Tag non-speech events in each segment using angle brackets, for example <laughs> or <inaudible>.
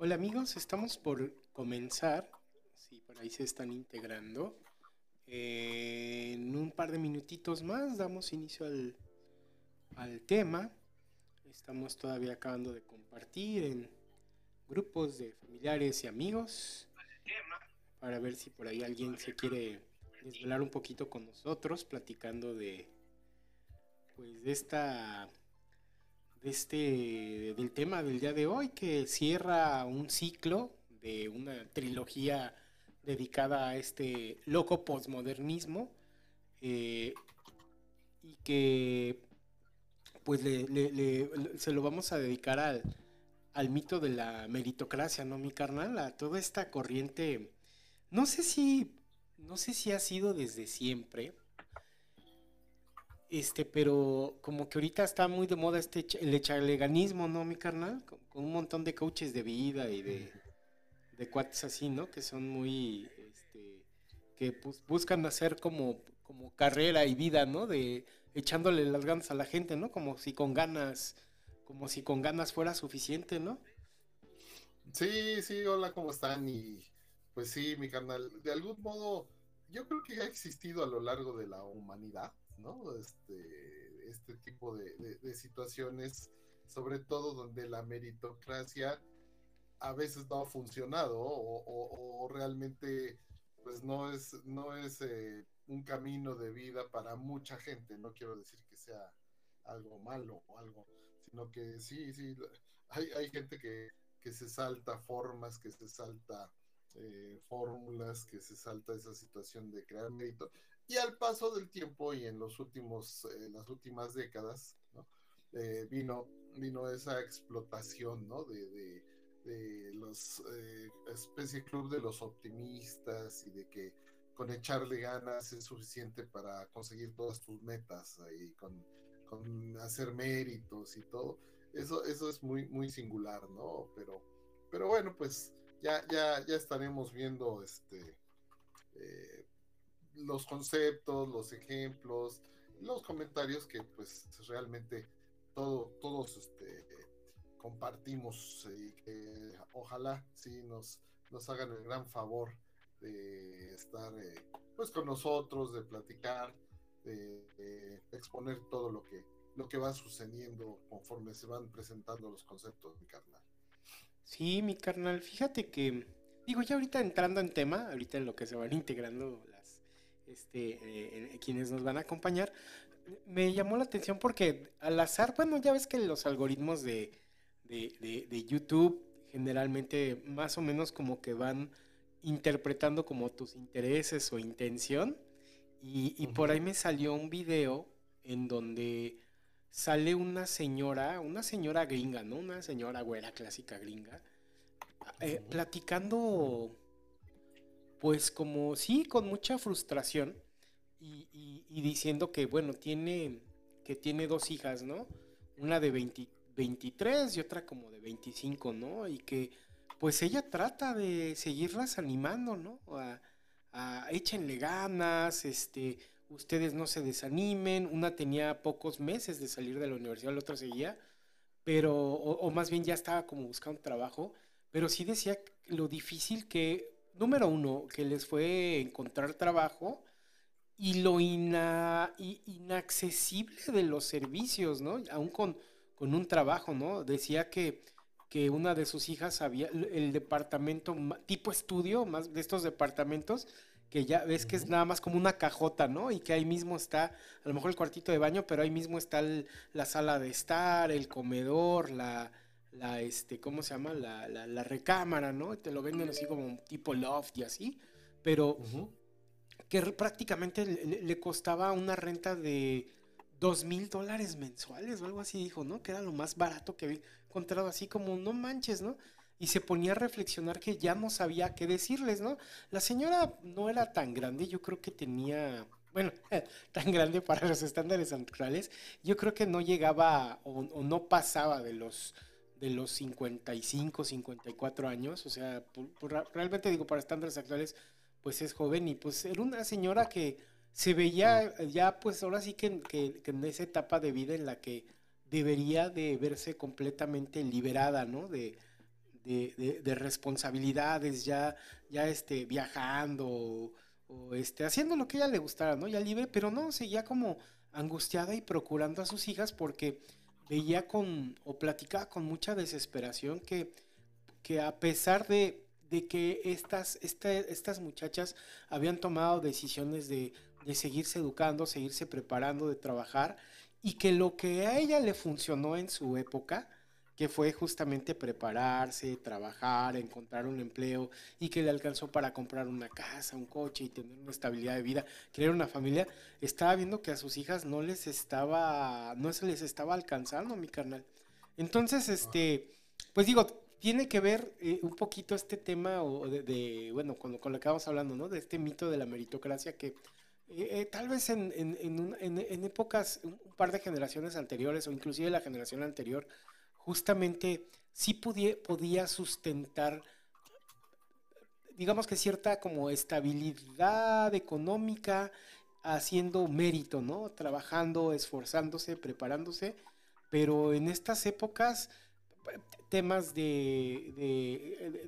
Hola amigos, estamos por comenzar, si por ahí se están integrando. En un par de minutitos más damos inicio al, al tema. Estamos todavía acabando de compartir en grupos de familiares y amigos para ver si por ahí alguien se quiere desvelar un poquito con nosotros platicando de pues de esta de este del tema del día de hoy que cierra un ciclo de una trilogía dedicada a este loco posmodernismo eh, y que pues se lo vamos a dedicar al, al mito de la meritocracia, ¿no, mi carnal? A toda esta corriente, no sé si, no sé si ha sido desde siempre, este, pero como que ahorita está muy de moda este el echaleganismo, ¿no, mi carnal? Con, un montón de coaches de vida y de, de cuates así, ¿no? Que son muy, este, que pues, buscan hacer como, como carrera y vida, ¿no? De echándole las ganas a la gente, ¿no? Como si con ganas, como si con ganas fuera suficiente, ¿no? Sí, sí, hola, ¿cómo están? Y pues sí, mi carnal, de algún modo, yo creo que ha existido a lo largo de la humanidad ¿no? Este, este tipo de, situaciones, sobre todo donde la meritocracia a veces no ha funcionado o, realmente pues no es, no es eh, un camino de vida para mucha gente. No quiero decir que sea algo malo o algo, sino que sí, sí, hay, hay gente que, que se salta formas, que se salta eh, fórmulas, que se salta esa situación de crear mérito. Y al paso del tiempo y en los últimos, eh, las últimas décadas, eh, vino, vino esa explotación, ¿no? De, de, de los eh, especie club de los optimistas y de que con echarle ganas es suficiente para conseguir todas tus metas y con, con, hacer méritos y todo. Eso, eso es muy, muy singular, ¿no? Pero, pero bueno, pues ya, ya, ya estaremos viendo este los conceptos, los ejemplos, los comentarios que pues realmente todo, todos este, compartimos y que ojalá sí nos, nos hagan el gran favor de estar eh, pues con nosotros, de platicar, de, exponer todo lo que, lo que va sucediendo conforme se van presentando los conceptos, mi carnal. Sí, mi carnal, fíjate que, digo, ya ahorita entrando en tema, ahorita en lo que se van integrando este, eh, quienes nos van a acompañar, me llamó la atención porque al azar, bueno, ya ves que los algoritmos de, de, YouTube generalmente más o menos como que van interpretando como tus intereses o intención. Y, por ahí me salió un video en donde sale una señora, una señora gringa, ¿no? Una señora güera clásica gringa, eh, platicando pues como sí, con mucha frustración y, diciendo que, bueno, tiene, que tiene dos hijas, ¿no? Una de 23 y otra como de 25, ¿no? Y que pues ella trata de seguirlas animando, ¿no? A, a échenle ganas, este, ustedes no se desanimen. Una tenía pocos meses de salir de la universidad, la otra seguía, pero, o, o más bien ya estaba como buscando trabajo, pero sí decía lo difícil que número uno, que les fue encontrar trabajo y lo inaccesible de los servicios, ¿no? Aún con, con un trabajo, ¿no? Decía que, que una de sus hijas había el departamento tipo estudio, más de estos departamentos, que ya ves que es nada más como una cajota, ¿no? Y que ahí mismo está, a lo mejor el cuartito de baño, pero ahí mismo está la sala de estar, el comedor, la, la, este, ¿cómo se llama? La, la, recámara, ¿no? Te lo venden así como tipo loft y así, pero que prácticamente le, costaba una renta de dos mil dólares mensuales o algo así, dijo, ¿no? Que era lo más barato que había encontrado, así como, no manches, ¿no? Y se ponía a reflexionar que ya no sabía qué decirles, ¿no? La señora no era tan grande, yo creo que tenía, bueno, <laughs> tan grande para los estándares actuales, yo creo que no llegaba o no pasaba de los de los 55, 54 años, o sea, realmente digo, para estándares actuales, pues es joven y pues era una señora que se veía ya, pues ahora sí que, que, en esa etapa de vida en la que debería de verse completamente liberada, ¿no? De, de, responsabilidades, ya, ya este, viajando o, este, haciendo lo que a ella le gustara, ¿no? Ya libre, pero no, seguía como angustiada y procurando a sus hijas porque veía con, o platicaba con mucha desesperación que, que a pesar de, de que estas, estas muchachas habían tomado decisiones de, de seguirse educando, seguirse preparando, de trabajar, y que lo que a ella le funcionó en su época, que fue justamente prepararse, trabajar, encontrar un empleo y que le alcanzó para comprar una casa, un coche y tener una estabilidad de vida, crear una familia, estaba viendo que a sus hijas no les estaba, no se les estaba alcanzando, mi carnal. Entonces, este, pues digo, tiene que ver eh, un poquito este tema o de, bueno, con, con, lo que vamos hablando, ¿no? De este mito de la meritocracia que eh, eh, tal vez en, en, en, en, épocas, un par de generaciones anteriores o inclusive la generación anterior, justamente sí podía, sustentar, digamos que cierta como estabilidad económica, haciendo mérito, ¿no? Trabajando, esforzándose, preparándose, pero en estas épocas temas de,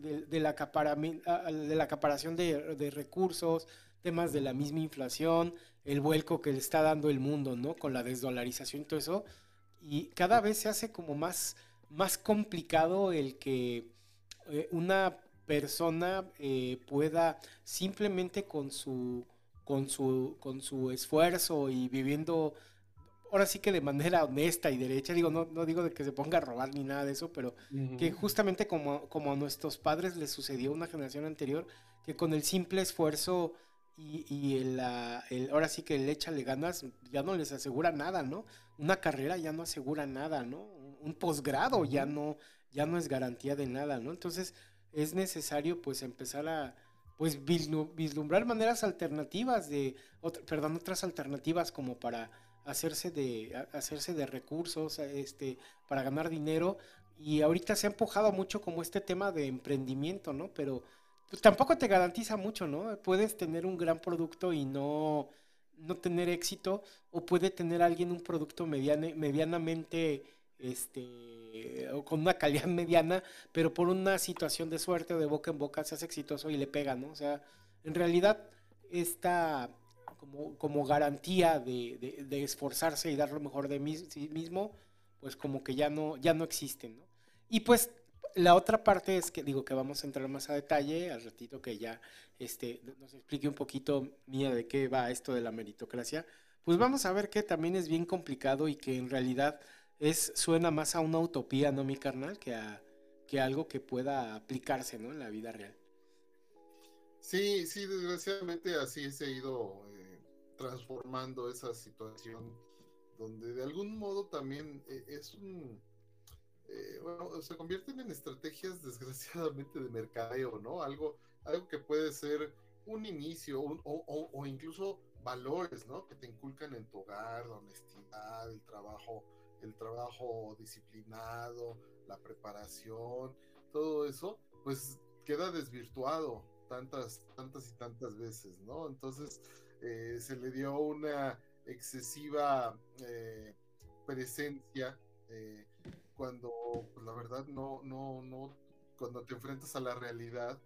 de, de, la, de la acaparación de, recursos, temas de la misma inflación, el vuelco que le está dando el mundo, ¿no? Con la desdolarización y todo eso. Y cada vez se hace como más más complicado el que eh, una persona eh, pueda simplemente con su, con, su, con su esfuerzo y viviendo ahora sí que de manera honesta y derecha, digo, no, no digo de que se ponga a robar ni nada de eso, pero que justamente como, como a nuestros padres les sucedió una generación anterior, que con el simple esfuerzo y, y el, el, ahora sí que el échale ganas ya no les asegura nada, ¿no? Una carrera ya no asegura nada, ¿no? Un posgrado ya no, ya no es garantía de nada, ¿no? Entonces es necesario pues empezar a pues vislumbrar maneras alternativas de, perdón, otras alternativas como para hacerse de, hacerse de recursos, este, para ganar dinero. Y ahorita se ha empujado mucho como este tema de emprendimiento, ¿no? Pero pues, tampoco te garantiza mucho, ¿no? Puedes tener un gran producto y no, no tener éxito, o puede tener alguien un producto medianamente este, o con una calidad <laughs> mediana, pero por una situación de suerte o de boca en boca se hace exitoso y le pega, ¿no? O sea, en realidad esta como, como garantía de, de, esforzarse y dar lo mejor de sí mismo, pues como que ya no, ya no existen, ¿no? Y pues la otra parte es que digo que vamos a entrar más a detalle al ratito que ya este, nos explique un poquito mía de qué va esto de la meritocracia. Pues vamos a ver que también es bien complicado y que en realidad es, suena más a una utopía, ¿no, mi carnal? Que a, que algo que pueda aplicarse, ¿no? En la vida real. Sí, sí, desgraciadamente así se ha ido eh, transformando esa situación, donde de algún modo también eh, es un, eh, bueno, se convierten en estrategias <laughs> desgraciadamente de mercadeo, ¿no? Algo, algo que puede ser un inicio o, o, o incluso valores, ¿no? Que te inculcan en tu hogar, la honestidad, el trabajo el trabajo disciplinado, la preparación, todo eso, pues queda desvirtuado tantas, tantas y tantas veces, ¿no? Entonces eh, se le dio una excesiva eh, presencia eh, cuando pues, la verdad no, no, no, cuando te enfrentas a la realidad,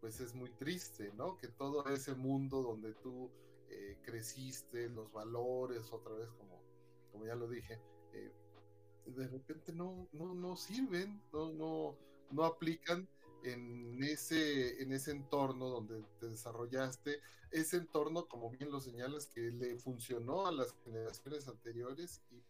pues es muy triste, ¿no? Que todo ese mundo donde tú creciste, los valores, otra vez como, como ya lo dije, eh, de repente no, no, no sirven, no, no, no aplican en ese, en ese entorno donde te desarrollaste, ese entorno, como bien lo señalas, que le funcionó a las generaciones anteriores y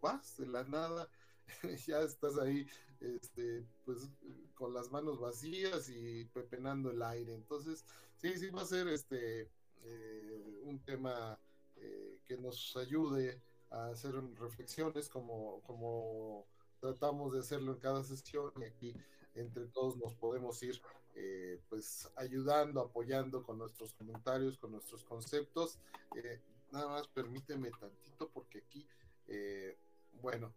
vas de la nada, <laughs> ya estás ahí, este, pues con las manos vacías y pepenando el aire. Entonces, sí, sí va a ser este eh, un tema eh, que nos ayude a hacer reflexiones como, como tratamos de hacerlo en cada sesión y aquí entre todos nos podemos ir eh, pues ayudando, apoyando con nuestros comentarios, con nuestros conceptos. Eh, nada más permíteme tantito porque aquí, eh, bueno,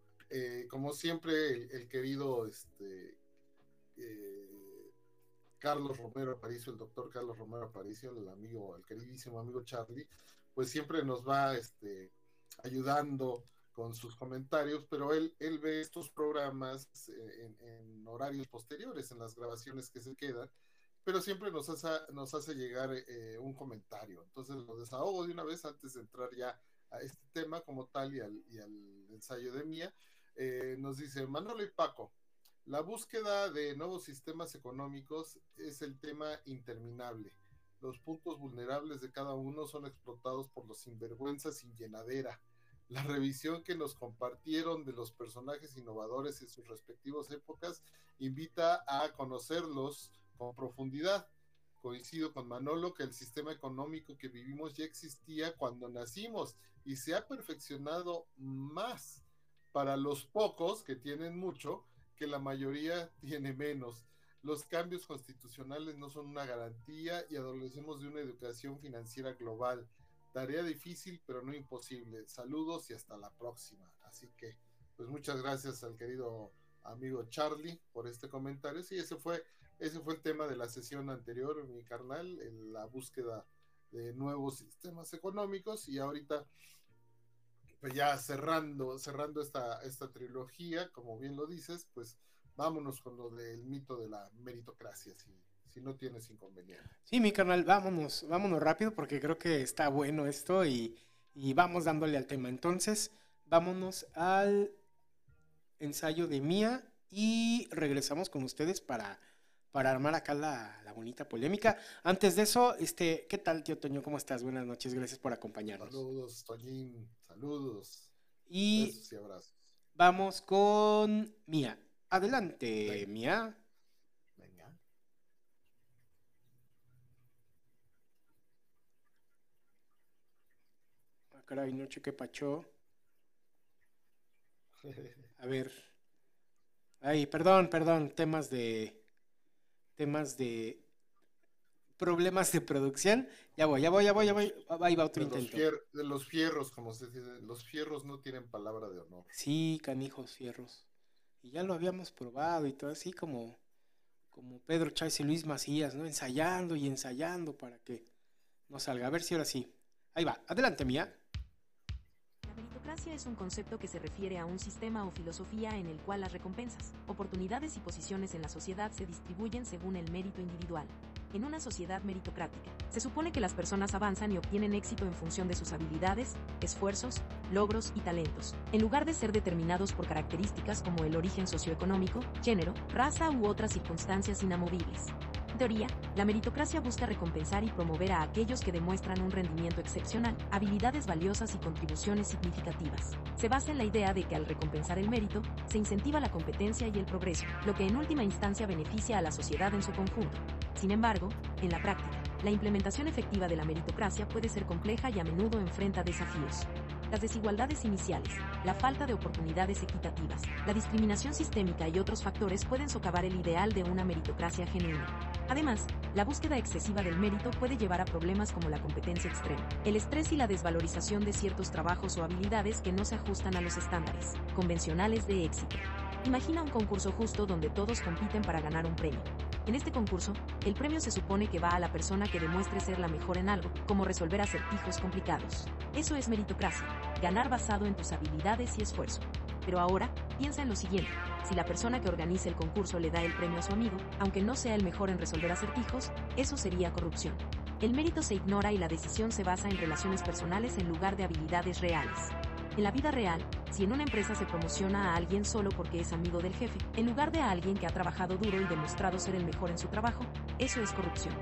como siempre el, querido este, Carlos Romero Aparicio, el doctor Carlos Romero Aparicio, el amigo, el queridísimo amigo Charlie, pues siempre nos va este, ayudando con sus comentarios, pero él, él ve estos programas eh, en, horarios posteriores, en las grabaciones que se quedan, pero siempre nos hace, nos hace llegar eh, un comentario. Entonces lo desahogo de una vez antes de entrar ya a este tema como tal y al, y al ensayo de Mía. Eh, nos dice Manolo y Paco, la búsqueda de nuevos sistemas económicos es el tema interminable. Los puntos vulnerables de cada uno son explotados por los sinvergüenzas sin llenadera la revisión que nos compartieron de los personajes innovadores en sus respectivas épocas invita a conocerlos con profundidad. Coincido con Manolo que el sistema económico que vivimos ya existía cuando nacimos y se ha perfeccionado más para los pocos que tienen mucho que la mayoría tiene menos. Los cambios constitucionales no son una garantía y adolecemos de una educación financiera global Tarea difícil, pero no imposible. Saludos y hasta la próxima. Así que, pues muchas gracias al querido amigo Charlie por este comentario. Sí, ese fue, ese fue el tema de la sesión anterior, mi carnal, en la búsqueda de nuevos sistemas económicos. Y ahorita, pues ya cerrando, cerrando esta, esta trilogía, como bien lo dices, pues vámonos con lo del mito de la meritocracia. si no tienes inconveniente. Sí, mi canal, vámonos, vámonos rápido porque creo que está bueno esto y, vamos dándole al tema. Entonces, vámonos al ensayo de Mía y regresamos con ustedes para, para armar acá la, bonita polémica. Antes de eso, este, ¿qué tal, tío Toño? ¿Cómo estás? Buenas noches, gracias por acompañarnos. Saludos, Toñín, saludos. Y, vamos con Mía. Adelante, Mía. caray, noche que pachó. <laughs> A ver. Ay, perdón, perdón, temas de. Temas de. Problemas de producción. Ya voy, ya voy, ya voy, ya voy. Ahí va otro intento. de los fierros, como se dice, los fierros no tienen palabra de honor. Sí, canijos fierros. Y ya lo habíamos probado y todo así como. Como Pedro Chávez y Luis Macías, ¿no? Ensayando y ensayando para que no salga. A ver si ahora sí. Ahí va, adelante, mía meritocracia es un concepto que se refiere a un sistema o filosofía en el cual las recompensas, oportunidades y posiciones en la sociedad se distribuyen según el mérito individual. En una sociedad meritocrática, se supone que las personas avanzan y obtienen éxito en función de sus habilidades, esfuerzos, logros y talentos, en lugar de ser determinados por características como el origen socioeconómico, género, raza u otras circunstancias inamovibles teoría, la meritocracia busca recompensar y promover a aquellos que demuestran un rendimiento excepcional, habilidades valiosas y contribuciones significativas. Se basa en la idea de que al recompensar el mérito, se incentiva la competencia y el progreso, lo que en última instancia beneficia a la sociedad en su conjunto. Sin embargo, en la práctica, la implementación efectiva de la meritocracia puede ser compleja y a menudo enfrenta desafíos las desigualdades iniciales, la falta de oportunidades equitativas, la discriminación sistémica y otros factores pueden socavar el ideal de una meritocracia genuina. Además, la búsqueda excesiva del mérito puede llevar a problemas como la competencia extrema, el estrés y la desvalorización de ciertos trabajos o habilidades que no se ajustan a los estándares convencionales de éxito. Imagina un concurso justo donde todos compiten para ganar un premio. En este concurso, el premio se supone que va a la persona que demuestre ser la mejor en algo, como resolver acertijos complicados. Eso es meritocracia, ganar basado en tus habilidades y esfuerzo. Pero ahora, piensa en lo siguiente, si la persona que organiza el concurso le da el premio a su amigo, aunque no sea el mejor en resolver acertijos, eso sería corrupción. El mérito se ignora y la decisión se basa en relaciones personales en lugar de habilidades reales. En la vida real, si en una empresa se promociona a alguien solo porque es amigo del jefe, en lugar de a alguien que ha trabajado duro y demostrado ser el mejor en su trabajo, eso es corrupción.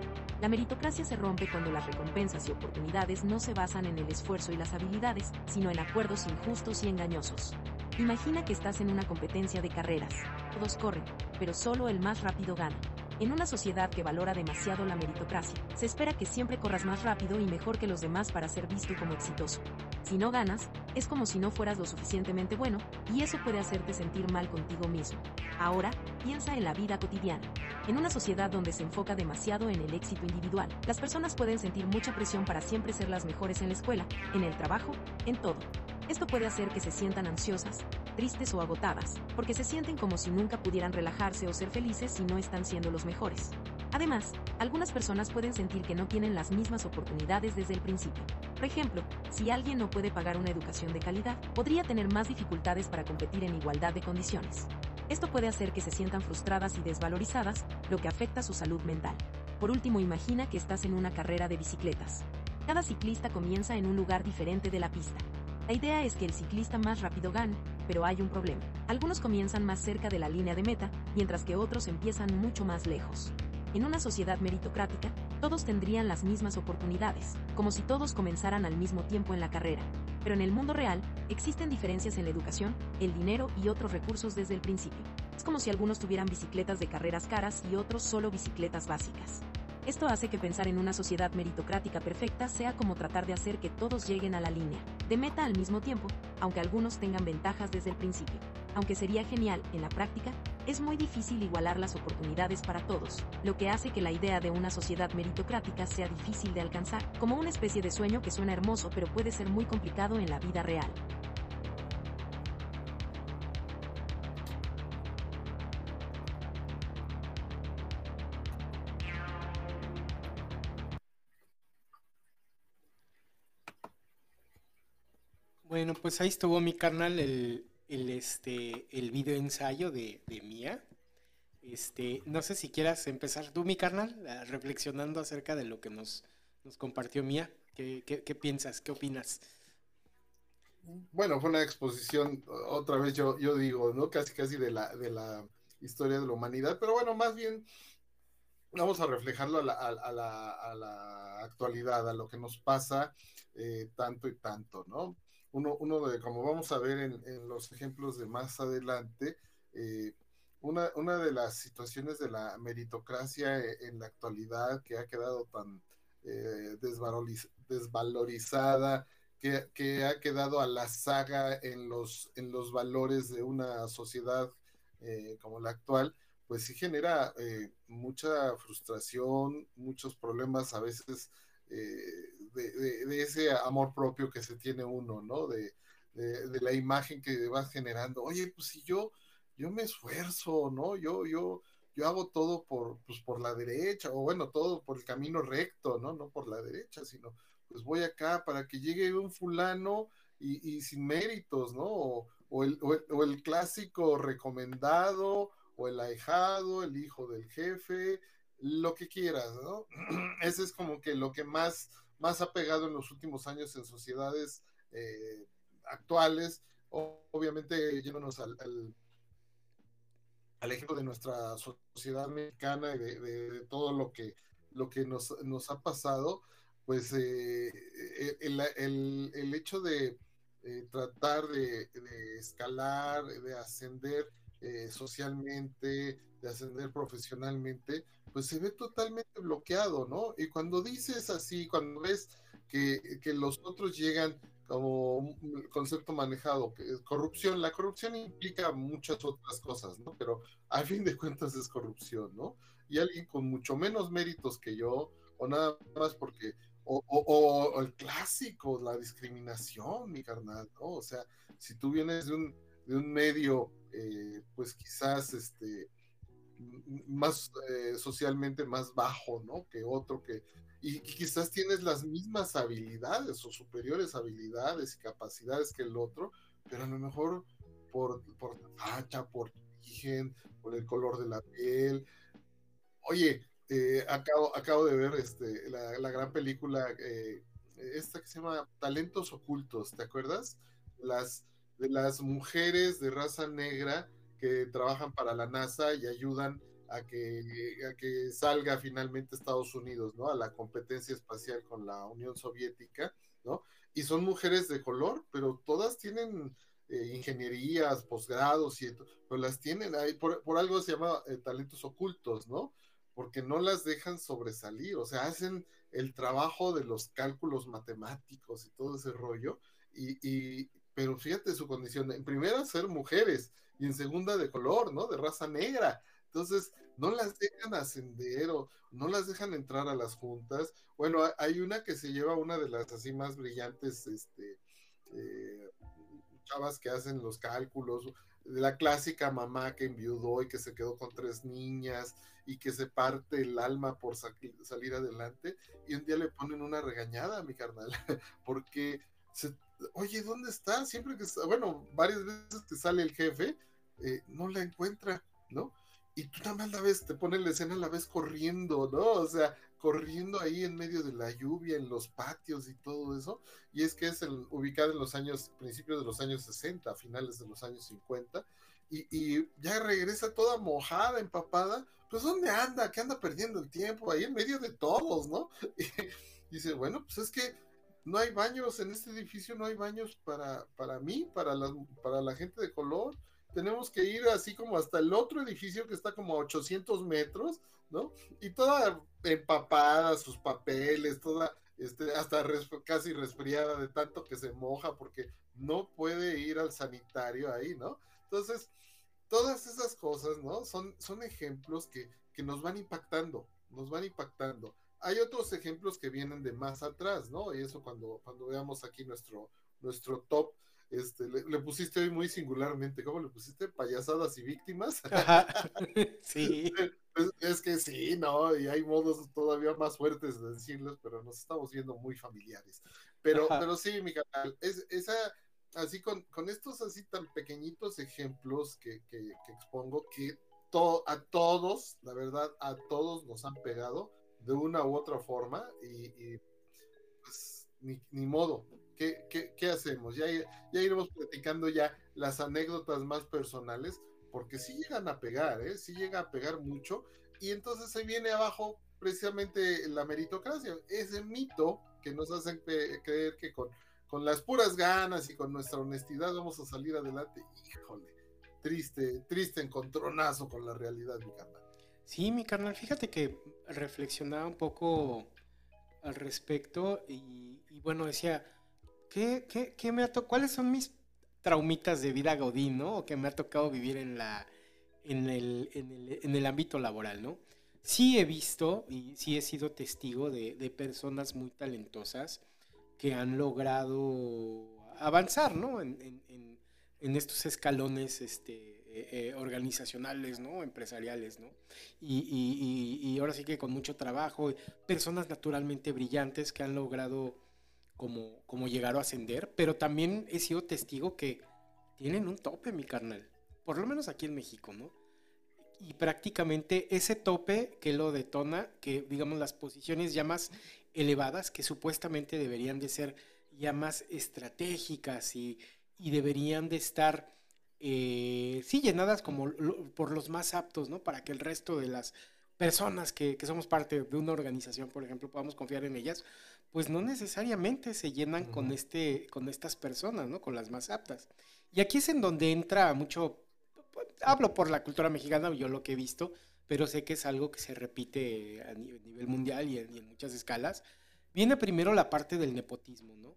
La meritocracia se rompe cuando las recompensas y oportunidades no se basan en el esfuerzo y las habilidades, sino en acuerdos injustos y engañosos. Imagina que estás en una competencia de carreras. Todos corren, pero solo el más rápido gana. En una sociedad que valora demasiado la meritocracia, se espera que siempre corras más rápido y mejor que los demás para ser visto como exitoso. Si no ganas, es como si no fueras lo suficientemente bueno, y eso puede hacerte sentir mal contigo mismo. Ahora, piensa en la vida cotidiana. En una sociedad donde se enfoca demasiado en el éxito individual, las personas pueden sentir mucha presión para siempre ser las mejores en la escuela, en el trabajo, en todo. Esto puede hacer que se sientan ansiosas, tristes o agotadas, porque se sienten como si nunca pudieran relajarse o ser felices si no están siendo los mejores. Además, algunas personas pueden sentir que no tienen las mismas oportunidades desde el principio. Por ejemplo, si alguien no puede pagar una educación de calidad, podría tener más dificultades para competir en igualdad de condiciones. Esto puede hacer que se sientan frustradas y desvalorizadas, lo que afecta su salud mental. Por último, imagina que estás en una carrera de bicicletas. Cada ciclista comienza en un lugar diferente de la pista. La idea es que el ciclista más rápido gane, pero hay un problema. Algunos comienzan más cerca de la línea de meta, mientras que otros empiezan mucho más lejos. En una sociedad meritocrática, todos tendrían las mismas oportunidades, como si todos comenzaran al mismo tiempo en la carrera. Pero en el mundo real, existen diferencias en la educación, el dinero y otros recursos desde el principio. Es como si algunos tuvieran bicicletas de carreras caras y otros solo bicicletas básicas. Esto hace que pensar en una sociedad meritocrática perfecta sea como tratar de hacer que todos lleguen a la línea de meta al mismo tiempo, aunque algunos tengan ventajas desde el principio. Aunque sería genial, en la práctica, es muy difícil igualar las oportunidades para todos, lo que hace que la idea de una sociedad meritocrática sea difícil de alcanzar, como una especie de sueño que suena hermoso pero puede ser muy complicado en la vida real. Pues ahí estuvo mi carnal el, el, este, el video ensayo de, de Mía. Este, no sé si quieras empezar tú, mi carnal, reflexionando acerca de lo que nos, nos compartió Mía. ¿Qué, qué, piensas? ¿Qué opinas? Bueno, fue una exposición, otra vez yo, yo digo, ¿no? Casi casi de la, de la historia de la humanidad, pero bueno, más bien vamos a reflejarlo a la, a, la, a la actualidad, a lo que nos pasa eh, tanto y tanto, ¿no? Uno, uno de, como vamos a ver en, los ejemplos de más adelante, eh, una, una, de las situaciones de la meritocracia en la actualidad que ha quedado tan eh, desvaloriz desvalorizada, que, ha quedado a la saga en los, en los valores de una sociedad eh, como la actual, pues sí genera eh, mucha frustración, muchos problemas a veces eh, de, ese amor propio que se tiene uno, ¿no? De, de, la imagen que vas generando. Oye, pues si yo, yo me esfuerzo, ¿no? Yo, yo, yo hago todo por, pues, por la derecha, o bueno, todo por el camino recto, ¿no? No por la derecha, sino pues voy acá para que llegue un fulano y, sin méritos, ¿no? O, el, o, el, o el clásico recomendado, o el ahijado, el hijo del jefe, lo que quieras, ¿no? <clears throat> Ese es como que lo que más, más ha pegado en los últimos años en sociedades eh, actuales, obviamente yéndonos al, al, al, ejemplo de nuestra sociedad mexicana y de, todo lo que, lo que nos, nos ha pasado, pues eh, el, el, el, hecho de eh, tratar de, escalar, de ascender eh, socialmente, de ascender profesionalmente, pues se ve totalmente bloqueado, ¿no? Y cuando dices así, cuando ves que, que los otros llegan como un concepto manejado, corrupción, la corrupción implica muchas otras cosas, ¿no? Pero a fin de cuentas es corrupción, ¿no? Y alguien con mucho menos méritos que yo, o nada más porque, o, o, o el clásico, la discriminación, mi carnal, ¿no? O sea, si tú vienes de un, de un medio, eh, pues quizás este, más eh, socialmente más bajo, ¿no? Que otro que, y, quizás tienes las mismas habilidades o superiores habilidades y capacidades que el otro, pero a lo mejor por, por facha, por origen, por el color de la piel. Oye, eh, acabo, acabo de ver este, la, la gran película, eh, esta que se llama Talentos Ocultos, ¿te acuerdas? Las, de las mujeres de raza negra que trabajan para la NASA y ayudan a que, a que salga finalmente Estados Unidos, ¿no? A la competencia espacial con la Unión Soviética, ¿no? Y son mujeres de color, pero todas tienen eh, ingenierías, posgrados, y pero las tienen ahí, por, por algo se llama eh, talentos ocultos, ¿no? Porque no las dejan sobresalir, o sea, hacen el trabajo de los cálculos matemáticos y todo ese rollo, y, y pero fíjate su condición, en primera ser mujeres, y en segunda de color, ¿no? De raza negra. Entonces, no las dejan ascender o no las dejan entrar a las juntas. Bueno, hay una que se lleva una de las así más brillantes, este, eh, chavas que hacen los cálculos, la clásica mamá que enviudó y que se quedó con tres niñas y que se parte el alma por salir adelante y un día le ponen una regañada a mi carnal <laughs> porque se, oye, ¿dónde está? Siempre que bueno, varias veces que sale el jefe, eh, no la encuentra, ¿no? Y tú nada más la ves, te ponen la escena, la ves corriendo, ¿no? O sea, corriendo ahí en medio de la lluvia, en los patios y todo eso. Y es que es el, ubicado en los años, principios de los años 60, finales de los años 50. Y, ya regresa toda mojada, empapada. Pues ¿dónde anda? ¿Qué anda perdiendo el tiempo? Ahí en medio de todos, ¿no? <laughs> Y dice, bueno, pues es que no hay baños en este edificio, no hay baños para, para mí, para la, para la gente de color. Tenemos que ir así como hasta el otro edificio que está como a 800 metros ¿no? Y toda empapada, sus papeles, toda, este, hasta casi resfriada de tanto que se moja porque no puede ir al sanitario ahí, ¿no? Entonces, todas esas cosas, ¿no? Son, son ejemplos que, que nos van impactando, nos van impactando. Hay otros ejemplos que vienen de más atrás, ¿no? Y eso cuando, cuando veamos aquí nuestro, nuestro top este, le, pusiste hoy muy singularmente, ¿cómo le pusiste? Payasadas y víctimas. <laughs> sí. Es, que sí, ¿no? Y hay modos todavía más fuertes de decirles, pero nos estamos viendo muy familiares. Pero, pero sí, mi canal, es, esa, así con, con estos así tan pequeñitos ejemplos que, que, expongo, que a todos, la verdad, a todos nos han pegado de una u otra forma y, pues ni, ni modo, ¿Qué, hacemos? Ya, ya iremos platicando ya las anécdotas más personales, porque sí llegan a pegar, ¿eh? Sí llega a pegar mucho, y entonces se viene abajo precisamente la meritocracia, ese mito que nos hacen creer que con, con las puras ganas y con nuestra honestidad vamos a salir adelante. Híjole, triste, triste encontronazo con la realidad, mi carnal. Sí, mi carnal, fíjate que reflexionaba un poco al respecto y bueno, decía, ¿qué, qué, qué me ha ¿cuáles son mis traumitas de vida godín, ¿no? O que me ha tocado vivir en, la, en, el, en, el, en el ámbito laboral, ¿no? Sí he visto y sí he sido testigo de, de personas muy talentosas que han logrado avanzar, ¿no? En, en, en estos escalones este, eh, eh, organizacionales, ¿no? Empresariales, ¿no? Y, y, y, y, ahora sí que con mucho trabajo, personas naturalmente brillantes que han logrado como, como llegar a ascender, pero también he sido testigo que tienen un tope, mi carnal, por lo menos aquí en México, ¿no? Y prácticamente ese tope que lo detona, que digamos las posiciones ya más elevadas, que supuestamente deberían de ser ya más estratégicas y, y deberían de estar, eh, sí, llenadas como por los más aptos, ¿no? Para que el resto de las personas que, que, somos parte de una organización, por ejemplo, podamos confiar en ellas, pues no necesariamente se llenan con, este, con estas personas, ¿no? Con las más aptas. Y aquí es en donde entra mucho, hablo por la cultura mexicana, yo lo que he visto, pero sé que es algo que se repite a nivel mundial y en, muchas escalas. Viene primero la parte del nepotismo, ¿no?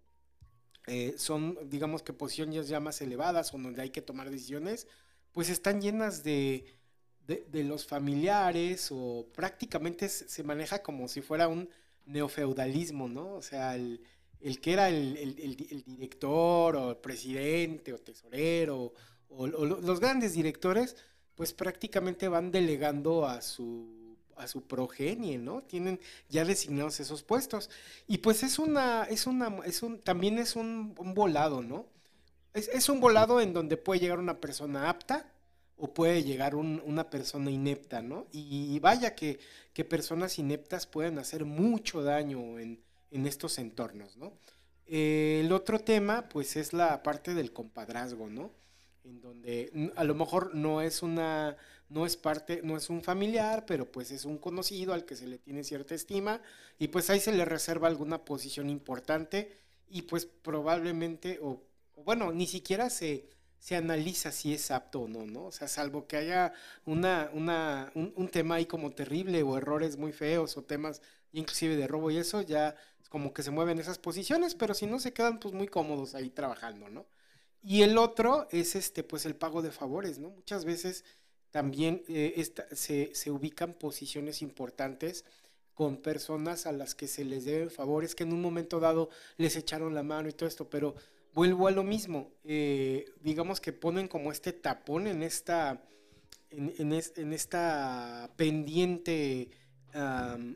Eh, son, digamos que posiciones ya más elevadas o donde hay que tomar decisiones, pues están llenas de, de los familiares o prácticamente se maneja como si fuera un neofeudalismo, ¿no? O sea, el, que era el, director o el presidente o tesorero o, los grandes directores, pues prácticamente van delegando a su, a su progenie, ¿no? Tienen ya designados esos puestos. Y pues es una, es una, es un, también es un, volado, ¿no? Es, un volado en donde puede llegar una persona apta o puede llegar una persona inepta, ¿no? Y, vaya que, que, personas ineptas pueden hacer mucho daño en, en estos entornos, ¿no? El otro tema, pues, es la parte del compadrazgo, ¿no? En donde a lo mejor no es una, no es parte, no es un familiar, pero pues es un conocido al que se le tiene cierta estima y pues ahí se le reserva alguna posición importante y pues probablemente, o bueno, ni siquiera se, se analiza si es apto o no, ¿no? O sea, salvo que haya una, una, un, tema ahí como terrible o errores muy feos o temas inclusive de robo y eso, ya como que se mueven esas posiciones, pero si no se quedan pues muy cómodos ahí trabajando, ¿no? Y el otro es este, pues el pago de favores, ¿no? Muchas veces también eh, se, se ubican posiciones importantes con personas a las que se les deben favores que en un momento dado les echaron la mano y todo esto, pero vuelvo a lo mismo. eh, digamos que ponen como este tapón en esta, en, en es- en esta pendiente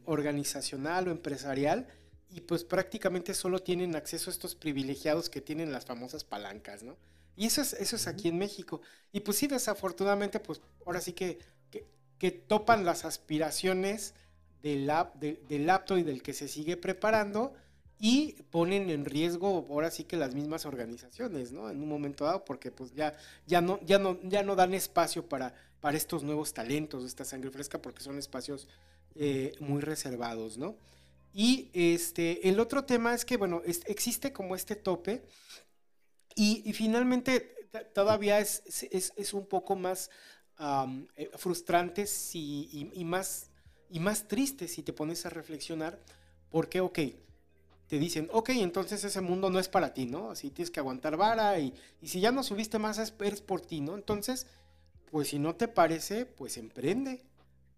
organizacional o empresarial y pues prácticamente solo tienen acceso a estos privilegiados que tienen las famosas palancas, ¿no? Y eso es, eso es aquí en México. Y pues sí, desafortunadamente, pues ahora sí que, que, que topan las aspiraciones del, ap- de- del apto y del que se sigue preparando y ponen en riesgo ahora sí que las mismas organizaciones, ¿no? En un momento dado, porque pues ya, ya, no, ya, no, ya no dan espacio para, para estos nuevos talentos, esta sangre fresca, porque son espacios eh, muy reservados, ¿no? Y este, el otro tema es que, bueno, es- existe como este tope y, finalmente todavía es, es- un poco más eh, frustrante si- y, más, y más triste si te pones a reflexionar, porque, ok, te dicen, ok, entonces ese mundo no es para ti, ¿no? Así tienes que aguantar vara y, y si ya no subiste más es, por ti, ¿no? Entonces, pues si no te parece, pues emprende,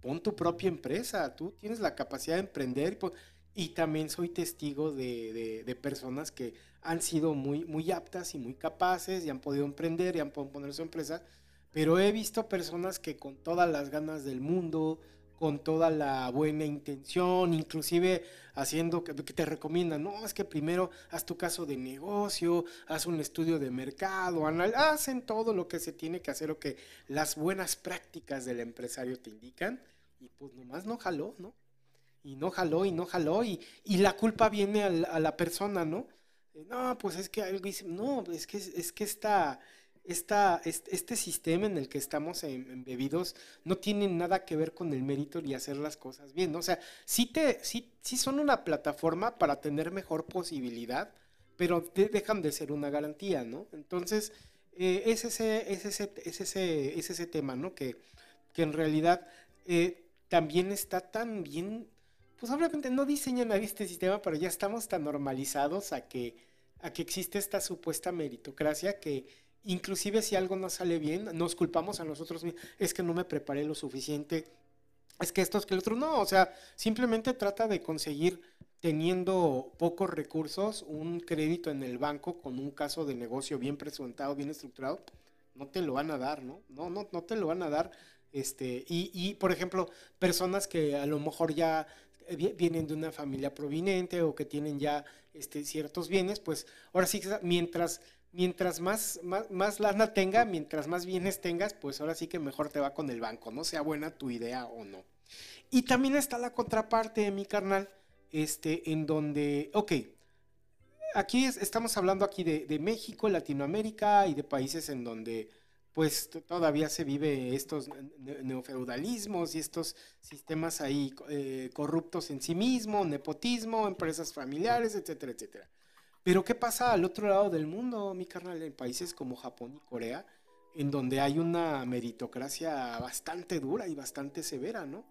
pon tu propia empresa, tú tienes la capacidad de emprender pues, y también soy testigo de, de- personas que han sido muy, muy aptas y muy capaces y han podido emprender y han podido poner su empresa, pero he visto personas que con todas las ganas del mundo, con toda la buena intención, inclusive haciendo que, te recomiendan, no, es que primero haz tu caso de negocio, haz un estudio de mercado, hacen todo lo que se tiene que hacer o que las buenas prácticas del empresario te indican y pues nomás no jaló, ¿no? Y no jaló y no jaló y, y la culpa viene al- a la persona, ¿no? Eh, No, pues es que algo dice, no, es que, es que esta, esta, este, sistema en el que estamos em- embebidos no tiene nada que ver con el mérito y hacer las cosas bien. O sea, sí, te, sí, sí son una plataforma para tener mejor posibilidad, pero de- dejan de ser una garantía, ¿no? Entonces, eh, es, ese, es, ese, es, ese, es ese tema, ¿no? Que, que en realidad eh, también está tan bien, pues obviamente no diseñan ahí este sistema, pero ya estamos tan normalizados a que, a que existe esta supuesta meritocracia que inclusive si algo no sale bien, nos culpamos a nosotros mismos, es que no me preparé lo suficiente, es que esto es que el otro, no, o sea, simplemente trata de conseguir teniendo pocos recursos un crédito en el banco con un caso de negocio bien presentado, bien estructurado, no te lo van a dar, ¿no? No, no, no te lo van a dar. Este, y, y, por ejemplo, personas que a lo mejor ya vienen de una familia prominente o que tienen ya este, ciertos bienes, pues ahora sí, mientras, mientras más, más, más lana tenga, mientras más bienes tengas, pues ahora sí que mejor te va con el banco, no sea buena tu idea o no. Y también está la contraparte de mi carnal, este, en donde, ok, aquí es- estamos hablando aquí de, de México, Latinoamérica y de países en donde pues todavía se vive estos ne- neofeudalismos y estos sistemas ahí eh, corruptos en sí mismo, nepotismo, empresas familiares, etcétera, etcétera. Pero ¿qué pasa al otro lado del mundo, mi carnal, en países como Japón y Corea, en donde hay una meritocracia bastante dura y bastante severa, ¿no?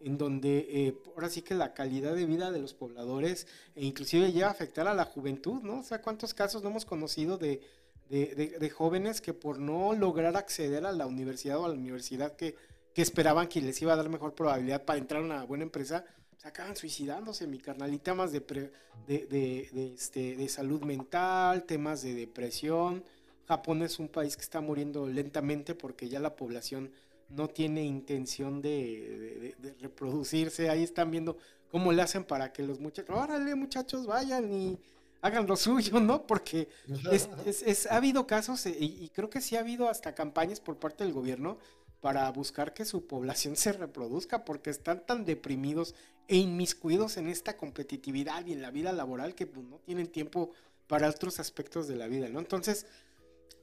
En donde eh, ahora sí que la calidad de vida de los pobladores e inclusive llega a afectar a la juventud, ¿no? O sea, ¿cuántos casos no hemos conocido de, de, jóvenes que por no lograr acceder a la universidad o a la universidad que, que esperaban que les iba a dar mejor probabilidad para entrar a una buena empresa, se acaban suicidándose, mi carnal, y temas de, pre- de, de- este, de salud mental, temas de depresión. Japón es un país que está muriendo lentamente porque ya la población no tiene intención de reproducirse. Ahí están viendo cómo le hacen para que los muchachos, órale muchachos, vayan y hagan lo suyo, ¿no? Porque es, es- es- ha habido casos eh, y, y creo que sí ha habido hasta campañas por parte del gobierno para buscar que su población <laughs> se reproduzca porque están tan deprimidos e inmiscuidos en esta competitividad y en la vida laboral que pues, no tienen tiempo para otros aspectos de la vida, ¿no? Entonces,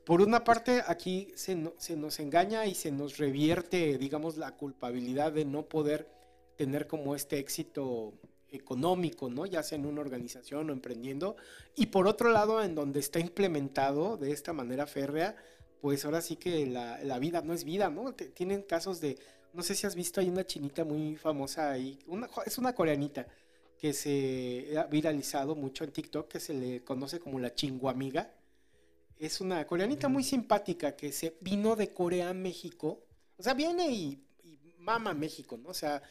por una parte, aquí se, no- se nos engaña y se nos revierte, digamos, la culpabilidad de no poder tener como este éxito económico, ¿no? Ya sea en una organización o emprendiendo. Y por otro lado, en donde está implementado de esta manera férrea, pues ahora sí que la, la vida no es vida, ¿no? Tienen casos de, no sé si has visto, hay una chinita muy famosa ahí, una, es una coreanita que se ha viralizado mucho en TikTok, que se le conoce como la chinguamiga. Es una coreanita muy simpática que se vino de Corea a México. O sea, viene y, y mama México, ¿no? O sea,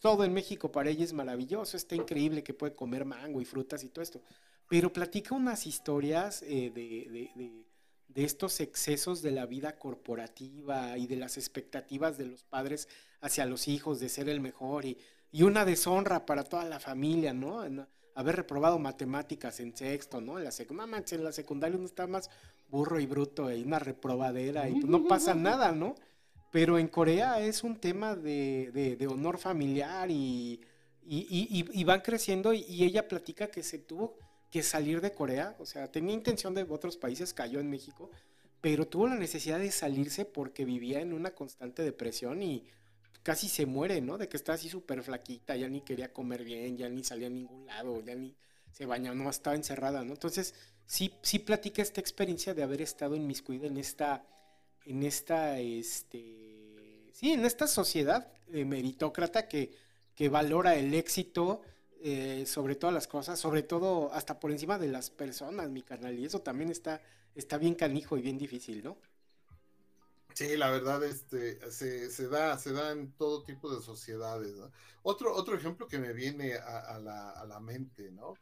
todo en México para ella es maravilloso, está increíble que puede comer mango y frutas y todo esto. pero platica unas historias eh, de, de, estos excesos de la vida corporativa y de las expectativas de los padres hacia los hijos de ser el mejor y, y una deshonra para toda la familia, ¿no? haber reprobado matemáticas en sexto, ¿no? En la, en la secundaria uno está más burro y bruto y una reprobadera y pues no pasa nada, ¿no? Pero en Corea es un tema de, de, honor familiar y, y, y, van creciendo y, ella platica que se tuvo que salir de Corea, o sea, tenía intención de otros países, cayó en México, pero tuvo la necesidad de salirse porque vivía en una constante depresión y casi se muere, ¿no? De que está así súper flaquita, ya ni quería comer bien, ya ni salía a ningún lado, ya ni se bañaba, no estaba encerrada, ¿no? Entonces, sí, sí platica esta experiencia de haber estado inmiscuida en esta, en esta, este, sí, en esta sociedad eh, meritócrata que, que valora el éxito eh, sobre todas las cosas, sobre todo hasta por encima de las personas, mi carnal, y eso también está, está bien canijo y bien difícil, ¿no? Sí, la verdad, este, se, da, se da en todo tipo de sociedades. Otro, otro ejemplo que me viene a, la, mente, ¿no?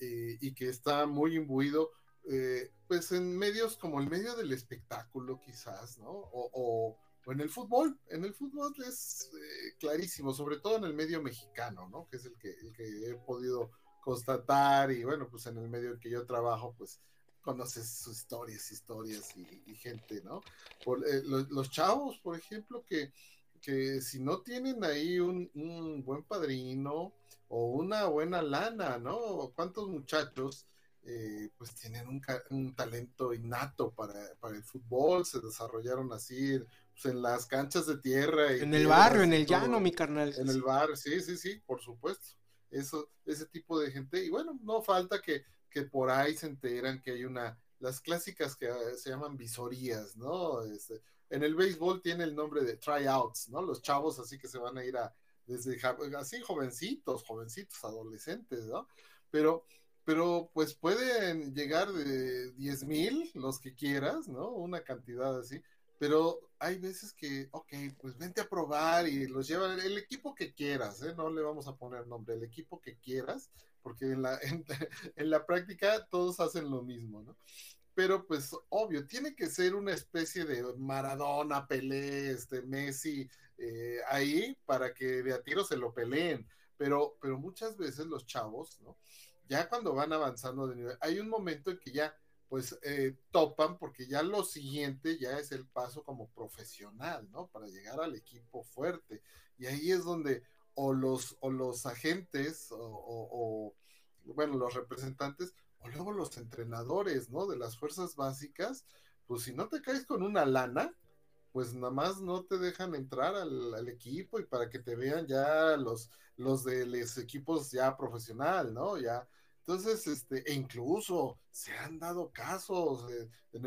Eh, y que está muy imbuido, eh, pues en medios como el medio del espectáculo, quizás, ¿no? O, en el fútbol. En el fútbol es eh, clarísimo, sobre todo en el medio mexicano, ¿no? Que es el que, el que he podido constatar y bueno, pues en el medio en que yo trabajo, pues conoces sus historias, historias y, gente, ¿no? Eh, los, chavos, por ejemplo, que, que si no tienen ahí un, buen padrino o una buena lana, ¿no? ¿Cuántos muchachos eh, pues tienen un, talento innato para, el fútbol? Se desarrollaron así pues, en las canchas de tierra. en el barrio, en el llano, mi carnal. En el barrio, sí, sí, sí, por supuesto. Eso, ese tipo de gente. Y bueno, no falta que que por ahí se enteran que hay una, las clásicas que eh, se llaman visorías, ¿no? Este, en el béisbol tiene el nombre de tryouts, ¿no? Los chavos así que se van a ir a, desde así jovencitos, jovencitos, adolescentes, ¿no? Pero, pero pues pueden llegar de 10 mil, los que quieras, ¿no? Una cantidad así, pero hay veces que, ok, pues vente a probar y los llevan el equipo que quieras, ¿eh? No le vamos a poner nombre, el equipo que quieras, porque en la, <laughs> en, la práctica todos hacen lo mismo, ¿no? Pero pues obvio, tiene que ser una especie de Maradona, Pelé, este, Messi, eh, ahí para que de a tiro se lo peleen. Pero, pero muchas veces los chavos, ¿no? Ya cuando van avanzando de nivel, hay un momento en que ya pues eh, topan porque ya lo siguiente ya es el paso como profesional, ¿no? Para llegar al equipo fuerte. Y ahí es donde o los, o los agentes o, bueno, los representantes o luego los entrenadores, ¿no? De las fuerzas básicas, pues si no te caes con una lana, pues nada más no te dejan entrar al, equipo y para que te vean ya los, los de los equipos ya profesional, ¿no? Ya, entonces, este, e incluso se han dado casos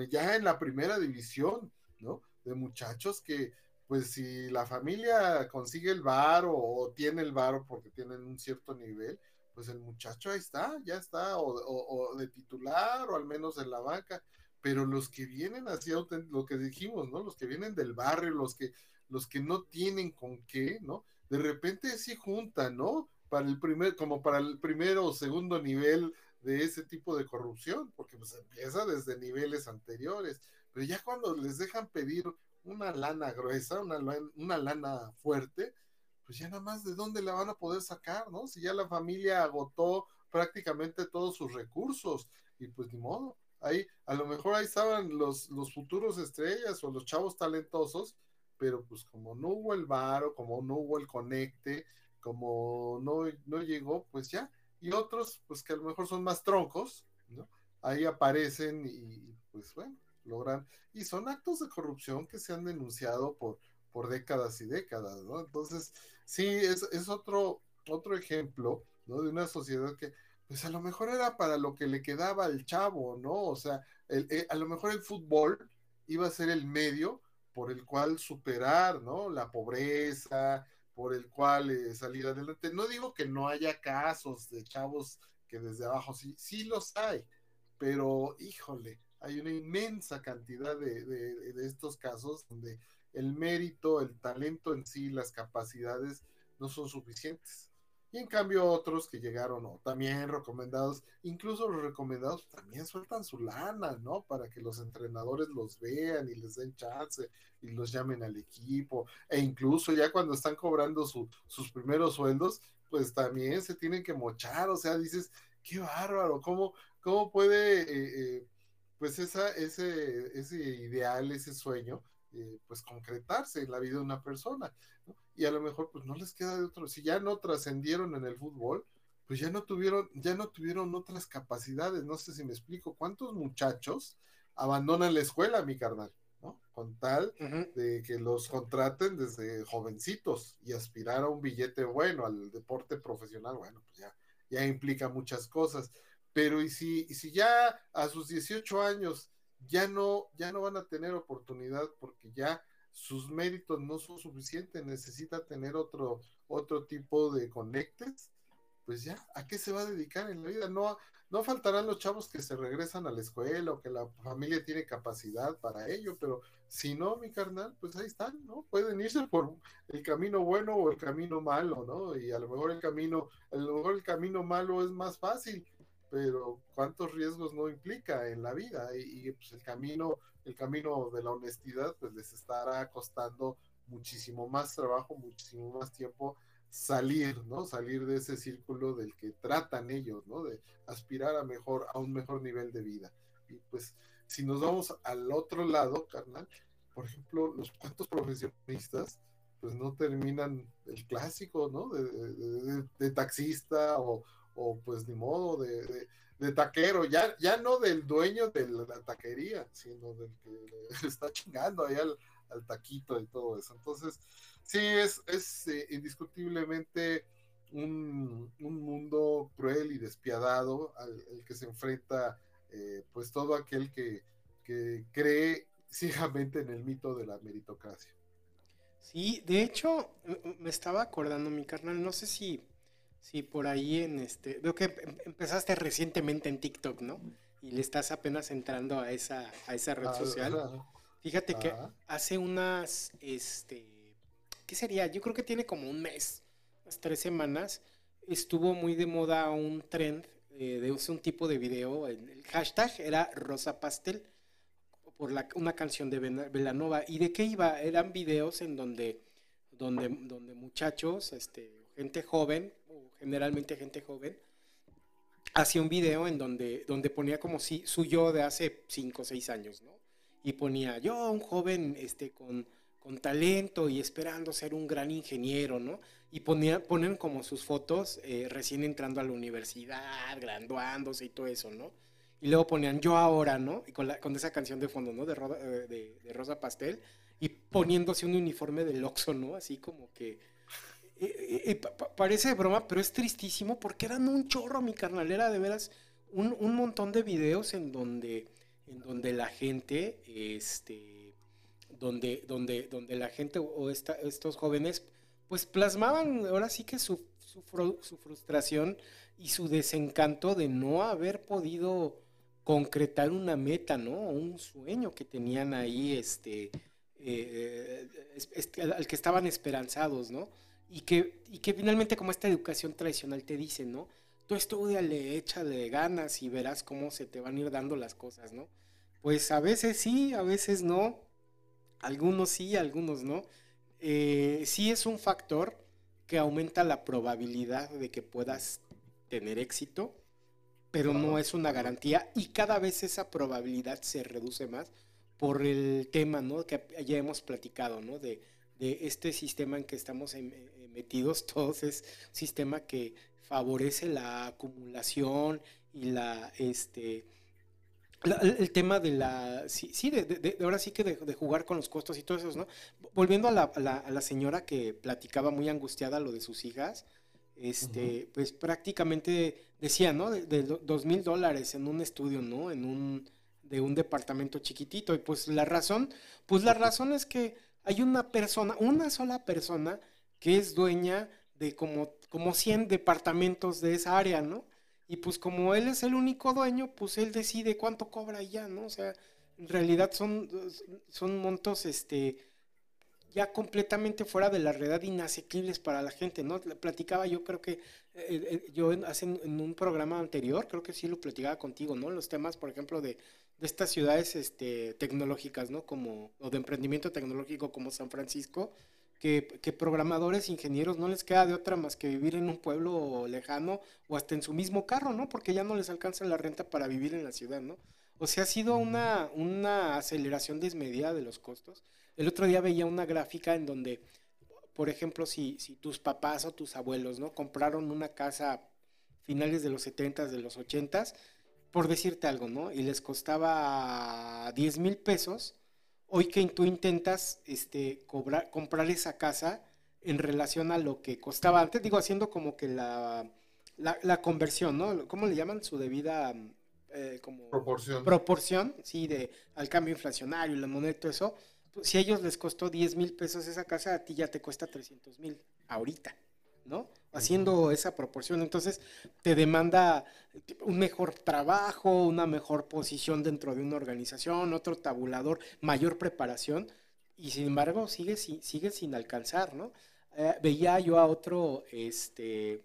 ya en la primera división, ¿no? De muchachos que, pues si la familia consigue el bar o, tiene el bar porque tienen un cierto nivel, pues el muchacho ahí está, ya está, o, de titular o al menos en la banca, pero los que vienen así, lo que dijimos, ¿no? Los que vienen del barrio, los que, los que no tienen con qué, ¿no? De repente sí juntan, ¿no? Para el primer, como para el primero o segundo nivel de ese tipo de corrupción, porque pues empieza desde niveles anteriores, pero ya cuando les dejan pedir una lana gruesa, una, una lana fuerte, pues ya nada más de dónde la van a poder sacar, ¿no? Si ya la familia agotó prácticamente todos sus recursos y pues ni modo, ahí a lo mejor ahí estaban los, los futuros estrellas o los chavos talentosos, pero pues como no hubo el varo, como no hubo el conecte, como no, no llegó, pues ya. Y otros, pues que a lo mejor son más troncos, ¿no? Ahí aparecen y pues bueno, logran. Y son actos de corrupción que se han denunciado por, por décadas y décadas, ¿no? Entonces, sí, es, es otro, otro ejemplo, ¿no? De una sociedad que, pues a lo mejor era para lo que le quedaba al chavo, ¿no? O sea, el, eh, a lo mejor el fútbol iba a ser el medio por el cual superar, ¿no? La pobreza, por el cual eh, salir adelante. No digo que no haya casos de chavos que desde abajo sí, sí los hay, pero híjole, hay una inmensa cantidad de, de, estos casos donde el mérito, el talento en sí, las capacidades no son suficientes. Y en cambio otros que llegaron o también recomendados, incluso los recomendados también sueltan su lana, ¿no? Para que los entrenadores los vean y les den chance y los llamen al equipo. E incluso ya cuando están cobrando sus primeros sueldos, pues también se tienen que mochar. O sea, dices, qué bárbaro, ¿cómo, cómo puede, eh, eh, pues esa, ese, ese ideal, ese sueño, eh, pues concretarse en la vida de una persona? Y a lo mejor pues no les queda de otro, si ya no trascendieron en el fútbol, pues ya no tuvieron, ya no tuvieron otras capacidades, no sé si me explico, ¿cuántos muchachos abandonan la escuela, mi carnal? ¿no? Con tal de que los contraten desde jovencitos y aspirar a un billete bueno al deporte profesional, bueno, pues ya, ya implica muchas cosas. Pero y si, y si ya a sus 18 años ya no, ya no van a tener oportunidad porque ya sus méritos no son suficientes, necesita tener otro, otro tipo de conectes, pues ya, ¿a qué se va a dedicar en la vida? No, no faltarán los chavos que se regresan a la escuela o que la familia tiene capacidad para ello, pero si no, mi carnal, pues ahí están, ¿no? Pueden irse por el camino bueno o el camino malo, ¿no? Y a lo mejor el camino, a lo mejor el camino malo es más fácil, pero cuántos riesgos no implica en la vida y, pues el camino el camino de la honestidad pues les estará costando muchísimo más trabajo muchísimo más tiempo salir no salir de ese círculo del que tratan ellos no de aspirar a mejor a un mejor nivel de vida. Y pues si nos vamos al otro lado carnal por ejemplo los cuantos profesionistas pues no terminan el clásico no de taxista o, o pues ni modo de, de, taquero, ya, ya no del dueño de la taquería, sino del que <laughs> está chingando ahí al, taquito y todo eso. Entonces, sí, es, es eh, indiscutiblemente un, un, mundo cruel y despiadado al, que se enfrenta eh, pues todo aquel que, que cree <laughs> ciegamente en el mito de la meritocracia. Sí, de hecho, me estaba acordando, mi carnal, no sé si Sí, por ahí en este. Veo que em, empezaste recientemente en TikTok, ¿no? Y le estás apenas entrando a esa, a esa red social. Fíjate que hace unas. Este. ¿Qué sería? Yo creo que tiene como un mes, unas tres semanas. Estuvo muy de moda un trend eh, de un tipo de video. El hashtag era Rosa Pastel por la, una canción de Velanova. ¿Y de qué iba? Eran videos en donde, donde, donde muchachos, este, gente joven, generalmente gente joven, hacía un video en donde, donde ponía como si su yo de hace 5 o 6 años, ¿no? Y ponía yo, un joven este, con, con talento y esperando ser un gran ingeniero, ¿no? Y ponía, ponen como sus fotos eh, recién entrando a la universidad, graduándose y todo eso, ¿no? Y luego ponían yo ahora, ¿no? Y con, la, con esa canción de fondo, ¿no? De, eh, de, de Rosa Pastel. Y poniéndose un uniforme del Oxxo, ¿no? Así como que parece broma, pero es tristísimo porque eran un chorro, mi carnal. Era de veras un, un montón de videos en donde, en donde la gente, este, donde, donde, donde la gente o estos jóvenes, pues plasmaban ahora sí que su, su, su, frustración y su desencanto de no haber podido concretar una meta, ¿no? Un sueño que tenían ahí, este, eh, al que estaban esperanzados, ¿no? Y que, y que finalmente como esta educación tradicional te dice, ¿no? Tú estudiale, échale ganas y verás cómo se te van a ir dando las cosas, ¿no? Pues a veces sí, a veces no, algunos sí, algunos no. Eh, sí es un factor que aumenta la probabilidad de que puedas tener éxito, pero no es una garantía y cada vez esa probabilidad se reduce más por el tema, ¿no? Que ya hemos platicado, ¿no? De, de este sistema en que estamos en, metidos <laughs> todos es un sistema que favorece la acumulación y la este el, tema de la sí, de, ahora sí que de, jugar con los costos y todo eso no volviendo a la, a la, señora que platicaba muy angustiada lo de sus hijas este pues prácticamente decía no de, dos mil dólares en un estudio no en un de un departamento chiquitito. Y pues la razón pues la razón es que hay una persona una sola persona que es dueña de como, como 100 departamentos de esa área, ¿no? Y pues como él es el único dueño, pues él decide cuánto cobra ya, ¿no? O sea, en realidad son, son montos, este, ya completamente fuera de la realidad, inasequibles para la gente, ¿no? Platicaba yo creo que, eh, eh, yo en, en, un programa anterior, creo que sí lo platicaba contigo, ¿no? Los temas, por ejemplo, de, de estas ciudades este, tecnológicas, ¿no? Como, o de emprendimiento tecnológico como San Francisco, que, que, programadores, ingenieros, no les queda de otra más que vivir en un pueblo lejano o hasta en su mismo carro, ¿no? Porque ya no les alcanza la renta para vivir en la ciudad, ¿no? O sea, ha sido una, una aceleración desmedida de los costos. El otro día veía una gráfica en donde, por ejemplo, si, si tus papás o tus abuelos, ¿no? Compraron una casa finales de los 70 de los 80 por decirte algo, ¿no? Y les costaba 10 mil pesos, hoy que tú intentas este, cobrar, comprar esa casa en relación a lo que costaba antes, digo, haciendo como que la, la, conversión, ¿no? ¿Cómo le llaman? Su debida eh, como proporción. Proporción, sí, de, al cambio inflacionario, la moneda, todo eso. Pues, si a ellos les costó 10 mil pesos esa casa, a ti ya te cuesta 300 mil ahorita, ¿no? Haciendo esa proporción. Entonces, te demanda un mejor trabajo, una mejor posición dentro de una organización, otro tabulador, mayor preparación, y sin embargo, sigue, sigue sin alcanzar, ¿no? Eh, veía yo a otro, este,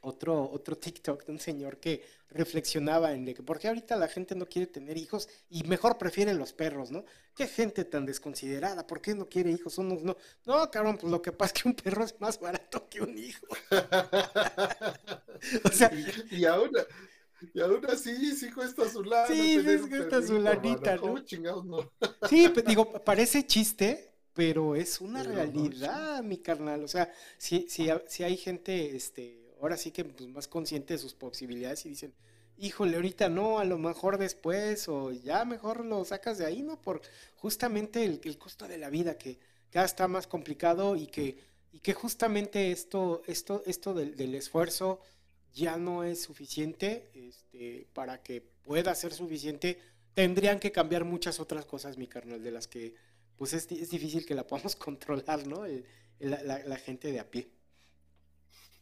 otro, otro TikTok de un señor que reflexionaba en de que, ¿por qué ahorita la gente no quiere tener hijos y mejor prefiere los perros, ¿no? Qué gente tan desconsiderada, ¿por qué no quiere hijos? Unos no, no, cabrón, pues lo que pasa es que un perro es más barato que un hijo. <laughs> o sea, y, ahora, y aún así, sí cuesta su lana. Sí, sí cuesta su lanita, ¿no? no? sí, pues, digo, parece chiste, pero es una realidad, mi carnal. O sea, si, si, si hay gente, este, ahora sí que pues, más consciente de sus posibilidades y dicen, híjole, ahorita no, a lo mejor después, o ya mejor lo sacas de ahí, ¿no? Por justamente el, el costo de la vida que ya está más complicado y que, y que justamente esto, esto, esto del, del esfuerzo ya no es suficiente este, para que pueda ser suficiente. Tendrían que cambiar muchas otras cosas, mi carnal, de las que pues es, es difícil que la podamos <laughs> controlar, ¿no? la, la gente de a pie.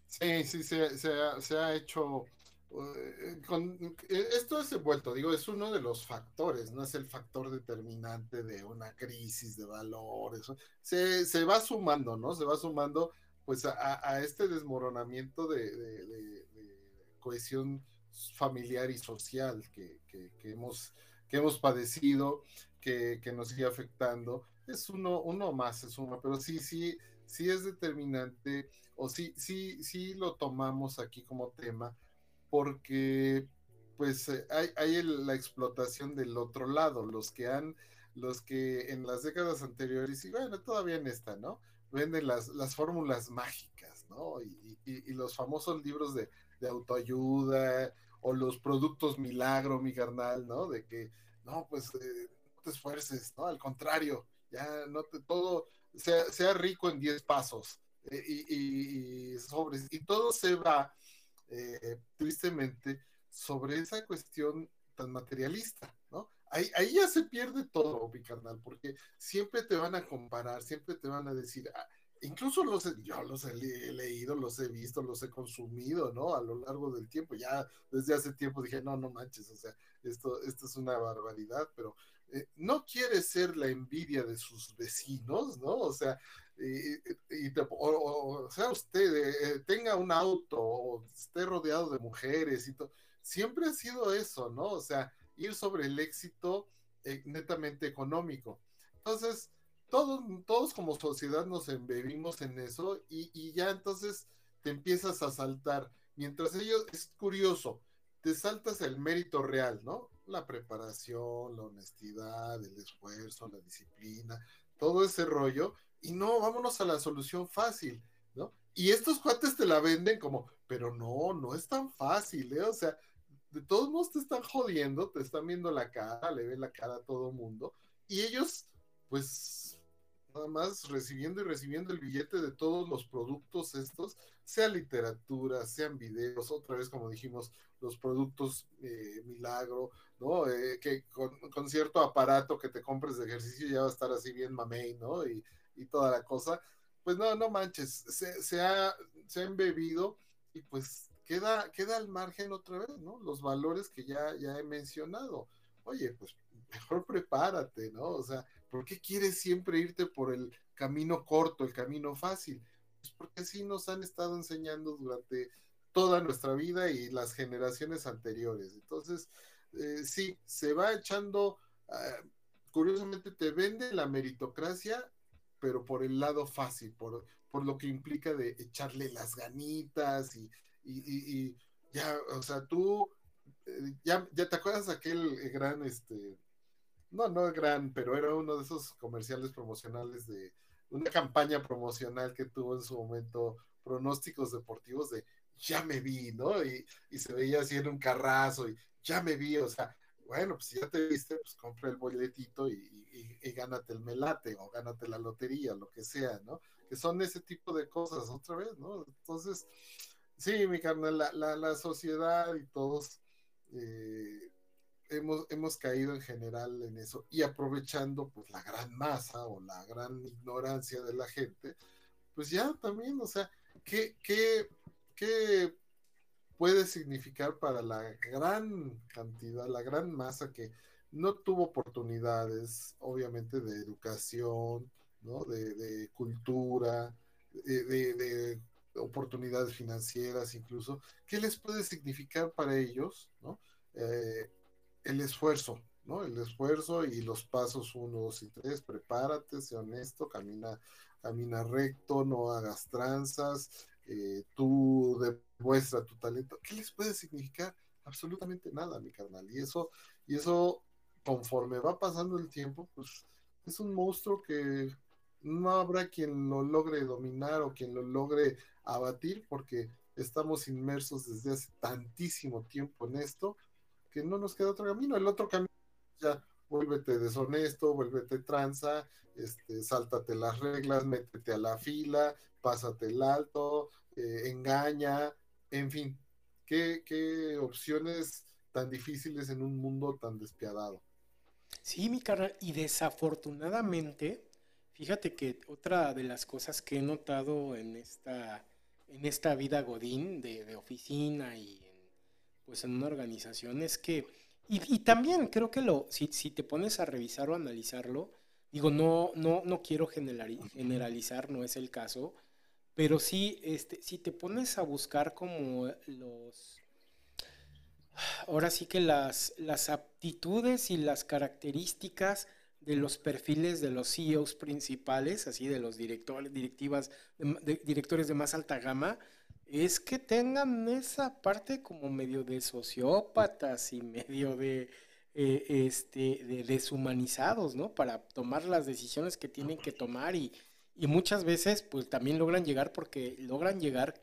Sí, sí, se, se, ha, se ha hecho... Eh, con, eh, esto es envuelto, digo, es uno de los factores, no es el factor determinante de una crisis de valores. Se, se va sumando, ¿no? Se va sumando pues a, a este desmoronamiento de, de, cohesión familiar y social que, que, que, hemos, que hemos padecido, que, que nos sigue afectando. Es uno, uno más, es uno, pero sí, sí, sí es determinante o sí, sí, sí lo tomamos aquí como tema, porque pues eh, hay, hay la explotación del otro lado, los que han, los que en las décadas anteriores, y bueno, todavía en esta, ¿no? Venden las, las fórmulas mágicas, ¿no? Y, los famosos libros de, autoayuda, o los productos milagro, mi carnal, ¿no? De que, no, pues eh, no te esfuerces, ¿no? Al contrario, ya no te, todo, sea, sea rico en 10 pasos, y, y, sobre, y todo se va, eh, tristemente, sobre esa cuestión tan materialista, ¿no? Ahí, ahí, ya se pierde todo, mi carnal, porque siempre te van a comparar, siempre te van a decir, ah, incluso los yo los he, leído, los he visto, los he consumido, ¿no? A lo largo del tiempo, ya desde hace tiempo dije, no, no manches, o sea, esto, esto es una barbaridad, pero eh, no quiere ser la envidia de sus vecinos, ¿no? O sea, y, o, sea usted, eh, tenga un auto o esté rodeado de mujeres y todo, siempre ha sido eso, ¿no? O sea, ir sobre el éxito eh, netamente económico. Entonces, todos, todos como sociedad nos embebimos en eso y, y ya entonces te empiezas a saltar. Mientras ellos, es curioso, te saltas el mérito real, ¿no? La preparación, la honestidad, el esfuerzo, la disciplina, todo ese rollo, y no, vámonos a la solución fácil, ¿no? Y estos cuates te la venden como, pero no, no es tan fácil, ¿eh? O sea, de todos modos te están jodiendo, te están viendo la cara, le ven la cara a todo mundo, y ellos, pues, nada más recibiendo y recibiendo el billete de todos los productos estos, sea literatura, sean videos, otra vez como dijimos, los productos eh, milagro, ¿no? Eh, que con, con, cierto aparato que te compres de ejercicio ya va a estar así bien mamey, ¿no? Y, y toda la cosa, pues no, no manches, se, se, ha, se ha embebido y pues queda, queda al margen otra vez, ¿no? Los valores que ya, ya he mencionado. Oye, pues mejor prepárate, ¿no? O sea, ¿por qué quieres siempre irte por el camino corto, el camino fácil. Pues porque así nos han estado enseñando durante toda nuestra vida y las generaciones anteriores. Entonces, eh, sí, se va echando, ah, curiosamente te vende la meritocracia, pero por el lado fácil, por, por lo que implica de echarle las ganitas y, y, ya, o sea, tú, eh, ya, ya te acuerdas aquel gran, este, no, no gran, pero era uno de esos comerciales promocionales de una campaña promocional que tuvo en su momento pronósticos deportivos de ya me vi, ¿no? Y, se veía así en un carrazo y ya me vi, o sea, bueno, pues si ya te viste, pues compra el boletito y, gánate el melate o gánate la lotería, lo que sea, ¿no? Que son ese tipo de cosas otra vez, ¿no? Entonces, sí, mi carnal, la, la, la sociedad y todos eh, hemos, hemos caído en general en eso y aprovechando pues la gran masa o la gran ignorancia de la gente, pues ya también, o sea, ¿qué, qué, qué puede significar para la gran cantidad, la gran masa que no tuvo oportunidades, obviamente, de educación, ¿no? de, cultura, de, de, oportunidades financieras incluso, ¿qué les puede significar para ellos? ¿no? Eh, el esfuerzo, ¿no? El esfuerzo y los pasos uno, dos y tres, prepárate, sé honesto, camina, camina recto, no hagas tranzas, eh, tú demuestra tu talento. ¿Qué les puede significar? Absolutamente nada, mi carnal. Y eso, y eso, conforme va pasando el tiempo, pues es un monstruo que no habrá quien lo logre dominar o quien lo logre abatir, porque estamos inmersos desde hace tantísimo tiempo en esto que no nos queda otro camino. El otro camino ya vuélvete deshonesto, vuélvete tranza, este, sáltate las reglas, métete a la fila, pásate el alto, eh, engaña, en fin, ¿qué, ¿qué, opciones tan difíciles en un mundo tan despiadado. Sí, mi carnal, y desafortunadamente, fíjate que otra de las cosas que he notado en esta, en esta vida godín de, oficina y pues en una organización es que, y, también creo que lo, si, si, te pones a revisar o analizarlo, digo, no, no, no quiero generalizar, no es el caso, pero sí, este, si te pones a buscar como los, ahora sí que las, las aptitudes y las características de los perfiles de los CEOs principales, así de los directores, directivas, directores de más alta gama, es que tengan esa parte como medio de sociópatas y medio de, eh, este, de deshumanizados, ¿no? Para tomar las decisiones que tienen que tomar y, y muchas veces pues también logran llegar porque logran llegar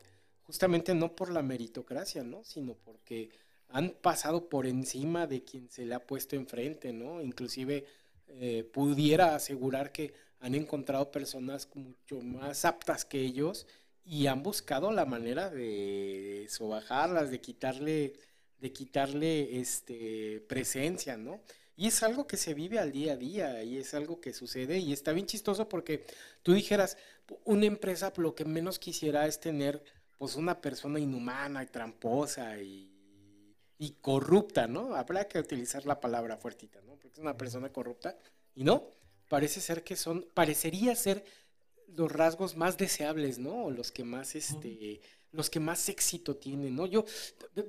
justamente no por la meritocracia, ¿no? Sino porque han pasado por encima de quien se le ha puesto enfrente, ¿no? Inclusive eh, pudiera asegurar que han encontrado personas mucho más aptas que ellos y han buscado la manera de sobajarlas, de quitarle, de quitarle este, presencia, ¿no? Y es algo que se vive al día a día y es algo que sucede y está bien chistoso porque tú dijeras, una empresa lo que menos quisiera es tener pues una persona inhumana y tramposa y, y corrupta, ¿no? Habrá que utilizar la palabra fuertita, ¿no? Porque es una persona corrupta y no, parece ser que son, parecería ser los rasgos más deseables, ¿no? Los que más, este, los que más éxito tienen, ¿no? Yo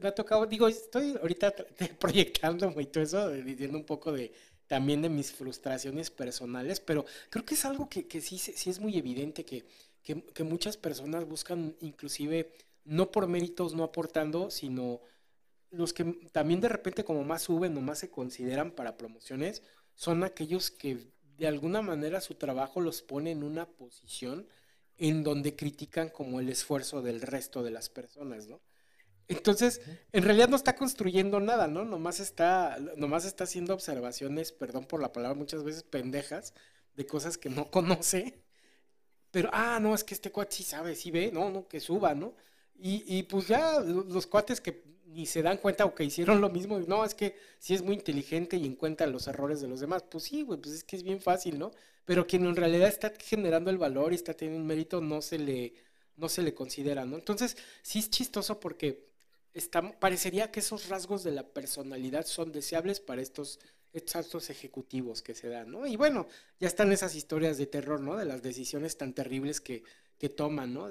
me ha tocado, digo, estoy ahorita <laughs> proyectando y todo eso, diciendo un poco de también de mis frustraciones personales, pero creo que es algo que, que sí, sí es muy evidente que, que, que, muchas personas buscan inclusive no por méritos, no aportando, sino los que también de repente como más suben o más se consideran para promociones, son aquellos que de alguna manera su trabajo los pone en una posición en donde critican como el esfuerzo del resto de las personas, ¿no? Entonces, en realidad no está construyendo nada, ¿no? Nomás está, nomás está haciendo observaciones, perdón por la palabra, muchas veces pendejas, de cosas que no <laughs> conoce. Pero, ah, no, es que este cuate sí sabe, sí ve, no, no, que suba, ¿no? Y, y pues ya los cuates que y se dan cuenta o que hicieron lo mismo. No, es que si es muy inteligente y encuentra los errores de los demás. Pues sí, güey, pues es que es bien fácil, ¿no? Pero quien en realidad está generando el valor y está teniendo un mérito no se le, no se le considera, ¿no? Entonces, sí es chistoso porque está, parecería que esos rasgos de la personalidad son deseables para estos, saltos ejecutivos que se dan, ¿no? Y bueno, ya están esas historias de terror, ¿no? De las decisiones tan terribles que, que toman, ¿no?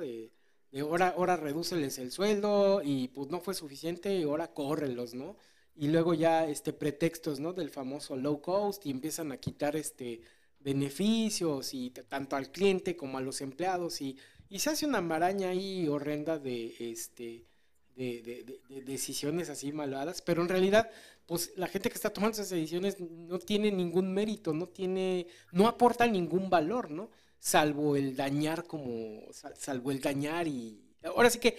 De ahora, ahora redúceles el sueldo y pues no fue suficiente y ahora córrelos, ¿no? Y luego ya este pretextos, ¿no? Del famoso low cost y empiezan a quitar este beneficios y tanto al cliente como a los empleados y, y se hace una maraña ahí horrenda de este de, decisiones así malvadas, pero en realidad, pues la gente que está tomando esas decisiones no tiene ningún mérito, no tiene, no aporta ningún valor, ¿no? Salvo el dañar como, salvo el dañar y ahora sí que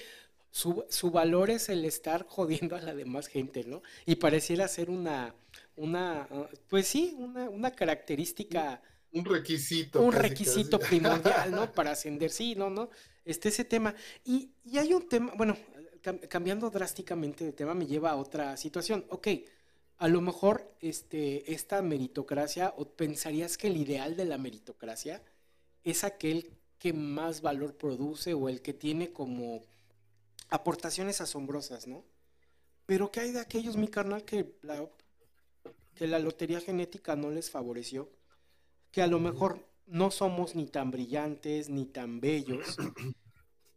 su, su valor es el estar <laughs> jodiendo a la demás gente, ¿no? Y pareciera ser una, una, pues sí, una, una característica. Un requisito. Un requisito primordial, ¿no? Para ascender, sí, no, no. Este, ese tema. Y, y hay un tema, bueno, cambiando drásticamente de tema me lleva a otra situación. Ok, a lo mejor este, esta meritocracia, o pensarías que el ideal de la meritocracia es aquel que más valor produce o el que tiene como aportaciones asombrosas, ¿no? Pero ¿qué hay de aquellos, mi carnal, que la, que la lotería genética no les favoreció? Que a lo mejor no somos ni tan brillantes, ni tan bellos,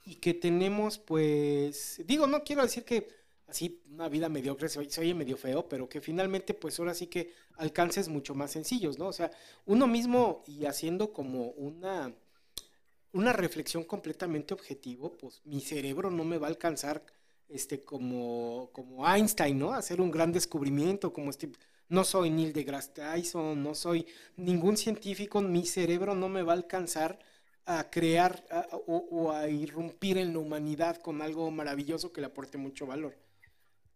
y que tenemos, pues, digo, no quiero decir que así una vida mediocre se oye, medio feo, pero que finalmente, pues ahora sí que alcances mucho más sencillos, ¿no? O sea, uno mismo y haciendo como una, una reflexión completamente objetivo, pues mi cerebro no me va a alcanzar este como, como Einstein, ¿no? Hacer un gran descubrimiento como este. No soy Neil deGrasse Tyson, no soy ningún científico, mi cerebro no me va a alcanzar a crear o, a irrumpir en la humanidad con algo maravilloso que le aporte mucho valor.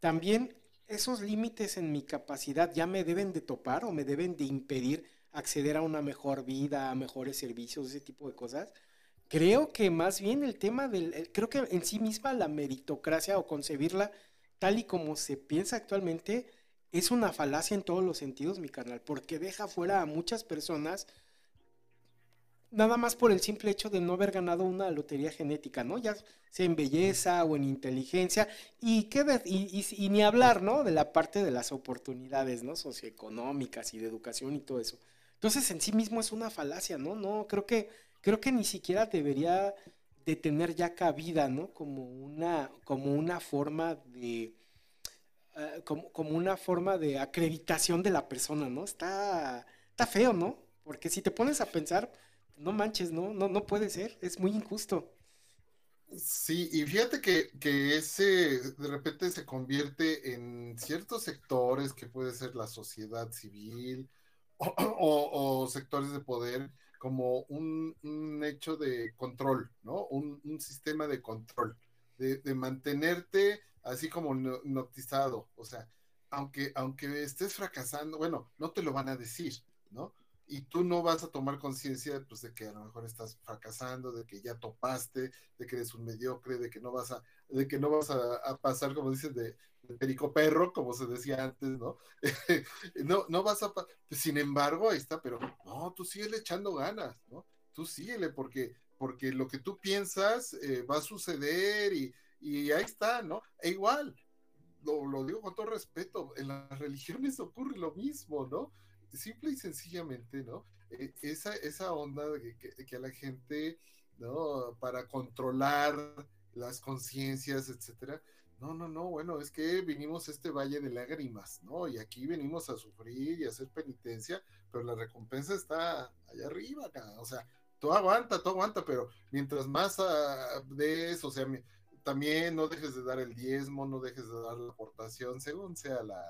También esos límites en mi capacidad ya me deben de topar o me deben de impedir acceder a una mejor vida, a mejores servicios, ese tipo de cosas. Creo que más bien el tema del, creo que en sí misma la meritocracia o concebirla tal y como se piensa actualmente es una falacia en todos los sentidos, mi carnal, porque deja fuera a muchas personas nada más por el simple hecho de no haber ganado una lotería genética, ¿no? Ya sea en belleza o en inteligencia, y, qué y, ni hablar, ¿no? De la parte de las oportunidades, ¿no? Socioeconómicas y de educación y todo eso. Entonces, en sí mismo es una falacia, ¿no? No, creo que, creo que ni siquiera debería de tener ya cabida, ¿no? Como una, como una forma de... Eh, como, como, una forma de acreditación de la persona, ¿no? Está, está feo, ¿no? Porque si te pones a pensar, no manches, no, no, no puede ser, es muy injusto. Sí, y fíjate que, que, ese de repente se convierte en ciertos sectores que puede ser la sociedad civil <clears throat> o, sectores de poder como un, hecho de control, ¿no? Un, sistema de control, de, mantenerte así como notizado, o sea, aunque, aunque estés fracasando, bueno, no te lo van a decir, ¿no? Y tú no vas a tomar conciencia pues, de que a lo mejor estás fracasando, de que ya topaste, de que eres un mediocre, de que no vas a, de que no vas a, pasar, como dices, de, perico perro, como se decía antes, ¿no? <laughs> no, no vas a, sin embargo, ahí está, pero no, tú síguele echando ganas, ¿no? Tú síguele porque, porque lo que tú piensas eh, va a suceder y, y ahí está, ¿no? E igual, lo, lo digo con todo respeto, en las religiones ocurre lo mismo, ¿no? Simple y sencillamente, ¿no? E, esa, esa onda de que, a la gente, ¿no? Para controlar las conciencias, etcétera. No, no, no, bueno, es que vinimos a este valle de lágrimas, ¿no? Y aquí venimos a sufrir y a hacer penitencia, pero la recompensa está allá arriba, o sea, tú aguanta, tú aguanta, pero mientras más uh, des, o sea, también no dejes de dar el diezmo, no dejes de dar la aportación, según sea la,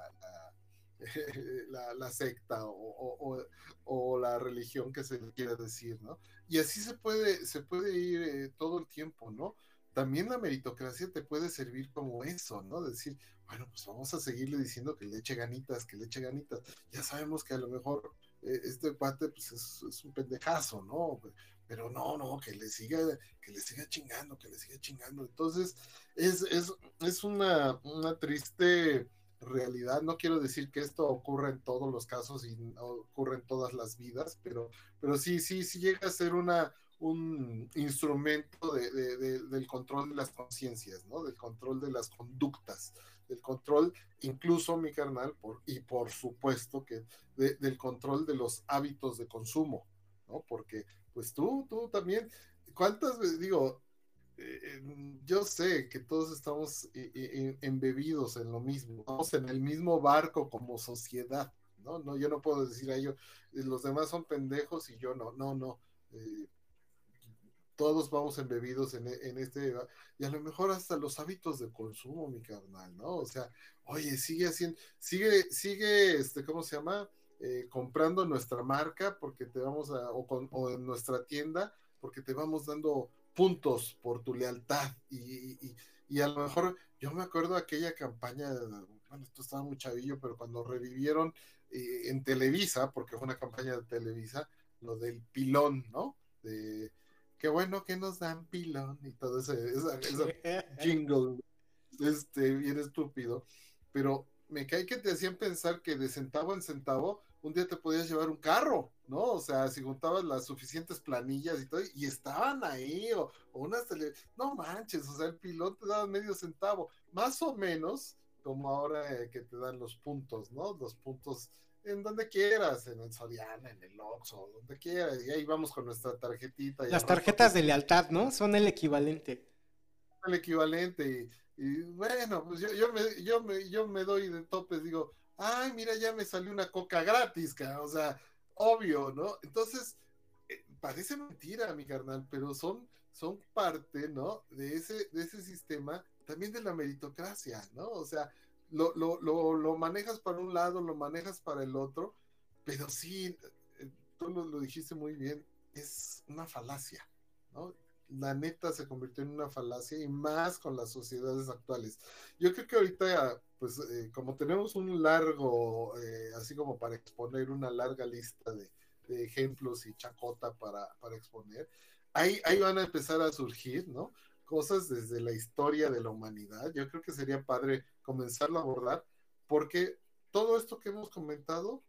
<laughs> secta o, la religión que se quiera decir, ¿no? Y así se puede, se puede ir eh, todo el tiempo, ¿no? También la meritocracia te puede servir como eso, ¿no? Decir, bueno, pues vamos a seguirle diciendo que le eche ganitas, que le eche ganitas. Ya sabemos que a lo mejor eh, este pate pues es, un pendejazo, ¿no? Pero no, no, que le siga, que le siga chingando, que le siga chingando. Entonces, es, es, es una, una triste realidad. No quiero decir que esto ocurra en todos los casos y ocurre en todas las vidas, pero, pero sí, sí, sí llega a ser una, un instrumento de, del control de las conciencias, ¿no? Del control de las conductas, del control, incluso mi carnal, y por supuesto que del control de los hábitos de consumo, ¿no? Porque pues tú, tú también, ¿cuántas veces digo? Eh, yo sé que todos estamos embebidos en lo mismo, estamos en el mismo barco como sociedad, ¿no? No, yo no puedo decir a ellos, los demás son pendejos y yo no, no, no. Eh, todos vamos embebidos en, en, este, y a lo mejor hasta los hábitos de consumo, mi carnal, ¿no? O sea, oye, sigue haciendo, sigue, sigue, este, ¿cómo se llama? Eh, comprando nuestra marca porque te vamos a, o, con, o, en nuestra tienda, porque te vamos dando puntos por tu lealtad. Y, y, y, a lo mejor, yo me acuerdo aquella campaña, bueno, esto estaba muy chavillo, pero cuando revivieron eh, en Televisa, porque fue una campaña de Televisa, lo del pilón, ¿no? De, qué bueno que nos dan pilón y todo ese, <laughs> jingle, este, bien estúpido, pero me cae que te hacían pensar que de centavo en centavo un día te podías llevar un carro, ¿no? O sea, si juntabas las suficientes planillas y todo, y estaban ahí, o, unas tele... No manches, o sea, el pilón te daba medio centavo, más o menos como ahora eh, que te dan los puntos, ¿no? Los puntos en donde quieras, en el Soriana, en el Oxxo, donde quieras, y ahí vamos con nuestra tarjetita. Las tarjetas de lealtad, ¿no? Son el equivalente. El equivalente, y, bueno, pues yo, yo, me, yo, me, yo me doy de topes, digo, ay, mira, ya me salió una coca gratis, o sea, obvio, ¿no? Entonces, eh, parece mentira, mi carnal, pero son, son parte, ¿no? De ese, de ese sistema, también de la meritocracia, ¿no? O sea, lo, lo, lo, lo, manejas para un lado, lo manejas para el otro, pero sí, eh, tú lo, lo, dijiste muy bien, es una falacia, ¿no? La neta se convirtió en una falacia y más con las sociedades actuales. Yo creo que ahorita, pues eh, como tenemos un largo, eh, así como para exponer una larga lista de, de ejemplos y chacota para, para exponer, ahí, ahí van a empezar a surgir, ¿no? Cosas desde la historia de la humanidad. Yo creo que sería padre comenzarlo a abordar, porque todo esto que hemos comentado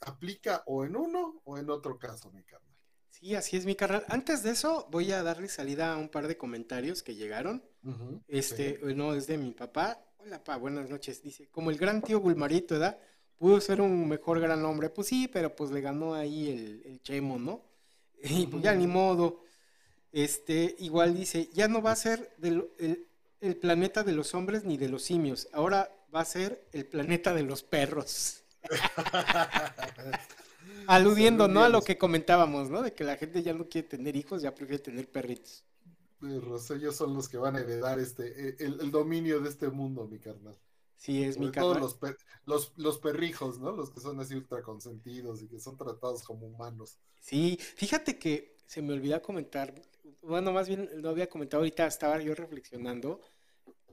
aplica o en uno o en otro caso, mi carnal. Sí, así es, mi carnal. Antes de eso, voy a darle salida a un par de comentarios que llegaron. este, no, es de mi papá. Hola, pa, buenas noches. Dice, como el gran tío Bulmarito, ¿verdad? Pudo ser un mejor gran hombre. Pues sí, pero pues le ganó ahí el, el chemo, ¿no? <laughs> Y pues ya ni modo. Este, igual dice, ya no va a ser del, el, el planeta de los hombres ni de los simios. Ahora va a ser el planeta de los perros. <laughs> Aludiendo, ¿no? A lo que comentábamos, ¿no? De que la gente ya no quiere tener hijos, ya prefiere tener perritos. Perros, ellos son los que van a heredar este, e, el, dominio de este mundo, mi carnal. Sí, es mi carnal. Todos los, los, los, perrijos, ¿no? Los que son así ultra consentidos y que son tratados como humanos. Sí, fíjate que se me olvida comentar, bueno, más bien lo había comentado ahorita, estaba yo reflexionando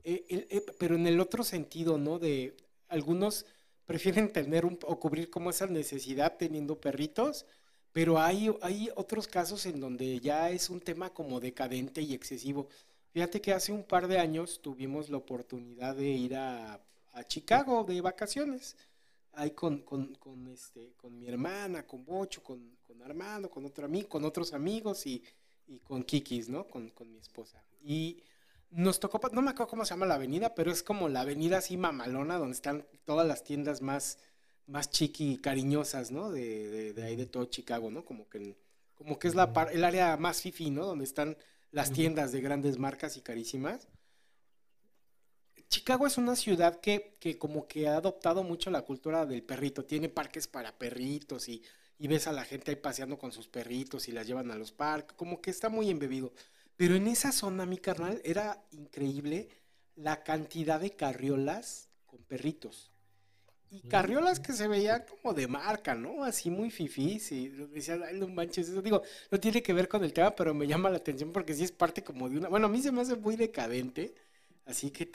eh, eh, pero en el otro sentido, ¿no? De algunos prefieren tener un, o cubrir como esa necesidad teniendo perritos, pero hay, hay otros casos en donde ya es un tema como decadente y excesivo. Fíjate que hace un par de años tuvimos la oportunidad de ir a, a Chicago de vacaciones, ahí con, con, con, este, con mi hermana, con Bocho, con, con Armando, con, otro amigo, con otros amigos y, y con Kikis, ¿no? Con, con mi esposa. Y nos tocó, no me acuerdo cómo se llama la avenida, pero es como la avenida así mamalona, donde están todas las tiendas más, más chiqui cariñosas, ¿no? De, de, ahí de todo Chicago, ¿no? Como que, como que es la el área más fifi, ¿no? Donde están las tiendas de grandes marcas y carísimas. Chicago es una ciudad que, que como que ha adoptado mucho la cultura del perrito. Tiene parques para perritos y, y ves a la gente ahí paseando con sus perritos y las llevan a los parques. Como que está muy embebido. Pero en esa zona, mi carnal, era increíble la cantidad de carriolas con perritos. Y carriolas que se veían como de marca, ¿no? Así muy fifís. Y decía, ay, no manches. Eso digo, no tiene que ver con el tema, pero me llama la atención porque sí es parte como de una. Bueno, a mí se me hace muy decadente. Así que,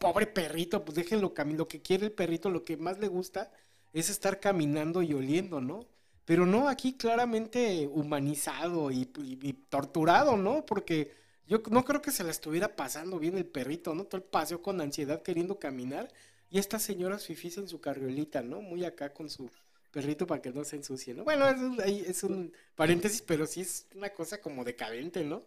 pobre perrito, pues déjenlo caminar. Lo que quiere el perrito, lo que más le gusta es estar caminando y oliendo, ¿no? Pero no, aquí claramente humanizado y, torturado, ¿no? Porque yo no creo que se la estuviera pasando bien el perrito, ¿no? Todo el paseo con ansiedad queriendo caminar. Y estas señoras fifís en su carriolita, ¿no? Muy acá con su perrito para que no se ensucie, ¿no? Bueno, es un, es un paréntesis, pero sí es una cosa como decadente, ¿no?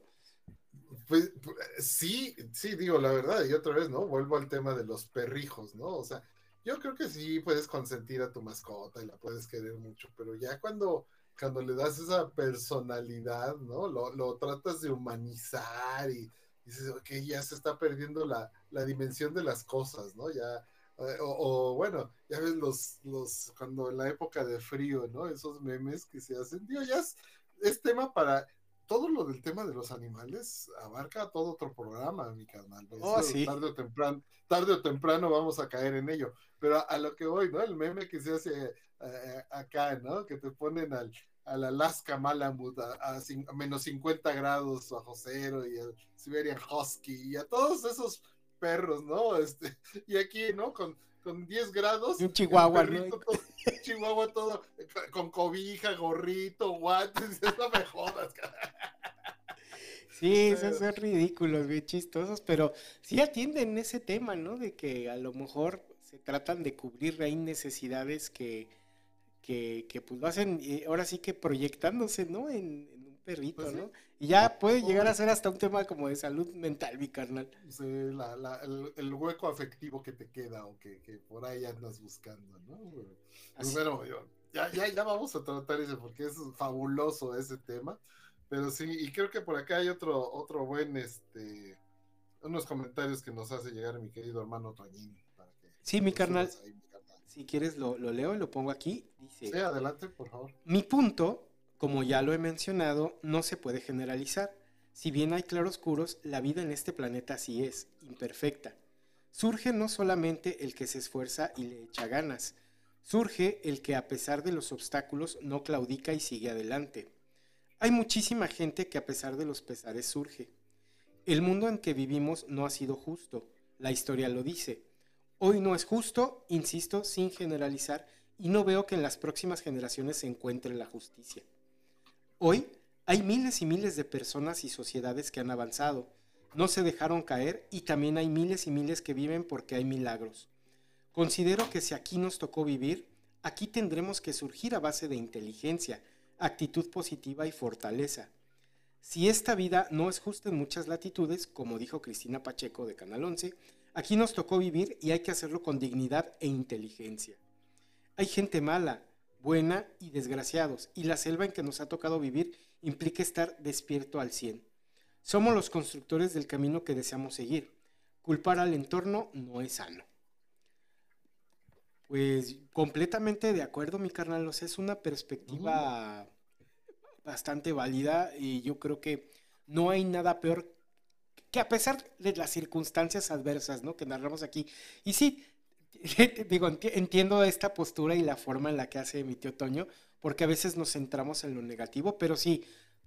Pues, sí, sí, digo la verdad, y otra vez, ¿no? Vuelvo al tema de los perrijos, ¿no? O sea, yo creo que sí puedes consentir a tu mascota y la puedes querer mucho, pero ya cuando, cuando le das esa personalidad, ¿no? Lo, lo tratas de humanizar y, dices, ok, ya se está perdiendo la, la dimensión de las cosas, ¿no? Ya, eh, o, bueno, ya ves los, los, cuando en la época de frío, ¿no? Esos memes que se hacen, digo, ya es, es tema para, todo lo del tema de los animales abarca todo otro programa, mi canal. Oh, sí. tarde, o temprano, tarde o temprano vamos a caer en ello. Pero a, lo que voy, ¿no? El meme que se hace eh, acá, ¿no? Que te ponen al, al Alaska Malamut a, menos 50 grados bajo cero y al Siberian Husky y a todos esos perros, ¿no? Este, <laughs> y aquí, ¿no? Con, con 10 grados. un chihuahua, chihuahua todo con cobija, gorrito, guantes, <laughs> no me jodas, <laughs> Sí, esos son ridículos, bien chistosos, pero sí atienden ese tema, ¿no? De que a lo mejor se tratan de cubrir ahí necesidades que, que, que pues lo hacen, eh, ahora sí que proyectándose, ¿no? En, perrito, pues ¿no? Y ya puede llegar a ser hasta un tema como de salud mental, mi carnal. Sí, el, hueco afectivo que te queda o que, por ahí andas buscando, ¿no? Bueno, ya, ya, ya vamos a tratar eso porque es fabuloso ese tema. Pero sí, y creo que por acá hay otro, otro buen, este, unos comentarios que nos hace llegar mi querido hermano Toñín. sí, mi carnal. Si quieres lo, lo, leo y lo pongo aquí. Dice, sí, adelante, por favor. Mi punto, como ya lo he mencionado, no se puede generalizar. Si bien hay claroscuros, la vida en este planeta sí es, imperfecta. Surge no solamente el que se esfuerza y le echa ganas, surge el que a pesar de los obstáculos no claudica y sigue adelante. Hay muchísima gente que a pesar de los pesares surge. El mundo en que vivimos no ha sido justo, la historia lo dice. Hoy no es justo, insisto, sin generalizar, y no veo que en las próximas generaciones se encuentre la justicia. Hoy hay miles y miles de personas y sociedades que han avanzado, no se dejaron caer y también hay miles y miles que viven porque hay milagros. Considero que si aquí nos tocó vivir, aquí tendremos que surgir a base de inteligencia, actitud positiva y fortaleza. Si esta vida no es justa en muchas latitudes, como dijo Cristina Pacheco de Canal 11, aquí nos tocó vivir y hay que hacerlo con dignidad e inteligencia. Hay gente mala, buena y desgraciados, y la selva en que nos ha tocado vivir implica estar despierto al 100. Somos los constructores del camino que deseamos seguir. Culpar al entorno no es sano. Pues completamente de acuerdo, mi carnal. O sea, es una perspectiva bastante válida y yo creo que no hay nada peor que a pesar de las circunstancias adversas, ¿no? Que narramos aquí. Y sí, <laughs> digo, entiendo esta postura y la forma en la que hace mi tío Toño, porque a veces nos centramos en lo negativo, pero sí,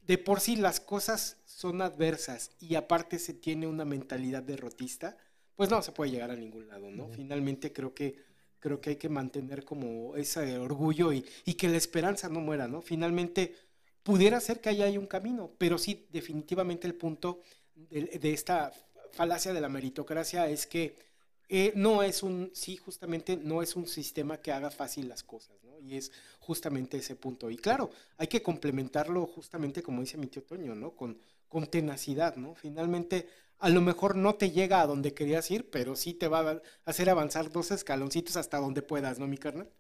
de por sí las cosas son adversas y aparte se tiene una mentalidad derrotista, pues no se puede llegar a ningún lado, ¿no? Finalmente creo que creo que hay que mantener como ese orgullo y, que la esperanza no muera, ¿no? Finalmente, pudiera ser que haya un camino, pero sí, definitivamente el punto de, esta falacia de la meritocracia es que eh, no es un, sí, justamente no es un sistema que haga fácil las cosas, ¿no? Y es justamente ese punto. Y claro, hay que complementarlo justamente como dice mi tío Toño, ¿no? Con, con tenacidad, ¿no? Finalmente, a lo mejor no te llega a donde querías ir, pero sí te va a hacer avanzar dos escaloncitos hasta donde puedas, ¿no, mi carnal?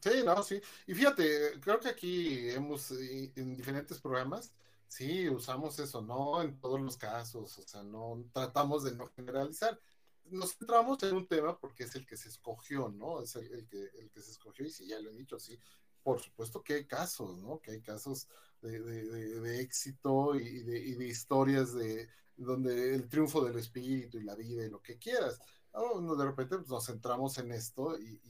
Sí, no, sí. Y fíjate, creo que aquí hemos, en diferentes programas, sí, usamos eso, no en todos los casos, o sea, no tratamos de no generalizar. Nos centramos en un tema porque es el que se escogió, ¿no? Es el, que, el que se escogió y sí, ya lo he dicho, sí. Por supuesto que hay casos, ¿no? Que hay casos de, de, éxito y de, y de historias de, donde el triunfo del espíritu y la vida y lo que quieras. de repente pues, nos centramos en esto y,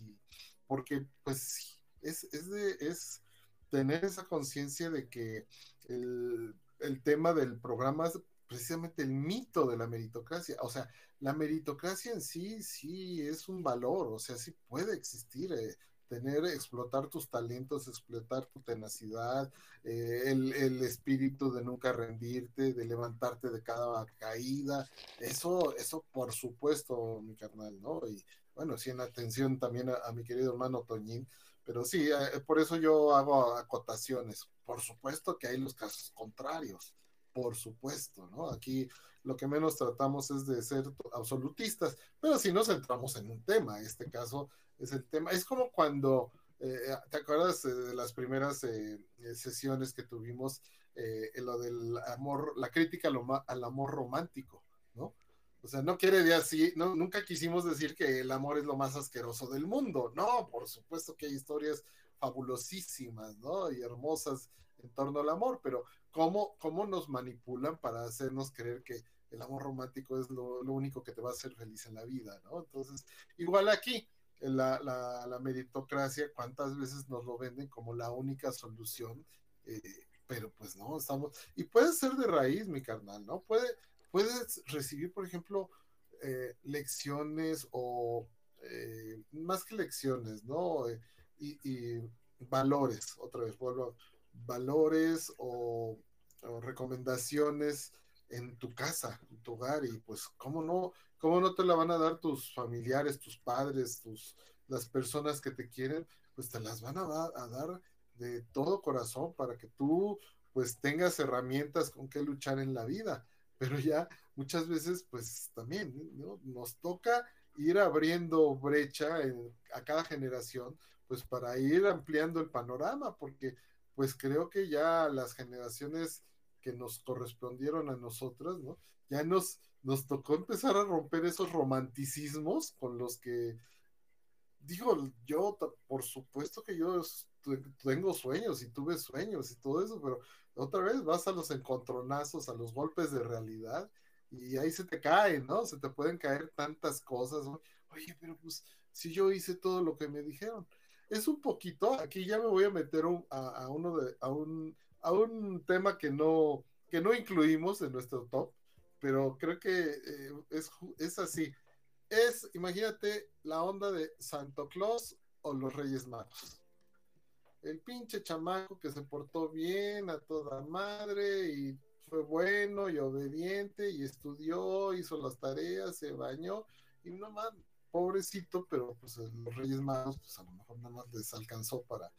porque pues es, es, de, es tener esa conciencia de que el, el, tema del programa es precisamente el mito de la meritocracia. O sea, la meritocracia en sí, sí es un valor, o sea, sí puede existir. Eh, tener, explotar tus talentos, explotar tu tenacidad, eh, el, espíritu de nunca rendirte, de levantarte de cada caída, eso, eso por supuesto, mi carnal, ¿no? Y bueno, sí, en atención también a, mi querido hermano Toñín, pero sí, eh, por eso yo hago acotaciones. Por supuesto que hay los casos contrarios, por supuesto, ¿no? Aquí lo que menos tratamos es de ser absolutistas, pero si nos centramos en un tema, este caso es el tema, es como cuando, eh, ¿te acuerdas de las primeras eh, sesiones que tuvimos en lo del amor, la crítica al amor romántico, ¿no? O sea, no quiere decir, no, nunca quisimos decir que el amor es lo más asqueroso del mundo, no, por supuesto que hay historias fabulosísimas, ¿no? Y hermosas en torno al amor, pero ¿cómo, cómo nos manipulan para hacernos creer que el amor romántico es lo, único que te va a hacer feliz en la vida, ¿no? Entonces, igual aquí, la, la, meritocracia, ¿cuántas veces nos lo venden como la única solución? Eh, pero pues no, estamos, y puede ser de raíz, mi carnal, ¿no? Puede, puedes recibir, por ejemplo, eh, lecciones o eh, más que lecciones, ¿no? y, valores, otra vez vuelvo, valores o, recomendaciones en tu casa, en tu hogar, y pues, ¿cómo no, cómo no te la van a dar tus familiares, tus padres, tus, las personas que te quieren, pues te las van a, a dar de todo corazón para que tú pues tengas herramientas con que luchar en la vida. Pero ya muchas veces pues también ¿no? nos toca ir abriendo brecha a cada generación pues para ir ampliando el panorama, porque pues creo que ya las generaciones que nos correspondieron a nosotras, ¿no? Ya nos, nos tocó empezar a romper esos romanticismos con los que, digo, yo, por supuesto que yo tengo sueños y tuve sueños y todo eso, pero otra vez vas a los encontronazos, a los golpes de realidad y ahí se te caen, ¿no? Se te pueden caer tantas cosas. Oye, pero pues si yo hice todo lo que me dijeron es un poquito, aquí ya me voy a meter a, uno de, a un, a un tema que no, que no incluimos en nuestro top, pero creo que eh, es, es así. Es, imagínate, la onda de Santo Claus o los Reyes Magos. El pinche chamaco que se portó bien a toda madre y fue bueno y obediente y estudió, hizo las tareas, se bañó y no más pobrecito, pero pues los Reyes Magos, pues a lo mejor nada más les alcanzó para,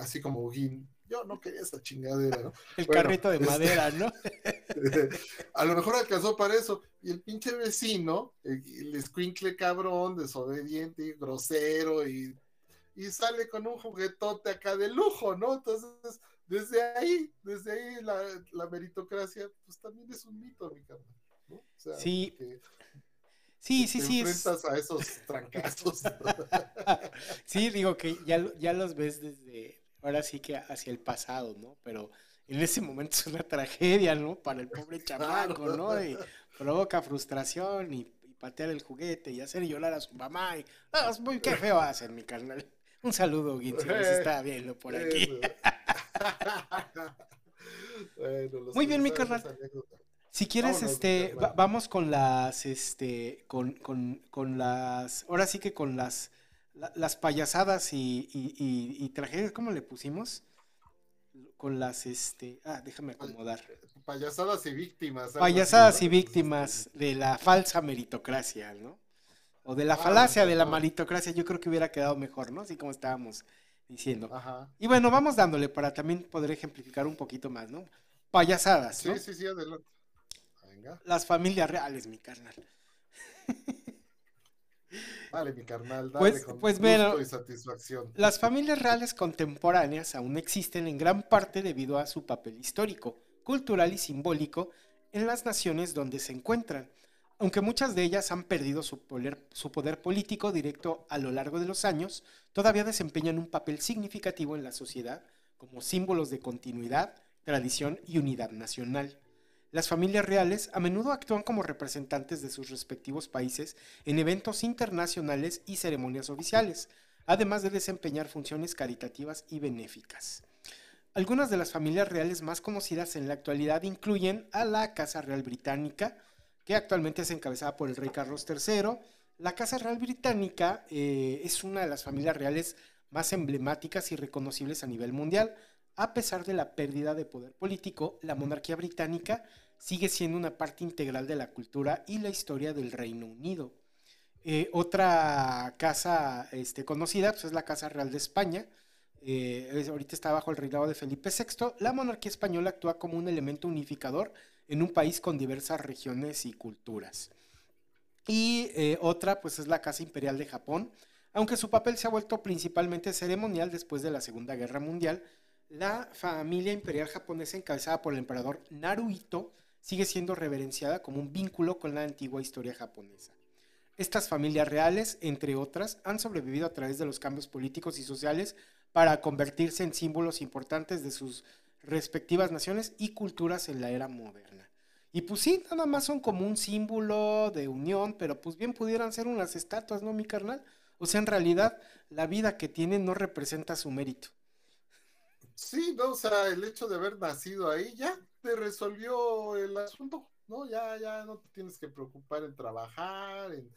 así como Ugin, yo no quería esa chingadera, ¿no? <laughs> El carrito de este, madera, ¿no? <laughs> a lo mejor alcanzó para eso, y el pinche vecino, el, el cabrón, desobediente, y grosero, y, y sale con un juguetote acá de lujo, ¿no? Entonces, desde ahí, desde ahí la, la meritocracia, pues también es un mito, mi carnal. ¿no? O sea, sí. Sí, sí, sí. enfrentas a esos trancazos. <laughs> sí, digo que ya, ya los ves desde, ahora sí que hacia el pasado, ¿no? Pero en ese momento es una tragedia, ¿no? Para el pobre <laughs> chamaco, ¿no? Y provoca frustración y, patear el juguete y hacer llorar a su mamá. Y, ah, es muy qué feo hacer, mi carnal. Un saludo, Guin, si nos está viendo por aquí. <laughs> muy bien, mi carnal. Si quieres, este, vamos con las, este, con, con, con, las, ahora sí que con las, las payasadas y, y, y, tragedias, ¿cómo le pusimos? Con las, este, ah, déjame acomodar. Payasadas y víctimas. Payasadas y víctimas de la falsa meritocracia, ¿no? O de la ah, falacia de la meritocracia, yo creo que hubiera quedado mejor, ¿no? Así como estábamos diciendo. Ajá. Y bueno, vamos dándole para también poder ejemplificar un poquito más, ¿no? Payasadas, ¿no? Sí, sí, sí, adelante. Las familias reales, mi carnal. <laughs> Vale, mi carnal, dale pues, con pues gusto y satisfacción. Las familias reales contemporáneas aún existen en gran parte debido a su papel histórico, cultural y simbólico en las naciones donde se encuentran, aunque muchas de ellas han perdido su poder, su poder político directo a lo largo de los años, todavía desempeñan un papel significativo en la sociedad como símbolos de continuidad, tradición y unidad nacional. Las familias reales a menudo actúan como representantes de sus respectivos países en eventos internacionales y ceremonias oficiales, además de desempeñar funciones caritativas y benéficas. Algunas de las familias reales más conocidas en la actualidad incluyen a la Casa Real Británica, que actualmente es encabezada por el rey Carlos III. La Casa Real Británica eh, es una de las familias reales más emblemáticas y reconocibles a nivel mundial. A pesar de la pérdida de poder político, la monarquía británica sigue siendo una parte integral de la cultura y la historia del Reino Unido. Eh, otra casa este, conocida pues, es la Casa Real de España. Eh, ahorita está bajo el reinado de Felipe VI. La monarquía española actúa como un elemento unificador en un país con diversas regiones y culturas. Y eh, otra, pues es la Casa Imperial de Japón. Aunque su papel se ha vuelto principalmente ceremonial después de la Segunda Guerra Mundial, la familia imperial japonesa encabezada por el emperador Naruhito sigue siendo reverenciada como un vínculo con la antigua historia japonesa. Estas familias reales, entre otras, han sobrevivido a través de los cambios políticos y sociales para convertirse en símbolos importantes de sus respectivas naciones y culturas en la era moderna. Y pues sí, nada más son como un símbolo de unión, pero pues bien pudieran ser unas estatuas, ¿no, mi carnal? O sea, en realidad, la vida que tienen no representa su mérito. Sí, no, o sea, el hecho de haber nacido ahí ya te resolvió el asunto, ¿no? Ya, ya no te tienes que preocupar en trabajar, en,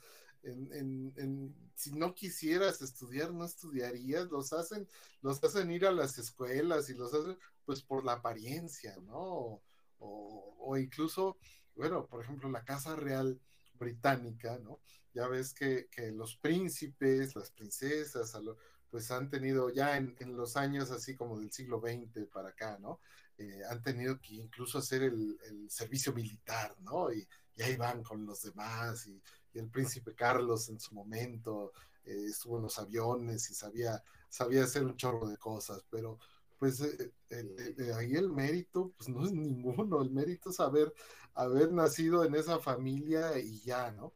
en, en, si no quisieras estudiar, no estudiarías, los hacen, los hacen ir a las escuelas y los hacen pues por la apariencia, ¿no? O, o incluso, bueno, por ejemplo, la Casa Real Británica, ¿no? Ya ves que, que los príncipes, las princesas, pues han tenido ya en, en, los años así como del siglo XX para acá, ¿no? Eh, han tenido que incluso hacer el, el servicio militar, ¿no? Y, y, ahí van con los demás y, y el príncipe Carlos en su momento eh, estuvo en los aviones y sabía, sabía hacer un chorro de cosas, pero pues eh, el, el, ahí el mérito, pues no es ninguno, el mérito es haber, haber nacido en esa familia y ya, ¿no?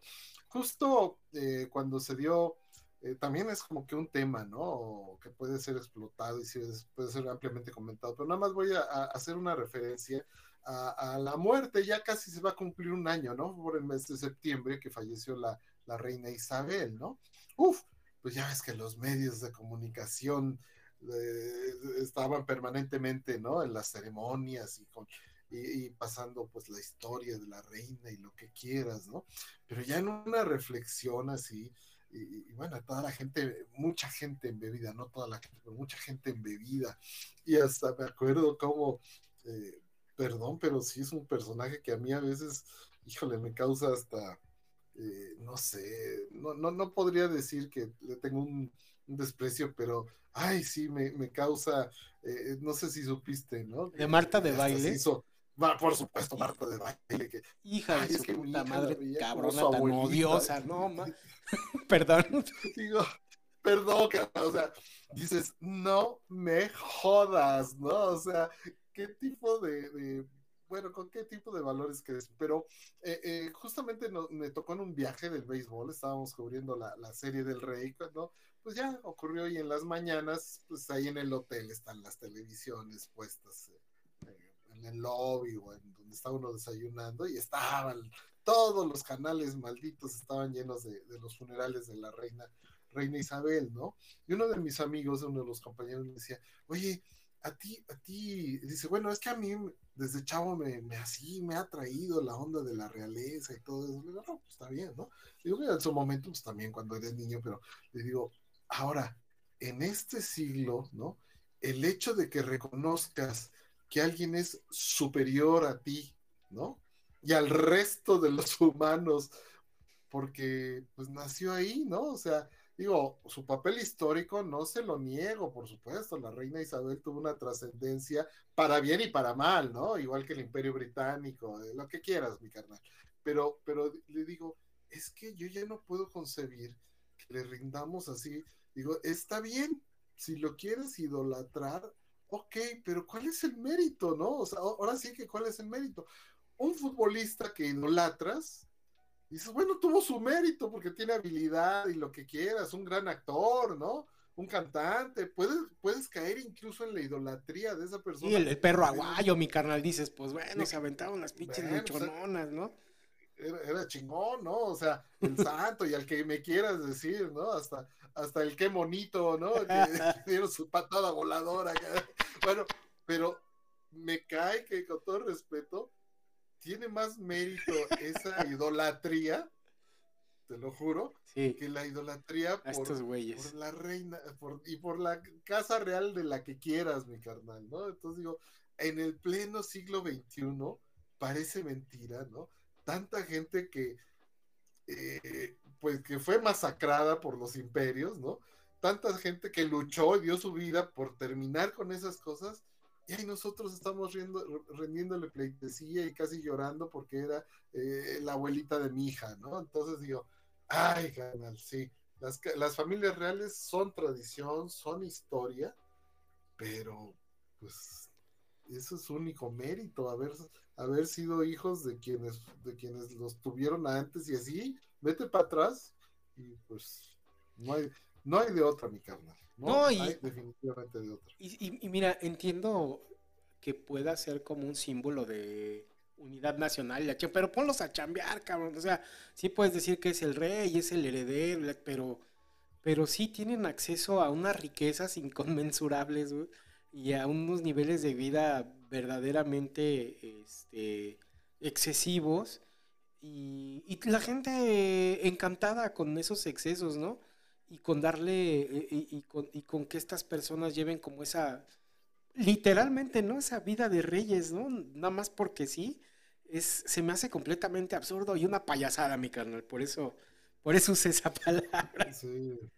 Justo eh, cuando se dio, eh, también es como que un tema, ¿no? Que puede ser explotado y puede ser ampliamente comentado, pero nada más voy a, a hacer una referencia a, la muerte, ya casi se va a cumplir un año, ¿no? Por el mes de septiembre que falleció la, reina Isabel, ¿no? Uf, pues ya ves que los medios de comunicación eh, estaban permanentemente, ¿no? En las ceremonias y, con, y, pasando pues la historia de la reina y lo que quieras, ¿no? Pero ya en una reflexión así, y, y, bueno, toda la gente, mucha gente embebida, no toda la gente, pero mucha gente embebida, y hasta me acuerdo como, eh, perdón, pero sí es un personaje que a mí a veces, híjole, me causa hasta, eh, no sé, no, no, no podría decir que le tengo un un desprecio, pero ay, sí, me, me causa, eh, no sé si supiste, ¿no? De Marta de baile. Hizo, va, por supuesto, Marta de baile. Que, hija de ay, su es que puta madre, cabrona tan odiosa, no, <laughs> ma... perdón. Digo, perdón, o sea, dices, no me jodas, ¿no? O sea, ¿qué tipo de, de bueno, con qué tipo de valores crees, pero eh, eh, justamente no, me tocó en un viaje del béisbol, estábamos cubriendo la, la, serie del Rey, ¿no? Pues ya ocurrió y en las mañanas, pues ahí en el hotel están las televisiones puestas eh, en el lobby o en donde está uno desayunando y estaban todos los canales malditos estaban llenos de, de los funerales de la reina, reina Isabel, ¿no? Y uno de mis amigos, uno de los compañeros me decía, oye, a ti, a ti, dice, bueno, es que a mí desde chavo me, me así, me ha traído la onda de la realeza y todo eso. Le digo, no, pues está bien, ¿no? Le digo, en su momento, pues también cuando eres niño, pero le digo, ahora, en este siglo, ¿no? El hecho de que reconozcas que alguien es superior a ti, ¿no? Y al resto de los <laughs> humanos, porque pues nació ahí, ¿no? O sea, digo, su papel histórico no se lo niego, por supuesto, la reina Isabel tuvo una trascendencia para bien y para mal, ¿no? Igual que el imperio británico, lo que quieras, mi carnal. Pero, pero le digo, es que yo ya no puedo concebir que le rindamos así. Digo, está bien, si lo quieres idolatrar, ok, pero ¿cuál es el mérito, no? O sea, ahora sí que ¿cuál es el mérito? Un futbolista que idolatras, dices, bueno, tuvo su mérito porque tiene habilidad y lo que quieras, un gran actor, ¿no? Un cantante, puedes, puedes caer incluso en la idolatría de esa persona. Y el, el perro aguayo, mi carnal, dices, pues bueno, se aventaron las pinches bueno, luchononas, ¿no? Era, era, chingón, ¿no? O sea, el santo y al que me quieras decir, ¿no? Hasta, hasta el qué monito, ¿no? Que <laughs> dieron su patada voladora. Bueno, pero me cae que con todo respeto, tiene más mérito esa idolatría, te lo juro, sí. que la idolatría por, por la reina por, y por la casa real de la que quieras, mi carnal, ¿no? Entonces digo, en el pleno siglo XXI parece mentira, ¿no? Tanta gente que, eh, pues, que fue masacrada por los imperios, ¿no? Tanta gente que luchó y dio su vida por terminar con esas cosas y ahí nosotros estamos riendo, rendiéndole pleitesía y casi llorando porque era eh, la abuelita de mi hija, ¿no? Entonces digo, ay, canal, sí, las, las familias reales son tradición, son historia, pero pues eso es único mérito, haber, haber sido hijos de quienes, de quienes los tuvieron antes y así, vete para atrás y pues no hay, no hay de otra, mi carnal. No, hay definitivamente de otra. Y, y, mira, entiendo que pueda ser como un símbolo de unidad nacional, pero ponlos a chambear, cabrón. O sea, sí puedes decir que es el rey, es el heredero, pero, pero sí tienen acceso a unas riquezas inconmensurables, y a unos niveles de vida verdaderamente este, excesivos. Y, la gente encantada con esos excesos, ¿no? y con darle, eh, y, con, y, con, que estas personas lleven como esa, literalmente, ¿no? Esa vida de reyes, ¿no? Nada más porque sí, es, se me hace completamente absurdo y una payasada, mi carnal, por eso, por eso usé esa <laughs> palabra. Sí. <laughs>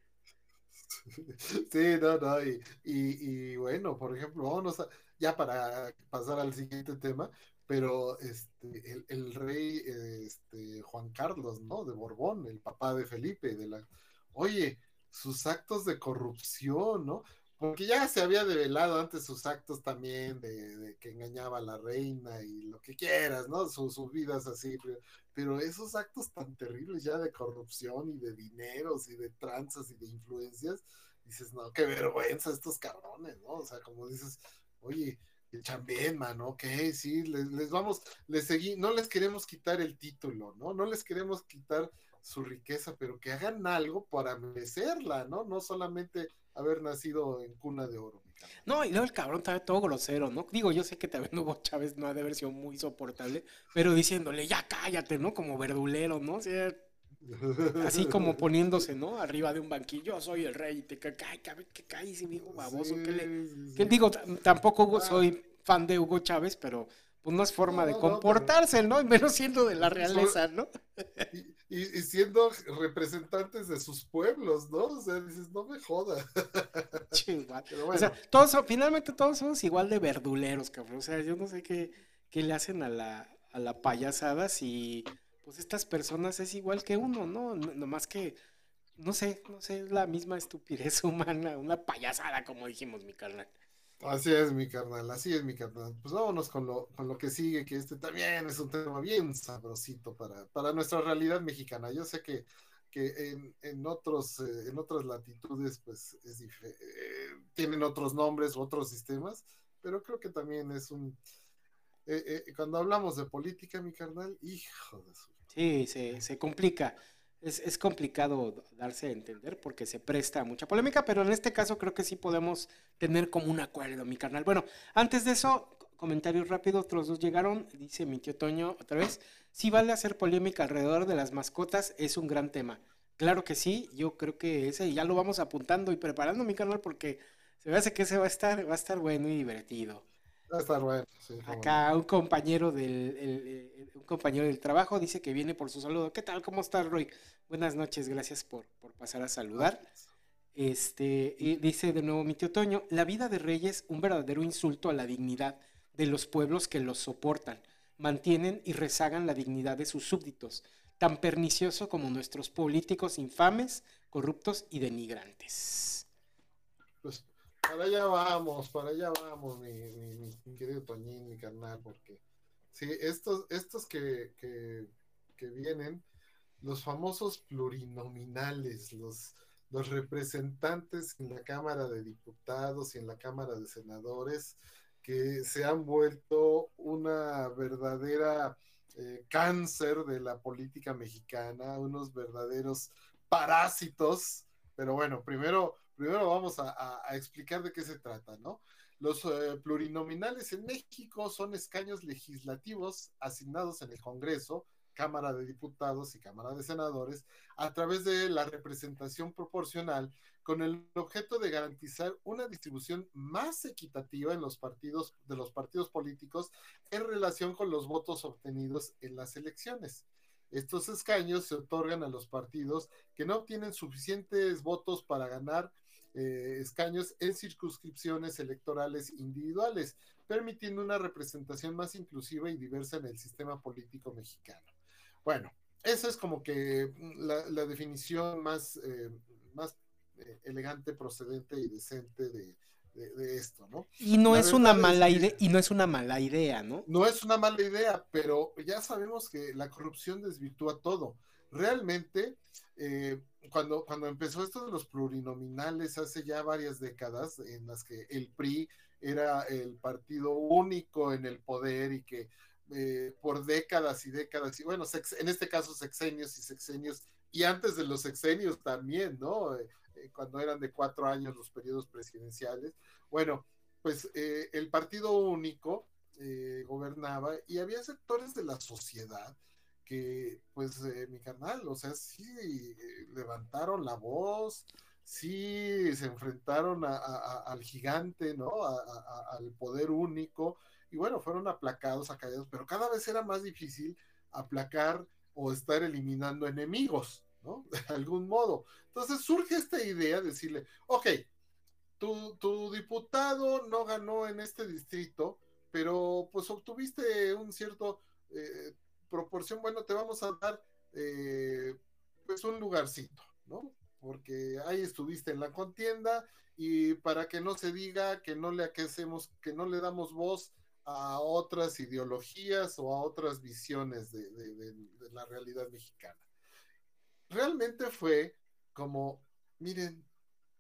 Sí, no, no, y, bueno, por ejemplo, vamos ya para pasar al siguiente tema, pero este, el, rey este, Juan Carlos, ¿no? De Borbón, el papá de Felipe, de la, oye, sus actos de corrupción, ¿no? Porque ya se había develado antes sus actos también de, que engañaba a la reina y lo que quieras, ¿no? Sus, vidas así, pero, esos actos tan terribles ya de corrupción y de dineros y de tranzas y de influencias, dices, no, qué vergüenza estos cabrones, ¿no? O sea, como dices, oye, chambén, mano, ok, sí, les, les vamos, les seguí, no les queremos quitar el título, ¿no? No les queremos quitar su riqueza, pero que hagan algo para merecerla, ¿no? No solamente haber nacido en cuna de oro. No, y luego el cabrón estaba todo grosero, ¿no? Digo, yo sé que también <laughs> Hugo Chávez no ha de haber sido muy soportable, pero diciéndole, ya cállate, ¿no? Como verdulero, ¿no? O así <laughs> como poniéndose, ¿no? Arriba de un banquillo, soy el rey, y te cae, cae, que cae, mi hijo baboso. que le... digo, tampoco ah. soy fan de Hugo Chávez, pero pues no es forma de comportarse, ¿no? Y menos siendo de la realeza, ¿no? Y, siendo representantes de sus pueblos, ¿no? O sea, dices, no me joda. <laughs> O sea, todos, finalmente todos somos igual de verduleros, cabrón. O sea, yo no sé qué, qué le hacen a la, a la payasada si, pues estas personas es igual que uno, ¿no? Nomás que, no sé, no sé, es la misma estupidez <laughs> humana, una payasada, como dijimos, mi carnal. Así es, mi carnal, así es, mi carnal. Pues vámonos con lo, con lo que sigue, que este también es un tema bien sabrosito para, para nuestra realidad mexicana. Yo sé que, que en, en otros, eh, en otras latitudes, pues es eh, tienen otros nombres, otros sistemas, pero creo que también es un... Eh, cuando hablamos de política, mi carnal, hijo de su... Sí, se, se complica es, complicado darse a entender porque se presta mucha polémica, pero en este caso creo que sí podemos tener como un acuerdo, mi carnal. Bueno, antes de eso, comentarios rápidos, otros dos llegaron, dice mi tío Toño otra vez, si vale hacer polémica alrededor de las mascotas, es un gran tema. Claro que sí, yo creo que ese ya lo vamos apuntando y preparando mi canal porque se me hace que ese va a estar, va a estar bueno y divertido. Va a estar bueno. Acá un compañero del un compañero del trabajo dice que viene por su saludo. ¿Qué tal? ¿Cómo estás, Roy? Buenas noches, gracias por, pasar a saludar. Este, y dice de nuevo mi tío Toño, la vida de reyes un verdadero insulto a la dignidad de los pueblos que los soportan, mantienen y rezagan la dignidad de sus súbditos, tan pernicioso como nuestros políticos infames, corruptos y denigrantes. Pues para allá vamos, para allá vamos, mi, querido Toñín, mi carnal, porque sí, estos, estos que, que, que vienen los famosos plurinominales, los, los representantes en la Cámara de Diputados y en la Cámara de Senadores, que se han vuelto una verdadera eh, cáncer de la política mexicana, unos verdaderos parásitos. Pero bueno, primero, primero vamos a, explicar de qué se trata, ¿no? Los eh, plurinominales en México son escaños legislativos asignados en el Congreso Cámara de Diputados y Cámara de Senadores a través de la representación proporcional con el objeto de garantizar una distribución más equitativa en los partidos de los partidos políticos en relación con los votos obtenidos en las elecciones. Estos escaños se otorgan a los partidos que no obtienen suficientes votos para ganar eh, escaños en circunscripciones electorales individuales, permitiendo una representación más inclusiva y diversa en el sistema político mexicano. Bueno, esa es como que la, definición más, eh, más eh, elegante, procedente y decente de, esto, ¿no? Y no es una mala idea, y no es una mala idea, ¿no? No es una mala idea, pero ya sabemos que la corrupción desvirtúa todo. Realmente, eh, cuando, cuando empezó esto de los plurinominales hace ya varias décadas, en las que el PRI era el partido único en el poder y que eh, por décadas y décadas, y bueno, en este caso sexenios y sexenios, y antes de los sexenios también, ¿no? Eh, cuando eran de cuatro años los periodos presidenciales. Bueno, pues el partido único gobernaba y había sectores de la sociedad que, pues, mi canal, o sea, sí levantaron la voz, sí se enfrentaron al gigante, ¿no? al poder único y bueno, fueron aplacados, acallados, pero cada vez era más difícil aplacar o estar eliminando enemigos, ¿no? <laughs> De algún modo. Entonces surge esta idea de decirle, ok, tu, tu diputado no ganó en este distrito, pero pues obtuviste un cierto eh, proporción, bueno, te vamos a dar eh, pues un lugarcito, ¿no? Porque ahí estuviste en la contienda y para que no se diga que no le aquecemos, que no le damos voz a otras ideologías o a otras visiones de, la realidad mexicana. Realmente fue como, miren,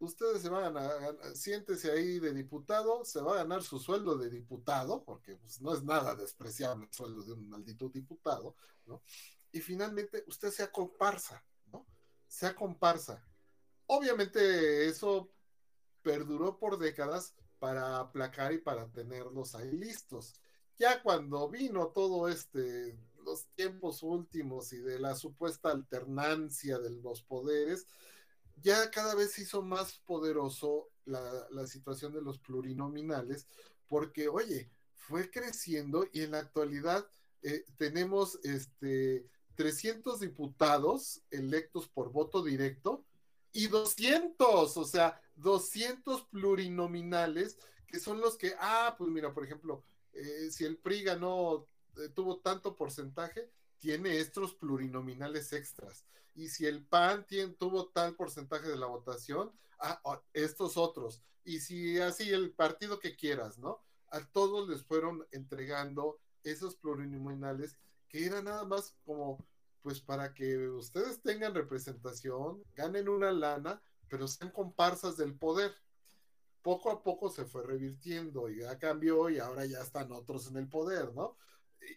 ustedes se van a ganar, siéntese ahí de diputado, se va a ganar su sueldo de diputado, porque pues, no es nada despreciable el sueldo de un maldito diputado, ¿no? Y finalmente usted sea comparsa, ¿no? Sea comparsa. Obviamente eso perduró por décadas, para aplacar y para tenerlos ahí listos. Ya cuando vino todo este, los tiempos últimos y de la supuesta alternancia de los poderes, ya cada vez se hizo más poderoso la, situación de los plurinominales, porque, oye, fue creciendo y en la actualidad eh, tenemos este, 300 diputados electos por voto directo y 200, o sea, 200 plurinominales, que son los que, ah, pues mira, por ejemplo, eh, si el PRI ganó, eh, tuvo tanto porcentaje, tiene estos plurinominales extras. Y si el PAN tuvo tal porcentaje de la votación, ah, estos otros. Y si así el partido que quieras, ¿no? A todos les fueron entregando esos plurinominales que eran nada más como pues para que ustedes tengan representación, ganen una lana, pero sean comparsas del poder. Poco a poco se fue revirtiendo y ya cambió y ahora ya están otros en el poder, ¿no?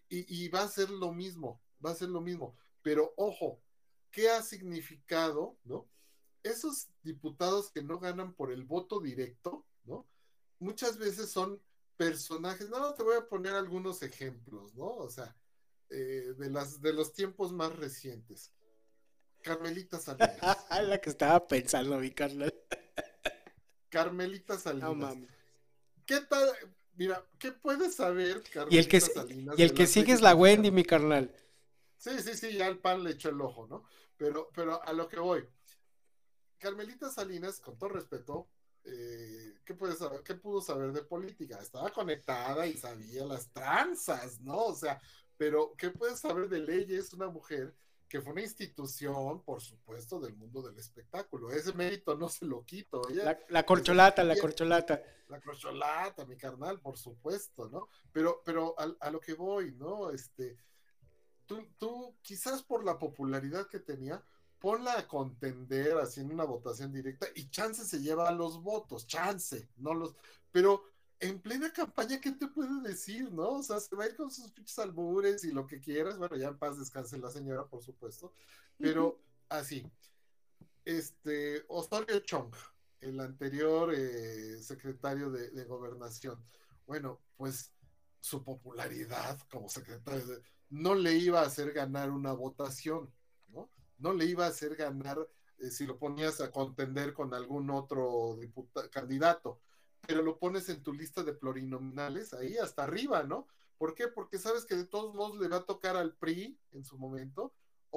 Y, va a ser lo mismo, va a ser lo mismo. Pero ojo, ¿qué ha significado, ¿no? Esos diputados que no ganan por el voto directo, ¿no? Muchas veces son personajes, no, te voy a poner algunos ejemplos, ¿no? O sea, eh, de, las, de los tiempos más recientes. Carmelita Salinas. <laughs> la que estaba pensando, mi carnal. Carmelita Salinas. ¿Qué tal? Mira, ¿qué puedes saber, Carmelita y el que, Salinas? Y el que sigue es la Wendy, mi carnal. Sí, sí, sí, ya el pan le echó el ojo, ¿no? Pero, pero a lo que voy. Carmelita Salinas, con todo respeto, eh, ¿qué, puede saber, ¿qué pudo saber de política? Estaba conectada y sabía las tranzas, ¿no? O sea, pero ¿qué puedes saber de leyes? Una mujer que fue una institución, por supuesto, del mundo del espectáculo. Ese mérito no se lo quito. la, corcholata, la corcholata. La corcholata, mi carnal, por supuesto, ¿no? Pero, pero a, lo que voy, ¿no? Este, tú, tú, quizás por la popularidad que tenía, ponla a contender así en una votación directa y chance se lleva a los votos, chance, no los, pero en plena campaña, ¿qué te puede decir, no? O sea, se va a ir con sus pinches albures y lo que quieras. Bueno, ya en paz descanse la señora, por supuesto. Pero así. Este, Osorio Chong, el anterior eh, secretario de, gobernación. Bueno, pues su popularidad como secretario no le iba a hacer ganar una votación, ¿no? No le iba a hacer ganar eh, si lo ponías a contender con algún otro candidato pero lo pones en tu lista de plurinominales ahí hasta arriba, ¿no? ¿Por qué? Porque sabes que de todos modos le va a tocar al PRI en su momento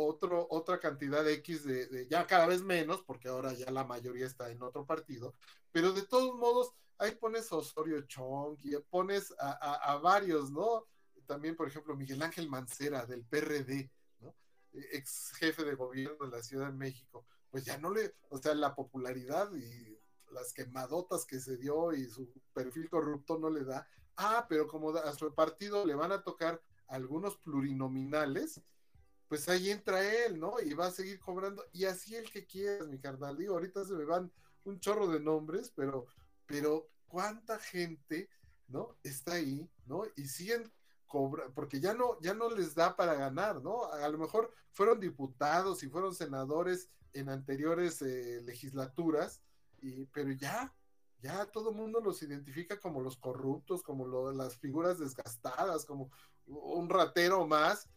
otro, otra cantidad de X de, ya cada vez menos, porque ahora ya la mayoría está en otro partido, pero de todos modos, ahí pones a Osorio Chong y pones a, varios, ¿no? También, por ejemplo, Miguel Ángel Mancera del PRD, ¿no? Ex jefe de gobierno de la Ciudad de México. Pues ya no le, o sea, la popularidad y las quemadotas que se dio y su perfil corrupto no le da. Ah, pero como a su partido le van a tocar algunos plurinominales, pues ahí entra él, ¿no? Y va a seguir cobrando, y así el que quieras, mi carnal. Digo, ahorita se me van un chorro de nombres, pero, pero cuánta gente, ¿no? Está ahí, ¿no? Y siguen cobrando, porque ya no, ya no les da para ganar, ¿no? A lo mejor fueron diputados y fueron senadores en anteriores eh, legislaturas, y, pero ya, ya todo el mundo los identifica como los corruptos, como las figuras desgastadas, como un ratero más,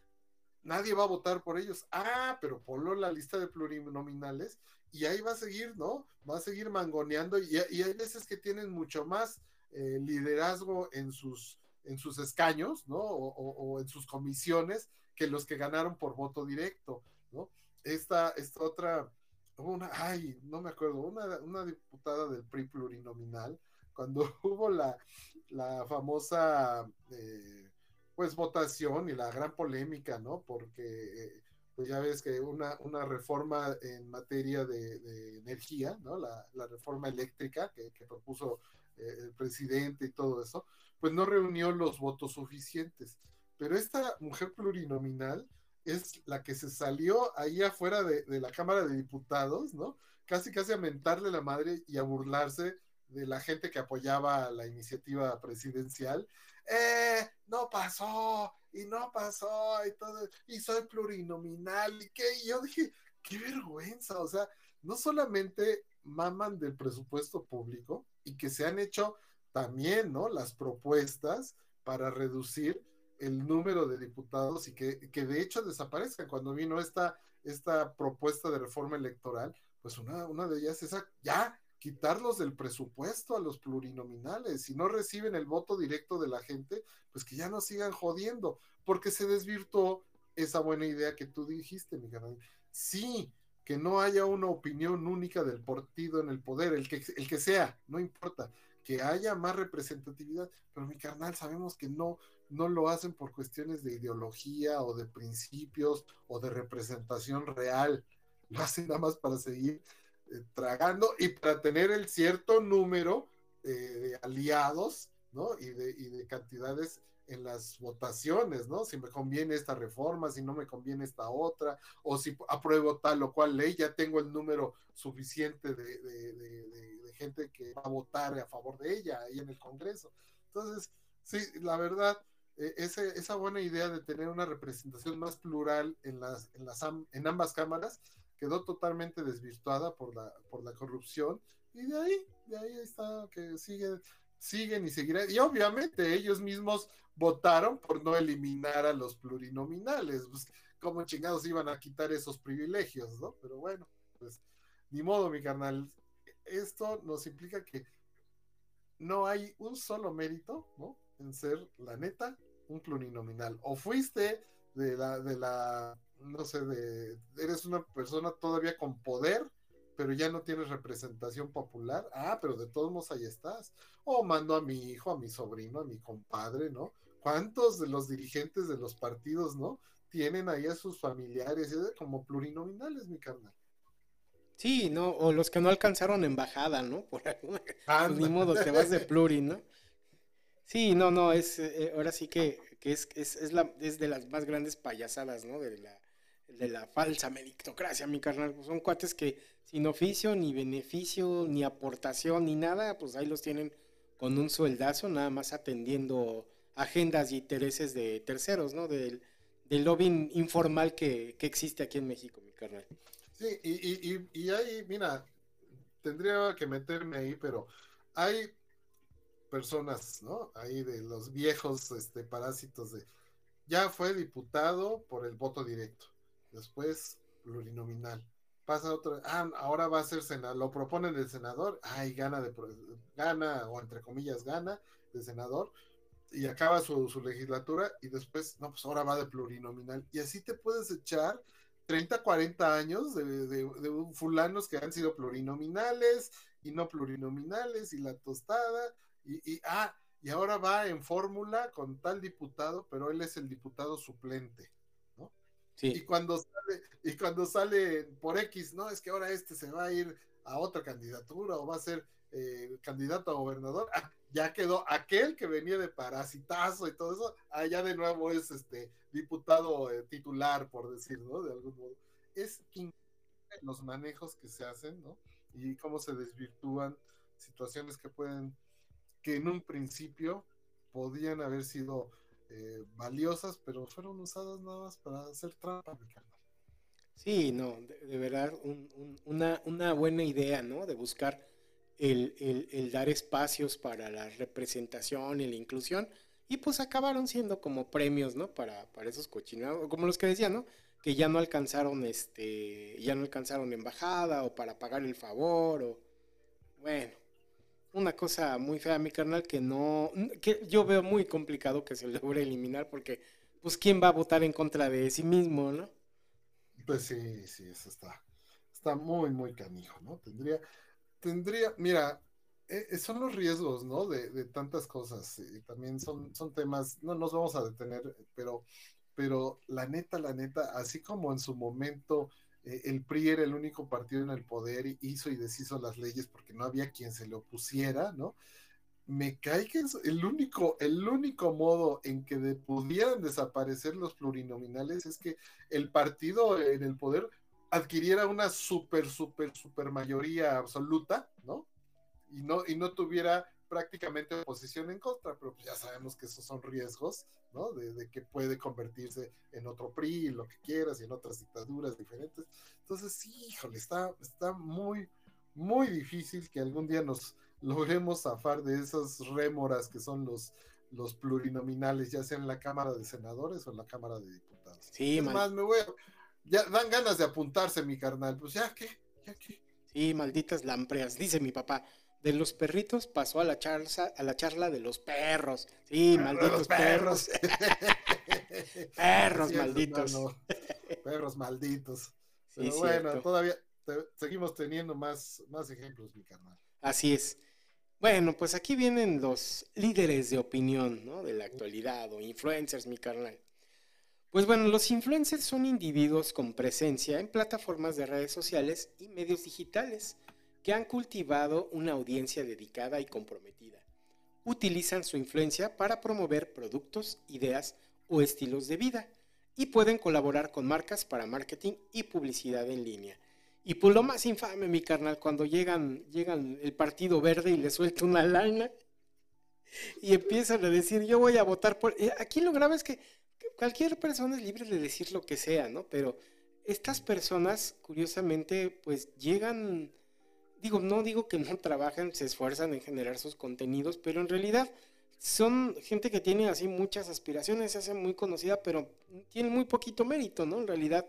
nadie va a votar por ellos. Ah, pero ponlo en la lista de plurinominales y ahí va a seguir, ¿no? Va a seguir mangoneando y, hay veces que tienen mucho más eh, liderazgo en sus, en sus escaños, ¿no? O, en sus comisiones que los que ganaron por voto directo, ¿no? Esta, esta otra, una, ay, no me acuerdo, una, una diputada del PRI plurinominal, cuando <laughs> hubo la, la famosa... Eh, pues votación y la gran polémica, ¿no? Porque pues ya ves que una, una reforma en materia de, energía, ¿no? La, reforma eléctrica que, propuso eh, el presidente y todo eso, pues no reunió los votos suficientes. Pero esta mujer plurinominal es la que se salió ahí afuera de, de la Cámara de Diputados, ¿no? Casi casi a mentarle la madre y a burlarse de la gente que apoyaba la iniciativa presidencial eh, no pasó, y no pasó, y todo, y soy plurinominal, y que yo dije, qué vergüenza, o sea, no solamente maman del presupuesto público y que se han hecho también, ¿no? Las propuestas para reducir el número de diputados y que, que de hecho desaparezcan. Cuando vino esta, esta propuesta de reforma electoral, pues una, una de ellas es ya quitarlos del presupuesto a los plurinominales. Si no reciben el voto directo de la gente, pues que ya no sigan jodiendo, porque se desvirtuó esa buena idea que tú dijiste, mi canal. Sí, que no haya una opinión única del partido en el poder, el que, el que sea, no importa, que haya más representatividad, pero mi carnal, sabemos que no, no lo hacen por cuestiones de ideología o de principios o de representación real, lo hacen nada más para seguir eh, tragando y para tener el cierto número eh, de aliados, ¿no? Y de, y de cantidades en las votaciones, ¿no? Si me conviene esta reforma, si no me conviene esta otra, o si apruebo tal o cual ley, ya tengo el número suficiente de, de, gente que va a votar a favor de ella ahí en el Congreso. Entonces, sí, la verdad, e, ese, esa buena idea de tener una representación más plural en, las, en, las, en ambas cámaras, quedó totalmente desvirtuada por la, por la corrupción y de ahí, de ahí está que sigue, siguen y seguirán. Y obviamente ellos mismos votaron por no eliminar a los plurinominales. Pues, ¿Cómo chingados iban a quitar esos privilegios, no? Pero bueno, pues ni modo, mi carnal. Esto nos implica que no hay un solo mérito, ¿no? En ser, la neta, un plurinominal. O fuiste de la, de la no sé, de, eres una persona todavía con poder, pero ya no tienes representación popular. Ah, pero de todos modos ahí estás. O mando a mi hijo, a mi sobrino, a mi compadre, ¿no? ¿Cuántos de los dirigentes de los partidos, ¿no? Tienen ahí a sus familiares como plurinominales, mi carnal. Sí, ¿no? O los que no alcanzaron embajada, ¿no? <laughs> Por alguna... Pues ni modo, te vas de pluri, ¿no? Sí, no, no, es, eh, ahora sí que, es, es, es, la, es de las más grandes payasadas, ¿no? De la, de la falsa meritocracia, mi carnal. Pues son cuates que sin oficio, ni beneficio, ni aportación, ni nada, pues ahí los tienen con un sueldazo, nada más atendiendo agendas y intereses de terceros, ¿no? Del, del lobbying informal que, existe aquí en México, mi carnal. Sí, y, y, y ahí, mira, tendría que meterme ahí, pero hay personas, ¿no? Ahí de los viejos este, parásitos de, ya fue diputado por el voto directo después plurinominal. Pasa otro, ah, ahora va a ser senador, lo proponen el senador, ay, gana, de, gana, o entre comillas, gana de senador, y acaba su, legislatura, y después, no, pues ahora va de plurinominal. Y así te puedes echar 30, 40 años de, de, fulanos que han sido plurinominales y no plurinominales y la tostada y, y ah, y ahora va en fórmula con tal diputado, pero él es el diputado suplente, ¿no? Sí. Y cuando sale, y cuando sale por X, no, es que ahora este se va a ir a otra candidatura o va a ser eh, candidato a gobernador, ah, ya quedó aquel que venía de parasitazo y todo eso, allá de nuevo es este diputado eh, titular, por decirlo, De algún modo. Es los manejos que se hacen, ¿no? Y cómo se desvirtúan situaciones que pueden, que en un principio podían haber sido eh, valiosas, pero fueron usadas nada más para hacer trampa, Sí, no, de, verdad, una, una buena idea, ¿no? De buscar el, dar espacios para la representación y la inclusión, y pues acabaron siendo como premios, ¿no? Para, para esos cochinados, como los que decía, ¿no? Que ya no alcanzaron, este, ya no alcanzaron embajada o para pagar el favor, o, bueno, una cosa muy fea, mi carnal, que no, que yo veo muy complicado que se <laughs> logre eliminar, porque, pues, ¿quién va a votar en contra de sí mismo, no? Pues sí, sí, eso está, está muy, muy canijo, ¿no? Tendría, tendría, mira, eh, eh, son los riesgos, ¿no? De, tantas cosas. Y también son, son temas, no nos vamos a detener, pero, pero la neta, la neta, así como en su momento eh, el PRI era el único partido en el poder y hizo y deshizo las leyes porque no había quien se le opusiera, ¿no? Me cae que el único, el único modo en que pudieran desaparecer los plurinominales es que el partido en el poder adquiriera una super, super, super mayoría absoluta, ¿no? Y no, y no tuviera prácticamente oposición en contra, pero pues ya sabemos que esos son riesgos, ¿no? De, que puede convertirse en otro PRI, lo que quieras, y en otras dictaduras diferentes. Entonces, sí, híjole, está, está muy, muy difícil que algún día nos logremos zafar de esas rémoras que son los, los plurinominales, ya sea en la Cámara de Senadores o en la Cámara de Diputados. Sí, más, me voy a, ya dan ganas de apuntarse, mi carnal. Pues ya qué, ya qué. Sí, malditas lampreas, dice mi papá. De los perritos pasó a la charla, a la charla de los perros. Sí, malditos perros. Perros, <laughs> malditos. <laughs> Perros malditos. Pero bueno, todavía seguimos teniendo más, más ejemplos, mi carnal. Así es. Bueno, pues aquí vienen los líderes de opinión, ¿no? De la actualidad o influencers, mi carnal. Pues bueno, los influencers son individuos con presencia en plataformas de redes sociales y medios digitales que han cultivado una audiencia dedicada y comprometida. Utilizan su influencia para promover productos, ideas o estilos de vida y pueden colaborar con marcas para marketing y publicidad en línea. Y pues lo más infame, mi carnal, cuando llegan, llegan el Partido Verde y le suelta una lana y empiezan a decir, yo voy a votar por... Eh, aquí lo grave es que cualquier persona es libre de decir lo que sea, ¿no? Pero estas personas, curiosamente, pues llegan, digo, no digo que no <laughs> trabajan, se esfuerzan en generar sus contenidos, pero en realidad son gente que tiene así muchas aspiraciones, se hace muy conocida, pero tiene muy poquito mérito, ¿no? En realidad,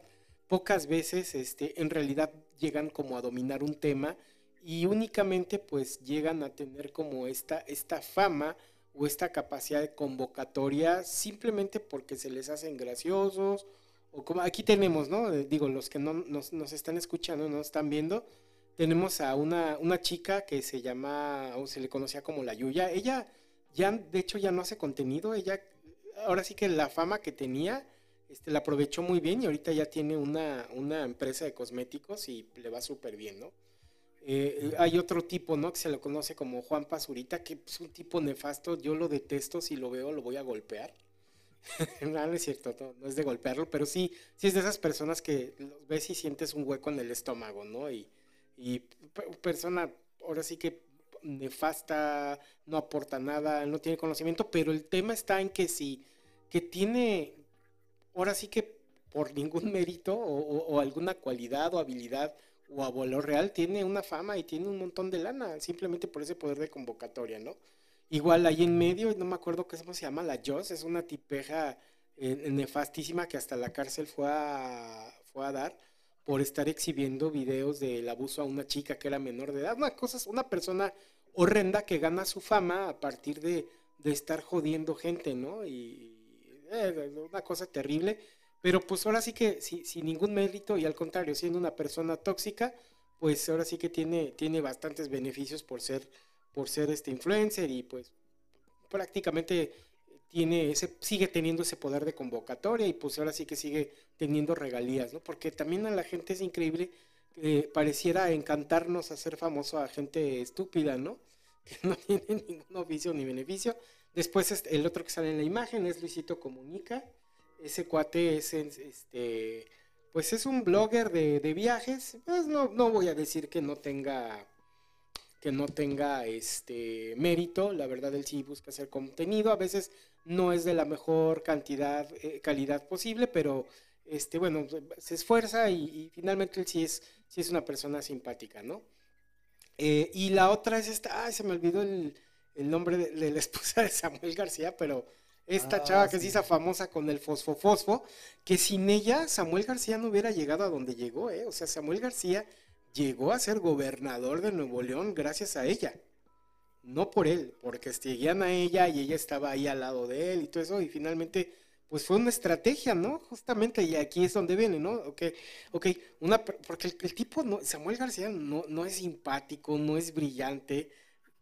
pocas veces, este, en realidad llegan como a dominar un tema y únicamente pues llegan a tener como esta, esta fama o esta capacidad de convocatoria simplemente porque se les hacen graciosos o como aquí tenemos, ¿no? Eh, digo, los que no nos, nos están escuchando, no están viendo, tenemos a una, una chica que se llama, o se le conocía como la Yuya, ella ya, de hecho, ya no hace contenido, ella, ahora sí que la fama que tenía, este, la aprovechó muy bien y ahorita ya tiene una, una empresa de cosméticos y le va súper bien, ¿no? Eh, hay otro tipo, ¿no? Que se lo conoce como Juan Pazurita, que es un tipo nefasto. Yo lo detesto, si lo veo lo voy a golpear. <laughs> no, es cierto, no, es de golpearlo, pero sí, sí es de esas personas que ves y sientes un hueco en el estómago, ¿no? Y, y persona, ahora sí que nefasta, no aporta nada, no tiene conocimiento, pero el tema está en que si, que tiene, ahora sí que por ningún mérito o alguna cualidad o habilidad o Abuelo Real tiene una fama y tiene un montón de lana, simplemente por ese poder de convocatoria, ¿no? Igual ahí en medio, no me acuerdo cómo se llama, la Joss, es una tipeja eh, nefastísima que hasta la cárcel fue a, fue a dar por estar exhibiendo videos del abuso a una chica que era menor de edad, una cosa, una persona horrenda que gana su fama a partir de, de estar jodiendo gente, ¿no? Y eh, una cosa terrible pero pues ahora sí que sin ningún mérito y al contrario, siendo una persona tóxica, pues ahora sí que tiene, tiene bastantes beneficios por ser, por ser este influencer y pues prácticamente tiene ese, sigue teniendo ese poder de convocatoria y pues ahora sí que sigue teniendo regalías, ¿no? Porque también a la gente es increíble pareciera encantarnos hacer famoso a gente estúpida, ¿no? <laughs> Que no tiene ningún oficio ni beneficio. Después este, el otro que sale en la imagen es Luisito Comunica, ese cuate es este pues es un blogger de, viajes. Pues no, no voy a decir que no tenga que no tenga este mérito. La verdad, él sí busca hacer contenido. A veces no es de la mejor cantidad, eh, calidad posible, pero este, bueno, se esfuerza y, finalmente él sí es, sí es una persona simpática, ¿no? Eh, y la otra es esta, ay, se me olvidó el, nombre de, la <laughs> esposa de Samuel García, pero esta ah, chava que se hizo famosa con el fosfo-fosfo, que sin ella Samuel García no hubiera llegado a donde llegó, ¿eh? O sea, Samuel García llegó a ser gobernador de Nuevo León gracias a ella. No por él, porque seguían a ella y ella estaba ahí al lado de él y todo eso, y finalmente, pues fue una estrategia, ¿no? Justamente, y aquí es donde viene, ¿no? Ok, ok, una, porque el, tipo, no, Samuel García no, no es simpático, no es brillante,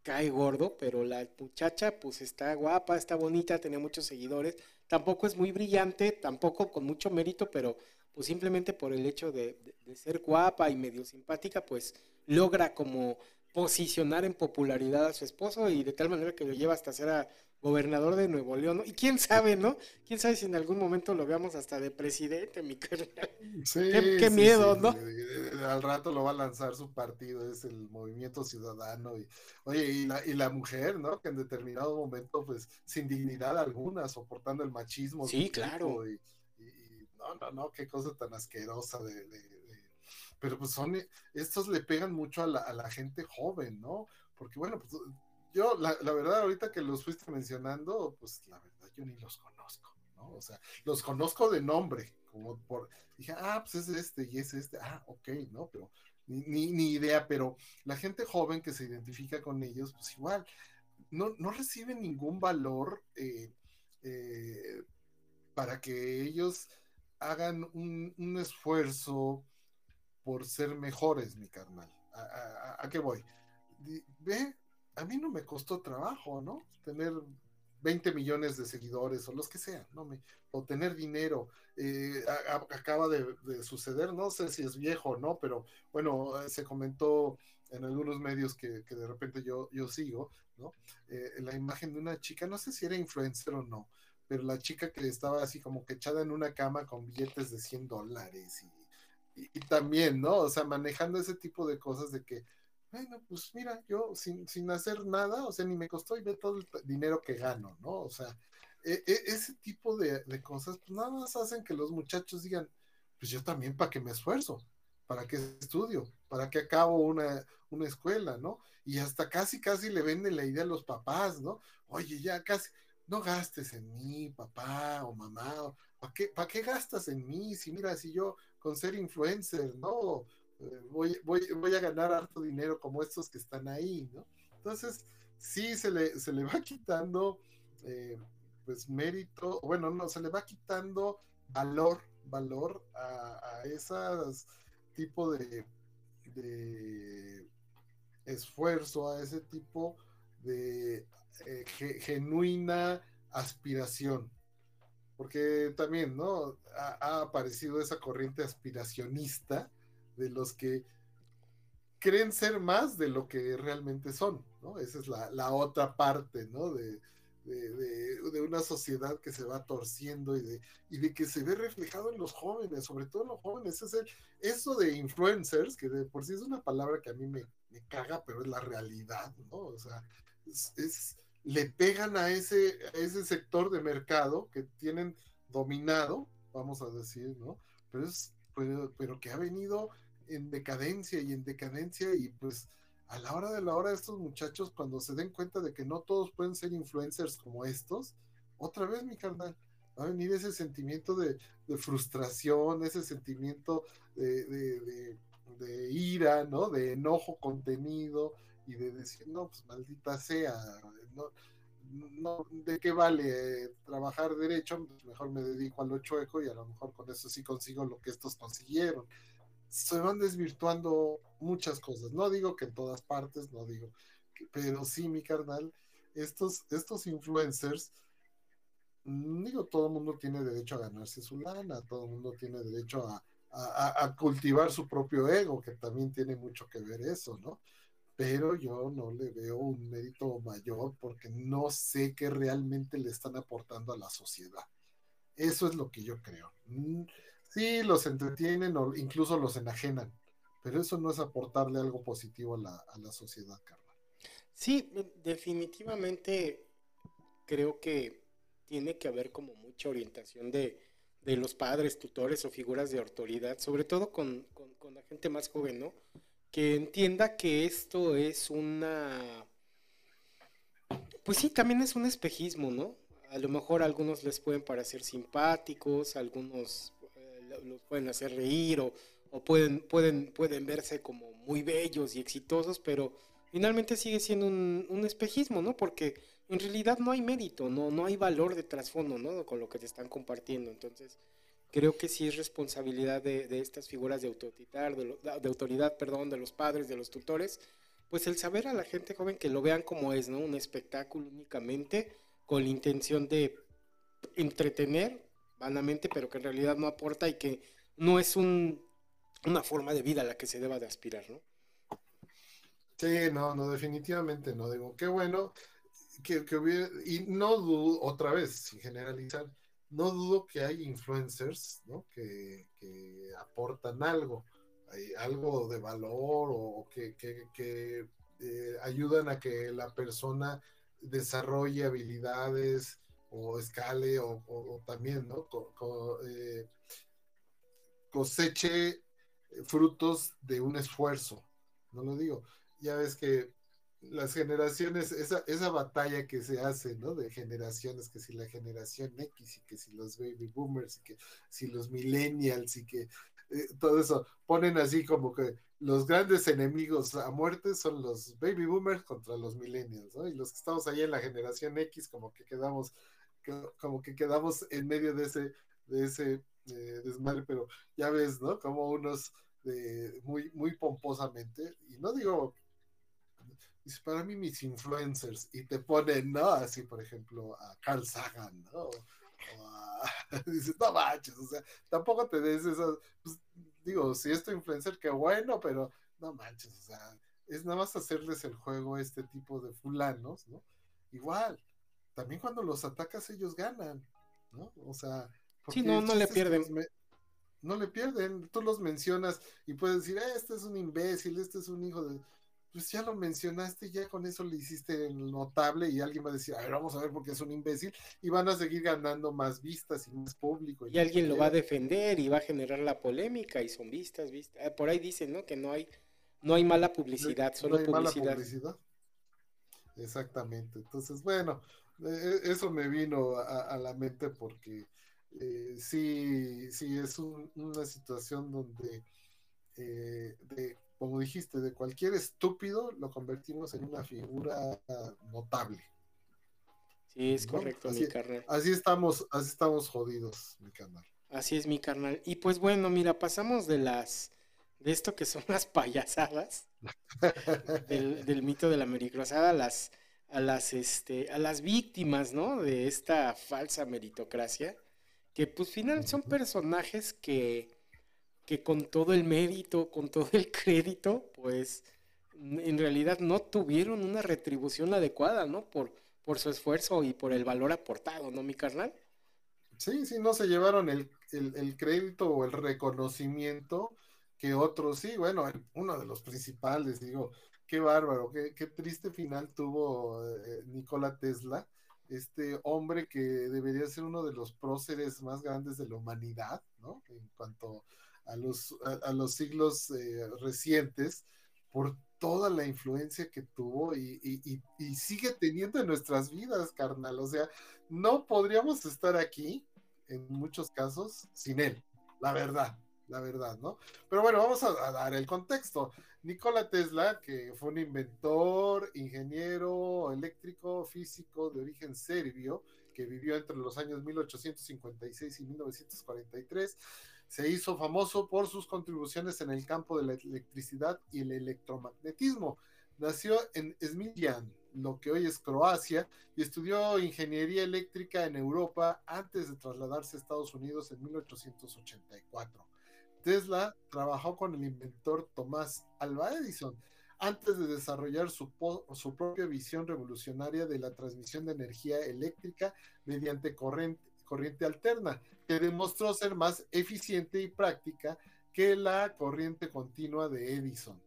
cae gordo, pero la muchacha pues está guapa, está bonita, tiene muchos seguidores, tampoco es muy brillante, tampoco con mucho mérito, pero pues simplemente por el hecho de, ser guapa y medio simpática, pues logra como posicionar en popularidad a su esposo y de tal manera que lo lleva hasta ser a gobernador de Nuevo León, Y quién sabe, ¿no? Quién sabe si en algún momento lo veamos hasta de presidente, mi carnal. qué, miedo, ¿no? Al rato lo va a lanzar su partido, es el Movimiento Ciudadano. Y, oye, y la, y la mujer, ¿no? Que en determinado momento, pues, sin dignidad alguna, soportando el machismo. Sí, claro. Y, no, no, no, qué cosa tan asquerosa de, pero pues son, estos le pegan mucho a la, a la gente joven, ¿no? Porque bueno, pues yo, la, verdad, ahorita que los fuiste mencionando, pues la verdad yo ni los conozco, ¿no? O sea, los conozco de nombre, como por, dije, ah, pues es este y es este, ah, ok, ¿no? Pero ni, ni, idea, pero la gente joven que se identifica con ellos, pues igual, no, no reciben ningún valor eh, eh, para que ellos hagan un, un, esfuerzo por ser mejores, mi carnal. ¿A, a, a qué voy? Ve a mí no me costó trabajo, ¿no? Tener 20 millones de seguidores o los que sean, ¿no? Me, o tener dinero. Eh, acaba de, suceder, no sé si es viejo o no, pero bueno, se comentó en algunos medios que, de repente yo, yo sigo, ¿no? Eh, la imagen de una chica, no sé si era influencer o no, pero la chica que estaba así como que echada en una cama con billetes de 100 dólares y, y también, ¿no? O sea, manejando ese tipo de cosas de que bueno, pues mira, yo sin, sin hacer nada, o sea, ni me costó y ve todo el dinero que gano, ¿no? O sea, e, e, ese tipo de, cosas, pues nada más hacen que los muchachos digan, pues yo también para qué me esfuerzo, para qué estudio, para qué acabo una, una escuela, ¿no? Y hasta casi, casi le venden la idea a los papás, ¿no? Oye, ya casi, no gastes en mí, papá o mamá, ¿para qué, ¿para qué gastas en mí? Si mira, si yo con ser influencer, ¿no? voy, voy, voy a ganar harto dinero como estos que están ahí, ¿no? Entonces, sí se le, se le va <laughs> quitando, eh, pues, mérito, bueno, no, se le va quitando valor, valor a, a esas tipo de, de esfuerzo, a ese tipo de eh, genuina aspiración. Porque también, ¿no? ha, aparecido esa corriente aspiracionista de los que creen ser más de lo que realmente son, ¿no? Esa es la, otra parte, ¿no? De, de, una sociedad que se va torciendo y de, y de que se ve reflejado en los jóvenes, sobre todo en los jóvenes. Es eso de influencers, que de por sí es una palabra que a mí me, caga, pero es la realidad, ¿no? O sea, es, le pegan a ese, a ese sector de mercado que tienen dominado, vamos a decir, ¿no? Pero pero, que ha venido en decadencia y en decadencia y pues a la hora de la hora estos muchachos cuando se den cuenta de que no todos pueden ser influencers como estos, otra vez mi carnal, va a venir ese sentimiento de, frustración, ese sentimiento de, ira, ¿no? De enojo contenido y de decir, no, pues maldita sea, no, ¿de qué vale trabajar derecho? Pues mejor me dedico a lo chueco y a lo mejor con eso sí consigo lo que estos consiguieron. Se van desvirtuando muchas cosas. No digo que en todas partes, no digo, pero sí, mi carnal, estos, estos influencers, digo, todo el mundo tiene derecho a ganarse su lana, todo el mundo tiene derecho a, a, cultivar su propio ego, que también tiene mucho que ver eso, ¿no? Pero yo no le veo un mérito mayor porque no sé qué realmente le están aportando a la sociedad. Eso es lo que yo creo. Mm, sí, los entretienen o incluso los enajenan, pero eso no es aportarle algo positivo a la, a la sociedad, Carlos. Sí, definitivamente creo que tiene que haber como mucha orientación de, de los padres, tutores o figuras de autoridad, sobre todo con, con, la gente más joven, ¿no? Que entienda que esto es una... Pues sí, también es un espejismo, ¿no? A lo mejor algunos les pueden parecer simpáticos, algunos eh, los pueden hacer reír o, o, pueden, pueden, pueden verse como muy bellos y exitosos, pero finalmente sigue siendo un, un espejismo, ¿no? Porque en realidad no hay mérito, no, no hay valor de trasfondo, ¿no? Con lo que te están compartiendo. Entonces, creo que sí es responsabilidad de, estas figuras de autoridad, de, autoridad, perdón, de los padres, de los tutores, pues el saber a la gente joven que lo vean como es, ¿no? Un espectáculo únicamente con la intención de entretener vanamente, pero que en realidad no aporta y que no es un, una forma de vida a la que se deba de aspirar, ¿no? Sí, no, no, definitivamente no. Digo, qué bueno que, hubiera, y no dudo, otra vez, sin generalizar, no dudo que hay influencers ¿no? que, aportan algo, hay algo de valor o, que, eh, ayudan a que la persona desarrolle habilidades o escale o, también ¿no? Eh, coseche frutos de un esfuerzo. No lo digo. Ya ves que las generaciones, esa, esa batalla que se hace, ¿no? De generaciones, que si la generación X y que si los baby boomers y que si los millennials y que eh, todo eso, ponen así como que los grandes enemigos a muerte son los baby boomers contra los millennials, ¿no? Y los que estamos ahí en la generación X como que quedamos, como que quedamos en medio de ese, de ese eh, desmadre, pero ya ves, ¿no? Como unos de, muy, muy pomposamente, y no digo Dice, para mí mis influencers, y te ponen, ¿no? Así, por ejemplo, a Carl Sagan, ¿no? O a, <laughs> dices, no manches, o sea, tampoco te des esas, pues, digo, si es tu influencer, qué bueno, pero no manches, o sea, es nada más hacerles el juego a este tipo de fulanos, ¿no? Igual, también cuando los atacas ellos ganan, ¿no? O sea, sí, no, no le pierden. no le pierden, tú los mencionas y puedes decir, eh, este es un imbécil, este es un hijo de pues ya lo mencionaste, ya con eso le hiciste el notable y alguien va a decir, a ver, vamos a ver porque es un imbécil y van a seguir ganando más vistas y más público. Y, alguien lo va a defender y va a generar la polémica y son vistas, vistas. Ah, por ahí dicen, ¿no? Que no hay, no hay mala publicidad, solo hay publicidad. Mala publicidad. Exactamente. Entonces, bueno, e, e, eso me vino a, la mente porque eh, sí, sí es una situación donde eh, de como dijiste, de cualquier estúpido lo convertimos en una figura notable. Sí, es correcto, mi carnal. Así estamos, así estamos jodidos, mi carnal. Así es, mi carnal. Y pues bueno, mira, pasamos de las de esto que son las payasadas <laughs> del, mito de la meritocracia a las a las este a las víctimas, ¿no? De esta falsa meritocracia que pues final son personajes que que con todo el mérito, con todo el crédito, pues en realidad no tuvieron una retribución adecuada, ¿no? Por, por su esfuerzo y por el valor aportado, ¿no, mi carnal? Sí, sí, no se llevaron el, crédito o el reconocimiento que otros, sí, bueno, uno de los principales, digo, qué bárbaro, qué, qué triste final tuvo eh, Nikola Tesla, este hombre que debería ser uno de los próceres más grandes de la humanidad, ¿no? En cuanto a los, a, los siglos eh, recientes por toda la influencia que tuvo y, sigue teniendo en nuestras vidas, carnal. O sea, no podríamos estar aquí en muchos casos sin él, la verdad, la verdad, ¿no? Pero bueno, vamos a, dar el contexto. Nikola Tesla, que fue un inventor, ingeniero eléctrico, físico de origen serbio, que vivió entre los años 1856 y 1943, se hizo famoso por sus contribuciones en el campo de la electricidad y el electromagnetismo. Nació en Smiljan, lo que hoy es Croacia, y estudió ingeniería eléctrica en Europa antes de trasladarse a Estados Unidos en 1884. Tesla trabajó con el inventor Tomás Alva Edison antes de desarrollar su, su, propia visión revolucionaria de la transmisión de energía eléctrica mediante corriente, corriente alterna, que demostró ser más eficiente y práctica que la corriente continua de Edison.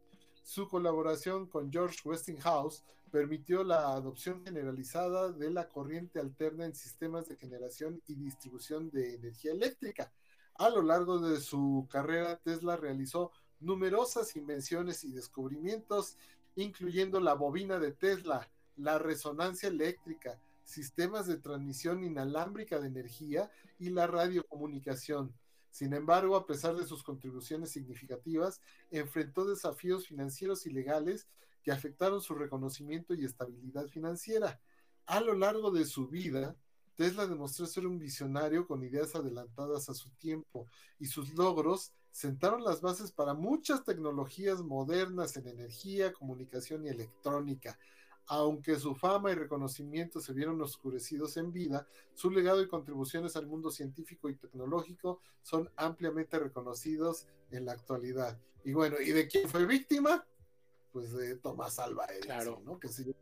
Su colaboración con George Westinghouse permitió la adopción generalizada de la corriente alterna en sistemas de generación y distribución de energía eléctrica. A lo largo de su carrera, Tesla realizó numerosas invenciones y descubrimientos, incluyendo la bobina de Tesla, la resonancia eléctrica, sistemas de transmisión inalámbrica de energía y la radiocomunicación. Sin embargo, a pesar de sus contribuciones significativas, enfrentó desafíos financieros y legales que afectaron su reconocimiento y estabilidad financiera. A lo largo de su vida, Tesla demostró ser un visionario con ideas adelantadas a su tiempo y sus logros sentaron las bases para muchas tecnologías modernas en energía, comunicación y electrónica. Aunque su fama y reconocimiento se vieron oscurecidos en vida, su legado y contribuciones al mundo científico y tecnológico son ampliamente reconocidos en la actualidad. Y bueno, ¿y de quién fue víctima? Pues de Tomás Alva Edison, ¿no? Que se,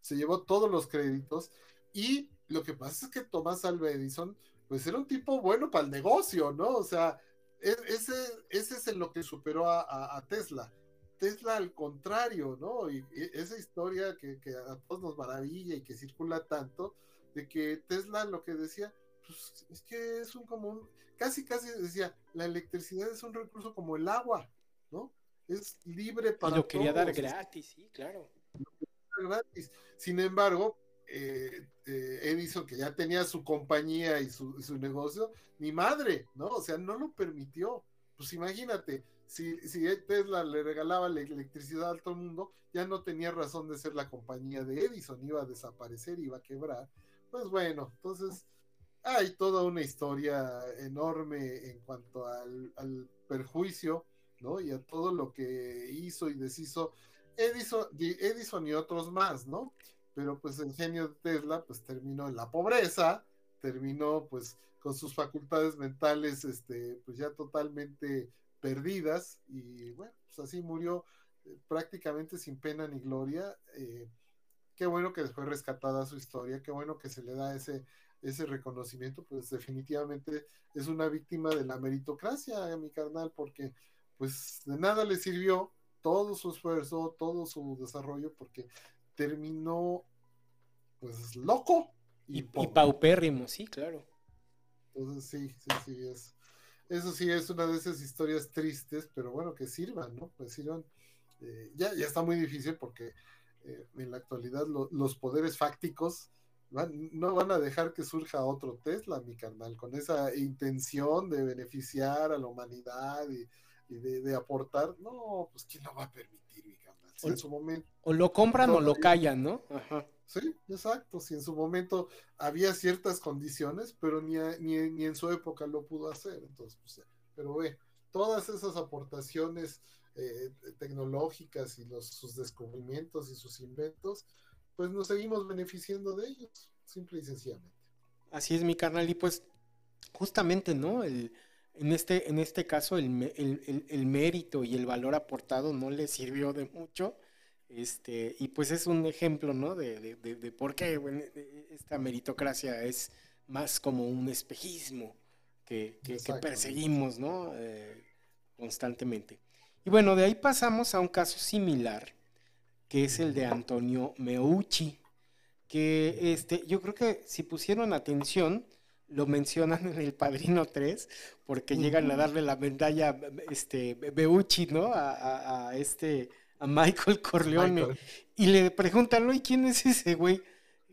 se llevó todos los créditos y lo que pasa es que Tomás Alva Edison, pues era un tipo bueno para el negocio, ¿no? O sea, e, ese, ese es en lo que superó a, Tesla. Tesla al contrario, ¿no? Y, esa historia que, a todos nos maravilla y que circula tanto, de que Tesla lo que decía, pues es que es un común, casi casi decía, la electricidad es un recurso como el agua, ¿no? Es libre para. Y lo quería dar gratis, sí, claro. Gratis. Sin embargo, eh, eh, Edison, que ya tenía su compañía y su, negocio, ni madre, ¿no? O sea, no lo permitió. Pues imagínate, si, si Tesla le regalaba la electricidad a todo el mundo, ya no tenía razón de ser la compañía de Edison, iba a desaparecer, iba a quebrar. Pues bueno, entonces hay toda una historia enorme en cuanto al, al perjuicio, ¿no? Y a todo lo que hizo y deshizo Edison, Edison y otros más, ¿no? pero pues el genio de Tesla pues terminó en la pobreza, terminó pues con sus facultades mentales este pues ya totalmente perdidas y bueno, pues así murió eh, prácticamente sin pena ni gloria. Eh, qué bueno que fue rescatada su historia, qué bueno que se le da ese, ese reconocimiento, pues definitivamente es una víctima de la meritocracia, mi carnal, porque pues de nada le sirvió todo su esfuerzo, todo su desarrollo, porque terminó pues loco y, paupérrimo, sí, claro. Entonces sí, sí, sí, es. Eso sí es una de esas historias tristes, pero bueno, que sirvan, ¿no? Pues sirvan. Eh, ya, ya está muy difícil porque eh, en la actualidad los poderes fácticos no van a dejar que surja otro Tesla, mi carnal, con esa intención de beneficiar a la humanidad y, de, aportar. No, pues ¿quién lo va a permitir, mi carnal? o, en su momento. O lo compran o lo callan, ¿no? Ajá. Sí, exacto. Si en su momento había ciertas condiciones, pero ni, ni, en su época lo pudo hacer. Entonces, pues, pero ve, todas esas aportaciones eh, tecnológicas y los, sus descubrimientos y sus inventos, pues nos seguimos beneficiando de ellos, simple y sencillamente. Así es, mi carnal. Y pues, justamente, ¿no? El, en, este, en este caso, el, el, el mérito y el valor aportado no le sirvió de mucho este, y pues es un ejemplo, ¿no? De, por qué esta meritocracia es más como un espejismo que, perseguimos, ¿no? Eh, constantemente. Y bueno, de ahí pasamos a un caso similar, que es el de Antonio Meucci, que este, yo creo que si pusieron atención, lo mencionan en El Padrino 3, porque llegan a darle la medalla este, Meucci, ¿no? a este a Michael Corleone y le preguntan, ¿y quién es ese güey?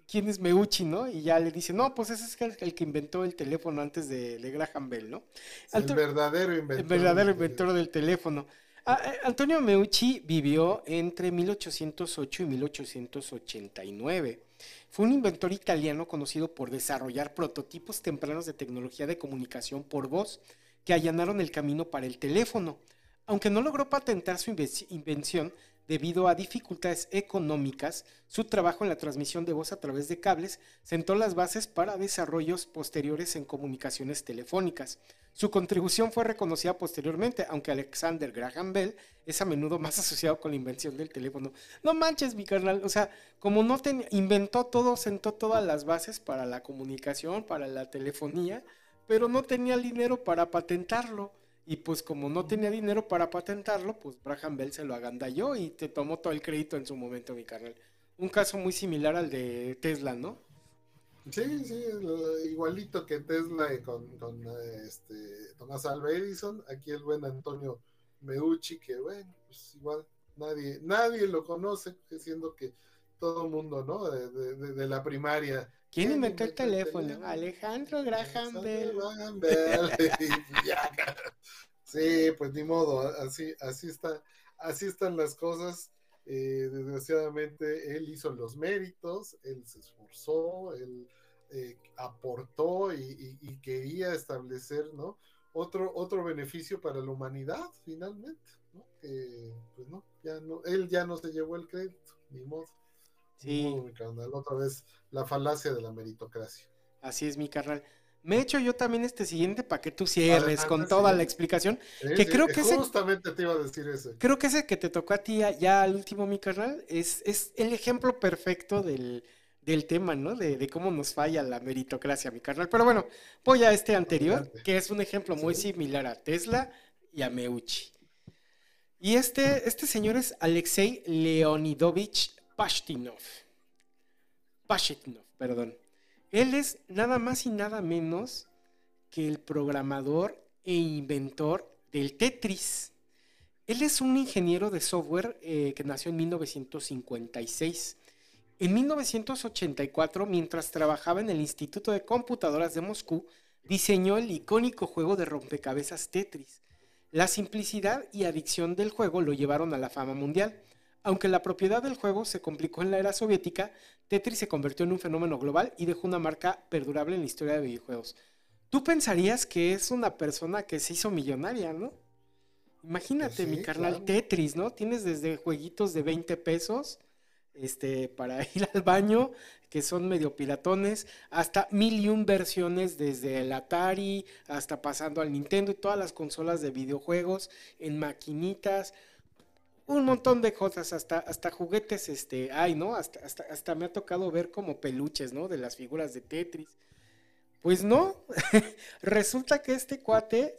¿quién es Meucci, no? Y ya le dice, no, pues ese es el, el que inventó el teléfono antes de, de Graham Bell, ¿no? El Anto- verdadero inventor. el verdadero del- inventor del teléfono. Ah, eh, Antonio Meucci vivió entre 1808 y 1889. Fue un inventor italiano conocido por desarrollar prototipos tempranos de tecnología de comunicación por voz que allanaron el camino para el teléfono. Aunque no logró patentar su inve- invención debido a dificultades económicas, su trabajo en la transmisión de voz a través de cables sentó las bases para desarrollos posteriores en comunicaciones telefónicas. Su contribución fue reconocida posteriormente, aunque Alexander Graham Bell es a menudo más asociado con la invención del teléfono. No manches, mi carnal. O sea, como no inventó todo, sentó todas las bases para la comunicación, para la telefonía, pero no tenía dinero para patentarlo. Y pues como no tenía dinero para patentarlo, pues Graham Bell se lo agandalló y te tomó todo el crédito en su momento, mi carnal. Un caso muy similar al de Tesla, ¿no? Sí, sí, igualito que Tesla con, con este, Tomás Alva Edison, aquí el buen Antonio Meucci, que bueno, pues igual nadie, nadie lo conoce, siendo que todo mundo, ¿no? De- de- de la primaria. ¿Quién inventó el teléfono? Alejandro Graham Bell. <laughs> Sí, pues ni modo, así, así está, así están las cosas. Eh, desgraciadamente él hizo los méritos, él se esforzó, él eh, aportó y, y- y quería establecer, ¿no? Otro, otro beneficio para la humanidad, finalmente, pues no, ya no, él ya no se llevó el crédito, ni modo. Sí. mi carnal. Otra vez la falacia de la meritocracia. Así es, mi carnal. Me he hecho yo también este siguiente para que tú cierres Adelante, con toda sí. la explicación. Sí, Que sí, creo que ese- justamente te iba a decir eso. Creo que ese que te tocó a ti ya, ya al último, mi carnal, es, es el ejemplo perfecto del, del tema, ¿no? De, de cómo nos falla la meritocracia, mi carnal. Pero bueno, voy a este anterior, Adelante. que es un ejemplo muy similar a Tesla y a Meucci. Y este, este señor es Alexei Leonidovich Pashtinov. Pashitnov, perdón. Él es nada más y nada menos que el programador e inventor del Tetris. Él es un ingeniero de software eh, que nació en 1956. En 1984, mientras trabajaba en el Instituto de Computadoras de Moscú, diseñó el icónico juego de rompecabezas Tetris. La simplicidad y adicción del juego lo llevaron a la fama mundial. Aunque la propiedad del juego se complicó en la era soviética, Tetris se convirtió en un fenómeno global y dejó una marca perdurable en la historia de videojuegos. Tú pensarías que es una persona que se hizo millonaria, ¿no? Imagínate, Pues sí, mi carnal claro. Tetris, ¿no? Tienes desde jueguitos de 20 pesos este, para <laughs> ir al baño, que son medio piratones, hasta mil y un versiones desde el Atari hasta pasando al Nintendo y todas las consolas de videojuegos en maquinitas, un montón de cosas, hasta, hasta juguetes, este, ay, ¿no? Hasta, hasta, hasta me ha tocado ver como peluches, ¿no? De las figuras de Tetris. Pues no, <laughs> resulta que este cuate,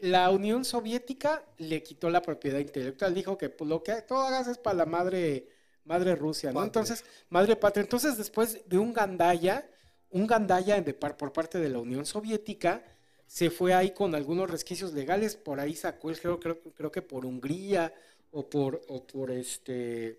la Unión Soviética le quitó la propiedad intelectual, dijo que pues, lo que tú hagas es para la madre, madre Rusia, ¿no? Entonces, madre patria. Entonces, después de un gandalla, un gandalla de par- por parte de la Unión Soviética, se fue ahí con algunos resquicios legales, por ahí sacó el creo, creo, creo que por Hungría o por, o por este,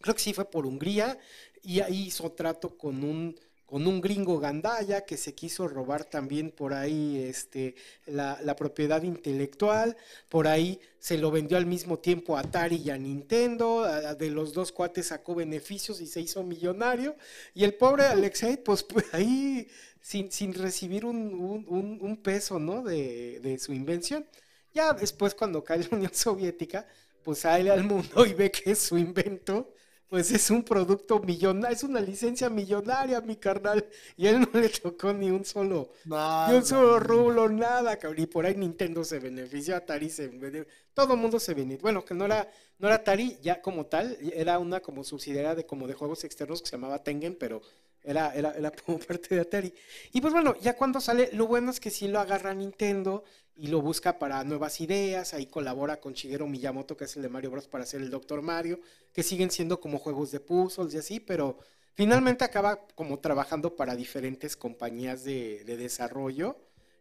creo que sí fue por Hungría, y ahí hizo trato con un, con un gringo gandaya que se quiso robar también por ahí este, la, la propiedad intelectual, por ahí se lo vendió al mismo tiempo a Atari y a Nintendo, de los dos cuates sacó beneficios y se hizo millonario, y el pobre Alexei, pues, pues, ahí sin, sin recibir un- un- un peso, ¿no? De, de su invención. Ya después cuando cae la Unión Soviética, pues sale al mundo y ve que su invento, pues es un producto millonario, es una licencia millonaria, mi carnal, y él no le tocó ni un solo, ni un solo rublo, nada, cabrón. Y por ahí Nintendo se benefició, Atari se benefició, todo el mundo se benefició. Bueno, que no era, no era Atari ya como tal, era una como subsidiaria de como de juegos externos que se llamaba Tengen, pero era, era, era <laughs> como parte de Atari. Y pues bueno, ya cuando sale, lo bueno es que sí lo agarra Nintendo y lo busca para nuevas ideas, ahí colabora con Shigeru Miyamoto, que es el de Mario Bros. para hacer el Doctor Mario, que siguen siendo como juegos de puzzles y así, pero finalmente acaba como trabajando para diferentes compañías de, de desarrollo.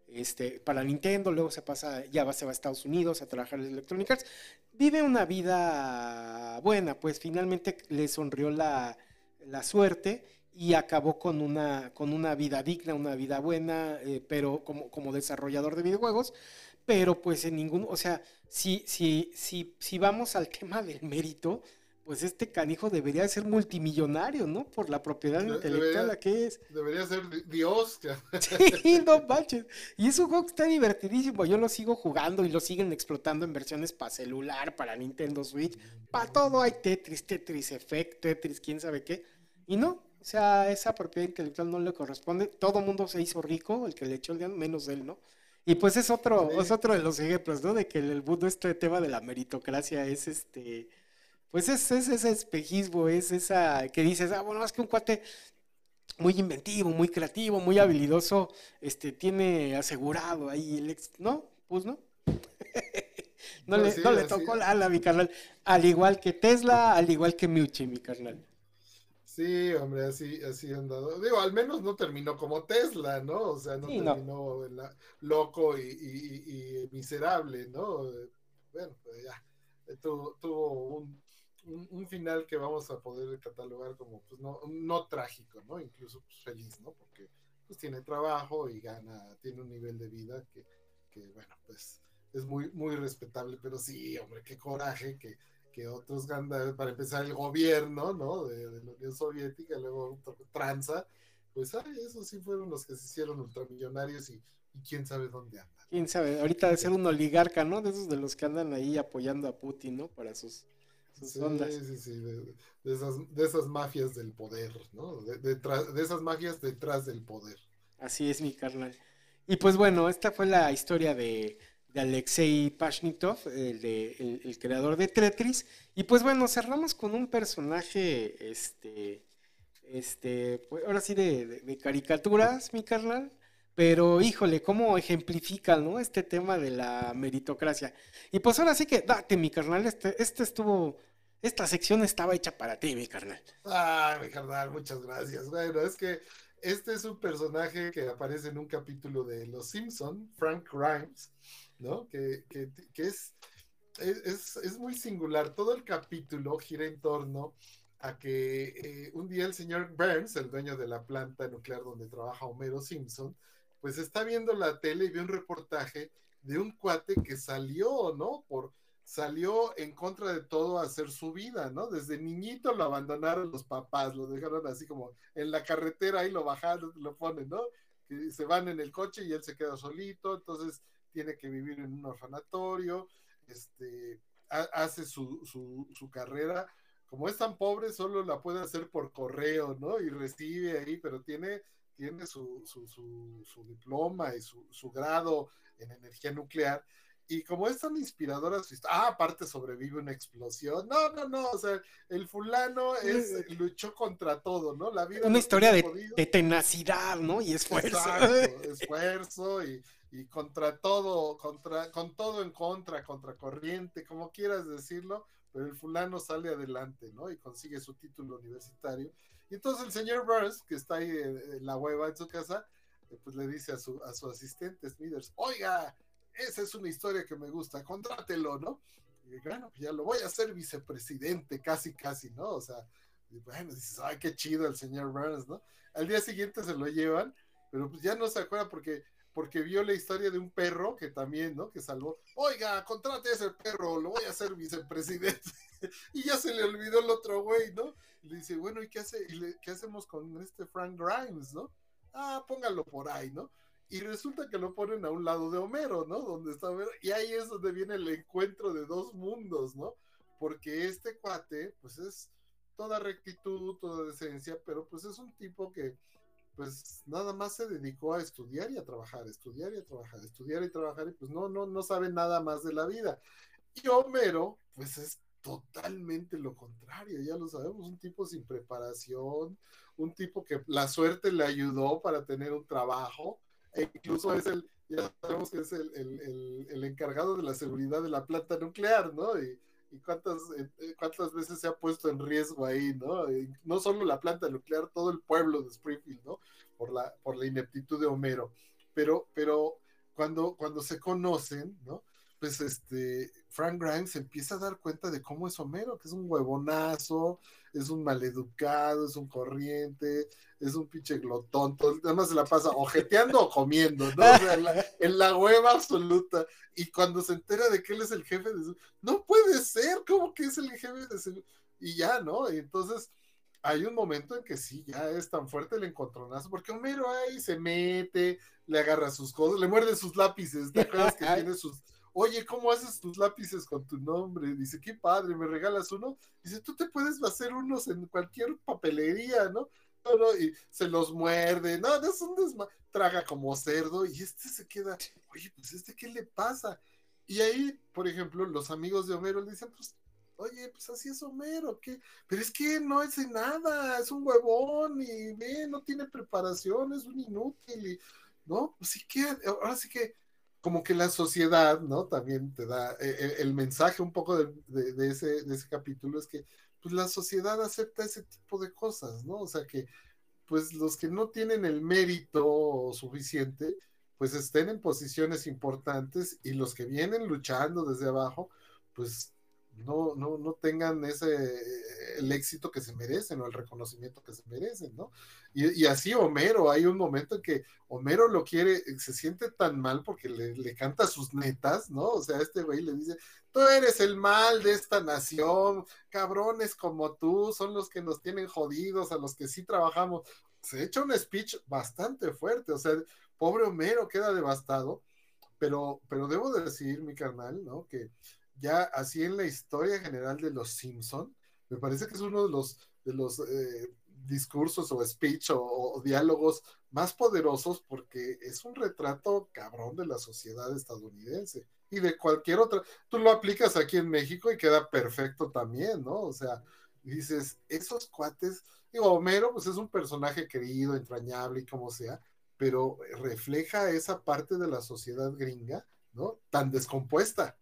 Este, para Nintendo, luego se pasa, ya va, se va a Estados Unidos a trabajar en Electronic Arts. Vive una vida buena, pues finalmente le sonrió la, la suerte y acabó con una, con una vida digna, una vida buena, eh, pero como, como desarrollador de videojuegos, pero pues en ningún, o sea, si, si, si, si vamos al <laughs> tema del mérito, pues este canijo debería ser multimillonario, ¿no? Por la propiedad intelectual que es. Debería ser Dios. <laughs> <laughs> Sí, no manches. Y es un juego que está divertidísimo. Yo lo sigo jugando y lo siguen explotando en versiones para celular, para Nintendo Switch. Para todo hay Tetris, Tetris Effect, Tetris, quién sabe qué. Y no, sea, esa propiedad intelectual no le corresponde. Todo mundo se hizo rico, el que le echó el día, menos él, ¿no? Y pues es otro, es otro de los ejemplos, ¿no? De que el mundo, este tema de la meritocracia es este pues es, ese espejismo, es esa que dices, ah, bueno, es que un cuate muy inventivo, muy creativo, muy habilidoso, este, tiene asegurado ahí el ex, ¿no? Pues no. <laughs> no, le, no le tocó la ala, mi carnal. Al igual que Tesla, al igual que Miucci, mi carnal. Sí, hombre, así, así han dado. Digo, al menos no terminó como Tesla, ¿no? O sea, no terminó loco y, y, miserable, ¿no? Bueno, pues ya. tuvo un, un, final que vamos a poder catalogar como, pues no, no trágico, ¿no? Incluso pues, feliz, ¿no? Porque pues tiene trabajo y gana, tiene un nivel de vida que, que bueno, pues es muy, muy respetable, pero sí, hombre, qué coraje que, que otros ganan, para empezar el gobierno, ¿no? De, de, la Unión Soviética, luego tranza, pues ay, esos sí fueron los que se hicieron ultramillonarios y, y quién sabe dónde andan. Quién sabe, ahorita de ser un oligarca, ¿no? De esos de los que andan ahí apoyando a Putin, ¿no? Para sus Sí, sí, sí, de, esas, de esas mafias del poder, ¿no? De, de, esas mafias detrás del poder. Así es, mi carnal. Y pues bueno, esta fue la historia de, de Alexei Pashnikov, el, de, el, creador de Tetris. Y pues bueno, cerramos con un personaje, este, este, pues ahora sí de, caricaturas, mi carnal. Pero híjole, cómo ejemplifica, ¿no? Este tema de la meritocracia. Y pues ahora sí que, date, mi carnal, este, este estuvo esta sección estaba hecha para ti, mi carnal. Ay, mi carnal, muchas gracias. Bueno, es que este es un personaje que aparece en un capítulo de Los Simpson, Frank Grimes, ¿no? Que, que, que es, es, es, muy singular. Todo el capítulo gira en torno a que eh, un día el señor Burns, el dueño de la planta nuclear donde trabaja Homero Simpson, pues está viendo la tele y ve un reportaje de un cuate que salió, ¿no? Por salió en contra de todo a hacer su vida, ¿no? Desde niñito lo abandonaron los papás, lo dejaron así como en la carretera, ahí lo bajaron, lo ponen, ¿no? Que se van en el coche y él se queda solito, entonces tiene que vivir en un orfanatorio, este, hace su, su, carrera. Como es tan pobre, solo la puede hacer por correo, ¿no? Y recibe ahí, pero tiene, tiene su, su, su diploma y su grado en energía nuclear y como es tan inspiradora su historia, ah, aparte sobrevive una explosión. No, no, no, o sea, el fulano es, luchó contra todo, ¿no? La vida. Una historia de, tenacidad, ¿no? Y esfuerzo. <laughs> esfuerzo y, y, contra todo, contra, con todo en contra, contra corriente, como quieras decirlo, pero el fulano sale adelante, ¿no? Y consigue su título universitario. Y entonces el señor Burns, que está ahí en, la hueva en su casa, eh, pues le dice a su, a su asistente Smithers, oiga, esa es una historia que me gusta, contrátelo, ¿no? Y bueno, pues ya lo voy a hacer vicepresidente, casi, casi, ¿no? O sea, bueno, dices, ay, qué chido el señor Burns, ¿no? Al día siguiente se lo llevan, pero pues ya no se acuerda porque, porque vio la historia de un perro que también, ¿no? Que salvó, oiga, contrate a ese perro, lo voy a hacer vicepresidente. <laughs> y ya se le olvidó el otro güey, ¿no? Y le dice, bueno, ¿y qué, hace, y qué hacemos con este Frank Grimes, ¿no? Ah, póngalo por ahí, ¿no? y resulta que lo ponen a un lado de Homero, ¿no? Donde está Homero, y ahí es donde viene el encuentro de dos mundos, ¿no? Porque este cuate, pues es toda rectitud, toda decencia, pero pues es un tipo que, pues nada más se dedicó a estudiar y a trabajar, estudiar y a trabajar, estudiar y trabajar, y pues no, no, no sabe nada más de la vida. Y Homero, pues es totalmente lo contrario, ya lo sabemos, un tipo sin preparación, un tipo que la suerte le ayudó para tener un trabajo, e incluso es el, ya sabemos que es el, el, el, encargado de la seguridad de la planta nuclear, ¿no? Y cuántas, eh, eh, cuántas veces se ha puesto en riesgo ahí, ¿no? no solo la planta nuclear, todo el pueblo de Springfield, ¿no? Por la, por la ineptitud de Homero. Pero, pero cuando, cuando se conocen, ¿no? Pues este, Frank Grimes empieza a dar cuenta de cómo es Homero, que es un huevonazo, es un maleducado, es un corriente, es un pinche glotón, nada más se la pasa ojeteando o comiendo, ¿no? O sea, en, la, hueva absoluta. Y cuando se entera de que él es el jefe de su... No puede ser, ¿cómo que es el jefe de su... Y ya, ¿no? Y entonces hay un momento en que sí, ya es tan fuerte el encontronazo, porque Homero ahí se mete, le agarra sus cosas, le muerde sus lápices, ¿te acuerdas que <laughs> tiene sus oye, ¿cómo haces tus lápices con tu nombre? Dice, qué padre, ¿me regalas uno? Dice, tú te puedes hacer unos en cualquier papelería, ¿no? No, y se los muerde, no, no es un desma traga como cerdo, y este se queda, oye, pues este, ¿qué le pasa? Y ahí, por ejemplo, los amigos de Homero le dicen, pues, oye, pues así es Homero, ¿qué? Pero es que no hace nada, es un huevón, y ve, no tiene preparación, es un inútil, y, ¿no? Pues sí que, ahora sí que, como que la sociedad, ¿no? También te da eh, eh, el, mensaje un poco de, ese, de ese capítulo es que pues la sociedad acepta ese tipo de cosas, ¿no? O sea que pues los que no tienen el mérito suficiente, pues estén en posiciones importantes y los que vienen luchando desde abajo, pues no, no, no tengan ese el éxito que se merecen o el reconocimiento que se merecen, ¿no? Y, así Homero, hay un momento en que Homero lo quiere, se siente tan mal porque le, canta sus netas, ¿no? O sea, este güey le dice, tú eres el mal de esta nación, cabrones como tú son los que nos tienen jodidos, a los que sí trabajamos. Se echa un speech bastante fuerte, o sea, pobre Homero queda devastado, pero, pero debo decir, mi carnal, ¿no? Que ya así en la historia general de los Simpson, me parece que es uno de los, de los eh, discursos o speech o, diálogos más poderosos porque es un retrato cabrón de la sociedad estadounidense y de cualquier otra. Tú lo aplicas aquí en México y queda perfecto también, ¿no? O sea, dices, esos cuates, digo, Homero pues es un personaje querido, entrañable y como sea, pero refleja esa parte de la sociedad gringa, ¿no? Tan descompuesta.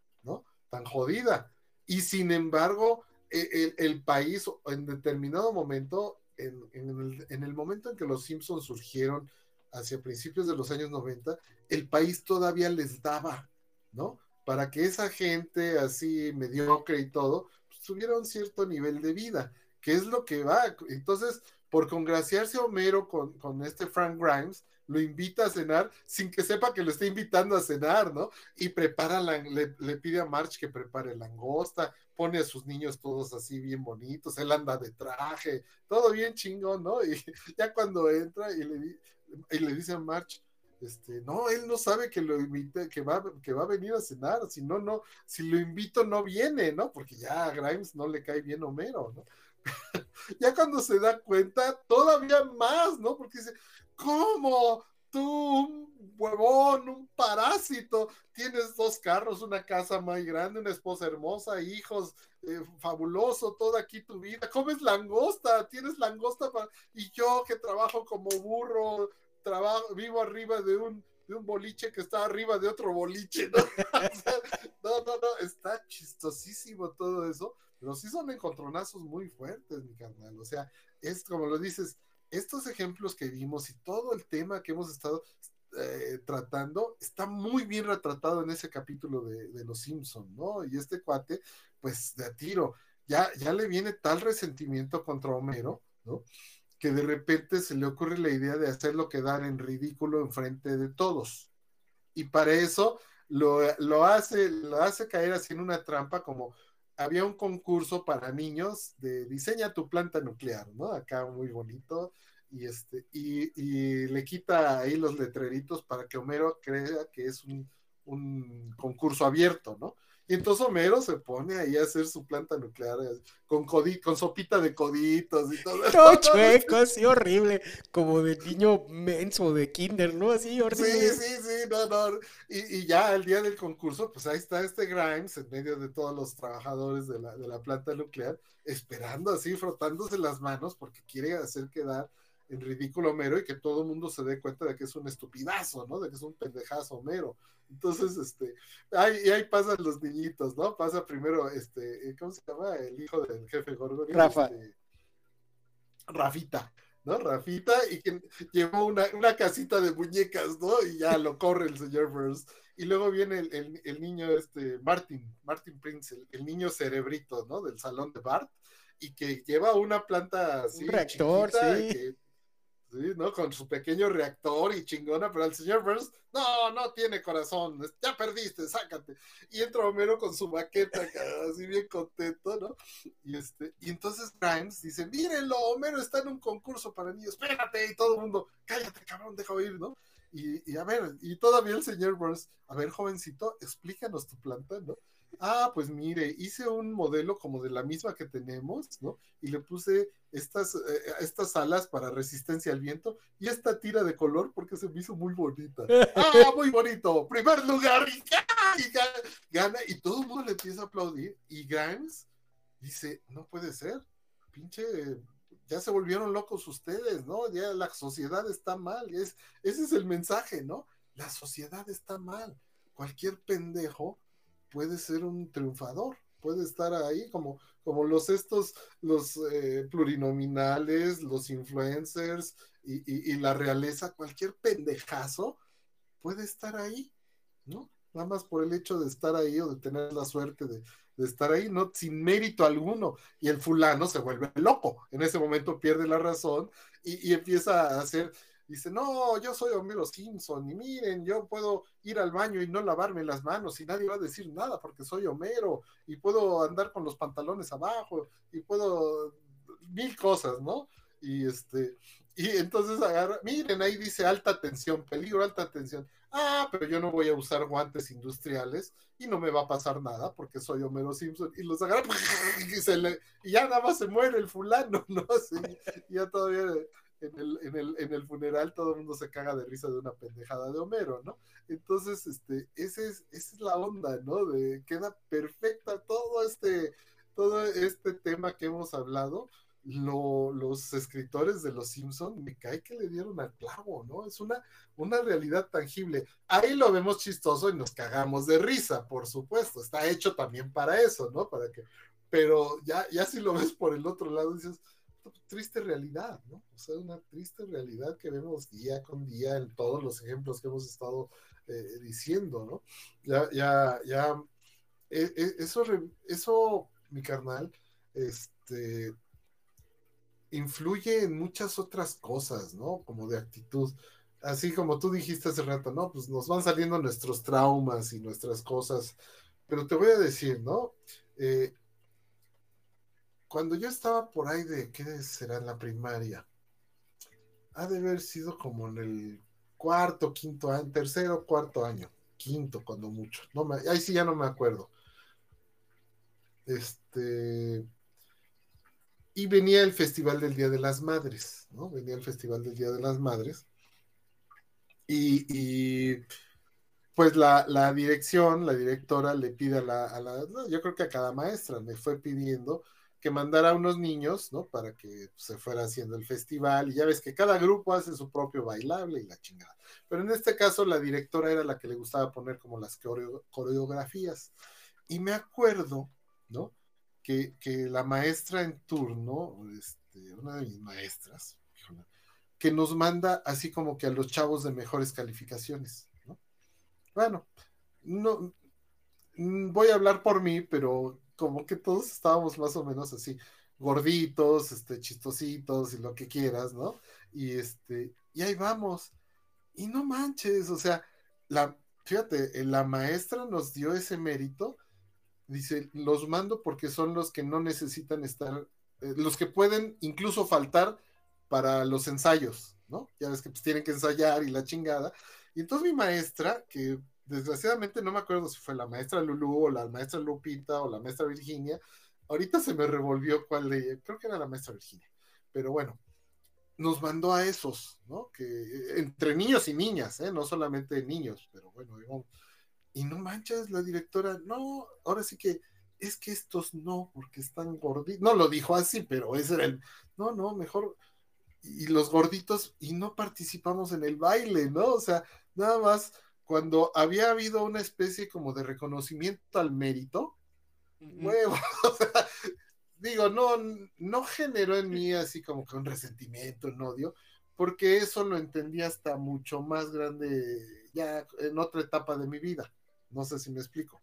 Tan jodida. Y sin embargo, e, el país en determinado momento en, el, momento en que los Simpsons surgieron hacia principios de los años 90, el país todavía les daba, ¿no? Para que esa gente así mediocre y todo, pues, tuviera un cierto nivel de vida, que es lo que va. Entonces, por congraciarse Homero con, con este Frank Grimes, lo invita a cenar sin que sepa que lo está invitando a cenar, ¿no? Y prepara, la, le, pide a March que prepare langosta, pone a sus niños todos así bien bonitos, él anda de traje, todo bien chingón, ¿no? <laughs> Y ya cuando entra y le, y le dice a March, este, no, él no sabe que lo invite, que va, que va a venir a cenar, si no, no, si lo invito no viene, ¿no? Porque ya a Grimes no le cae bien Homero, ¿no? <laughs> ya cuando se da cuenta, todavía más, ¿no? Porque dice, ¿cómo? Tú, un huevón, un parásito, tienes dos carros, una casa muy grande, una esposa hermosa, hijos, eh, fabuloso, toda aquí tu vida, comes langosta, tienes langosta y yo que trabajo como burro, trabajo, vivo arriba de un, de un boliche que está arriba de otro boliche, ¿no? <laughs> no, no, no, está chistosísimo todo eso, pero sí son encontronazos muy fuertes, mi carnal, o sea, es como lo dices, estos ejemplos que vimos y todo el tema que hemos estado eh, tratando está muy bien retratado en ese capítulo de, Los Simpson, ¿no? Y este cuate, pues de a tiro, ya, ya le viene tal resentimiento contra Homero, ¿no? Que de repente se le ocurre la idea de hacerlo quedar en ridículo en frente de todos. Y para eso lo, lo, hace, lo hace caer así en una trampa como había un concurso para niños de diseña tu planta nuclear, ¿no? Acá muy bonito. Y, este, y, le quita ahí los letreritos para que Homero crea que es un, un concurso abierto, ¿no? Y entonces Homero se pone ahí a hacer su planta nuclear con, con sopita de coditos y todo. <laughs> No, <laughs> chueco, así horrible, como de niño menso de kinder, ¿no? Así horrible. Sí, sí, sí, no, no. Y, ya el día del concurso, pues ahí está este Grimes en medio de todos los trabajadores de la, de la planta nuclear, esperando así, frotándose las manos porque quiere hacer quedar en ridículo Homero y que todo el mundo se dé cuenta de que es un estupidazo, ¿no? De que es un pendejazo Homero. Entonces, este, ahí, y ahí pasan los niñitos, ¿no? Pasa primero, este, ¿cómo se llama? El hijo del jefe Gorgon. Rafa. Este, Rafita, ¿no? Rafita, y que llevó una, una, casita de muñecas, ¿no? Y ya lo corre el señor Burns. Y luego viene el, niño, este, Martin, Martin Prince, el, niño cerebrito, ¿no? Del salón de Bart, y que lleva una planta así. Un reactor, sí. Sí, ¿no? Con su pequeño reactor y chingona, pero el señor Burns, no, no tiene corazón, ya perdiste, sácate. Y entra Homero con su baqueta, así bien contento, ¿no? Y este, y entonces Grimes dice, mírenlo, Homero está en un concurso para niños, espérate, y todo el mundo, cállate, cabrón, deja oír, ¿no? Y, y a ver, y todavía el señor Burns, a ver, jovencito, explícanos tu planta, ¿no? Ah, pues mire, hice un modelo como de la misma que tenemos, ¿no? Y le puse estas, eh, estas alas para resistencia al viento y esta tira de color porque se me hizo muy bonita. <laughs> ah, muy bonito, primer lugar, y, gana, y todo el mundo le empieza a aplaudir y Grimes dice, no puede ser, pinche ya se volvieron locos ustedes, ¿no? Ya la sociedad está mal. Es, ese es el mensaje, ¿no? La sociedad está mal. Cualquier pendejo puede ser un triunfador, puede estar ahí como, como los estos, los eh, plurinominales, los influencers y, la realeza, cualquier pendejazo puede estar ahí, ¿no? Nada más por el hecho de estar ahí o de tener la suerte de, estar ahí, no sin mérito alguno. Y el fulano se vuelve loco. En ese momento pierde la razón y, y empieza a hacer Dice, no, yo soy Homero Simpson y miren, yo puedo ir al baño y no lavarme las manos y nadie va a decir nada porque soy Homero y puedo andar con los pantalones abajo y puedo mil cosas, ¿no? Y este, y entonces agarra, miren, ahí dice alta tensión, peligro, alta tensión. Ah, pero yo no voy a usar guantes industriales y no me va a pasar nada porque soy Homero Simpson. Y los agarra <laughs> y, ya nada más se muere el fulano, <laughs> ¿no? Sí, ya todavía en el, en el, en el funeral todo el mundo se caga de risa de una pendejada de Homero, ¿no? Entonces, este, ese es, esa es la onda, ¿no? De, queda perfecta todo este, todo este tema que hemos hablado. los escritores de Los Simpson me cae que le dieron al clavo, ¿no? Es una, una realidad tangible. Ahí lo vemos chistoso y nos cagamos de risa, por supuesto. Está hecho también para eso, ¿no? Para que, pero ya, ya si lo ves por el otro lado, dices, triste realidad, ¿no? O sea, una triste realidad que vemos día con día en todos los ejemplos que hemos estado eh, diciendo, ¿no? Ya, ya, ya, e, e, eso, eso, mi carnal, este, influye en muchas otras cosas, ¿no? Como de actitud. Así como tú dijiste hace rato, ¿no? Pues nos van saliendo nuestros traumas y nuestras cosas. Pero te voy a decir, ¿no? Cuando yo estaba por ahí de, ¿qué será en la primaria? Ha de haber sido como en el cuarto, quinto año, tercero, cuarto año, quinto cuando mucho. No me, ahí sí ya no me acuerdo. Este. Y venía el Festival del Día de las Madres, ¿no? Venía el Festival del Día de las Madres. Y, pues la, dirección, la directora le pide a la, a la, yo creo que a cada maestra me fue pidiendo que mandara a unos niños, ¿no? Para que se fuera haciendo el festival. Y ya ves que cada grupo hace su propio bailable y la chingada. Pero en este caso la directora era la que le gustaba poner como las coreografías. Y me acuerdo, ¿no? Que, la maestra en turno, este, una de mis maestras, que nos manda así como que a los chavos de mejores calificaciones, ¿no? Bueno, no mm, voy a hablar por mí, pero como que todos estábamos más o menos así, gorditos, este, chistositos y lo que quieras, ¿no? Y este, y ahí vamos. Y no manches, o sea, la, fíjate, la maestra nos dio ese mérito. Dice, los mando porque son los que no necesitan estar, eh, los que pueden incluso faltar para los ensayos, ¿no? Ya ves que pues tienen que ensayar y la chingada. Y entonces mi maestra, que desgraciadamente no me acuerdo si fue la maestra Lulu o la maestra Lupita o la maestra Virginia. Ahorita se me revolvió cuál de creo que era la maestra Virginia. Pero bueno, nos mandó a esos, ¿no? Que eh, entre niños y niñas, ¿eh? No solamente niños, pero bueno, y no manches, la directora, no, ahora sí que es que estos no, porque están gorditos. No lo dijo así, pero ese era el, no, no, mejor. Y los gorditos, y no participamos en el baile, ¿no? O sea, nada más cuando había habido una especie como de reconocimiento al mérito, <laughs> o sea, digo, no, no generó en mí así como que un resentimiento, un odio, porque eso lo entendí hasta mucho más grande, ya en otra etapa de mi vida. No sé si me explico.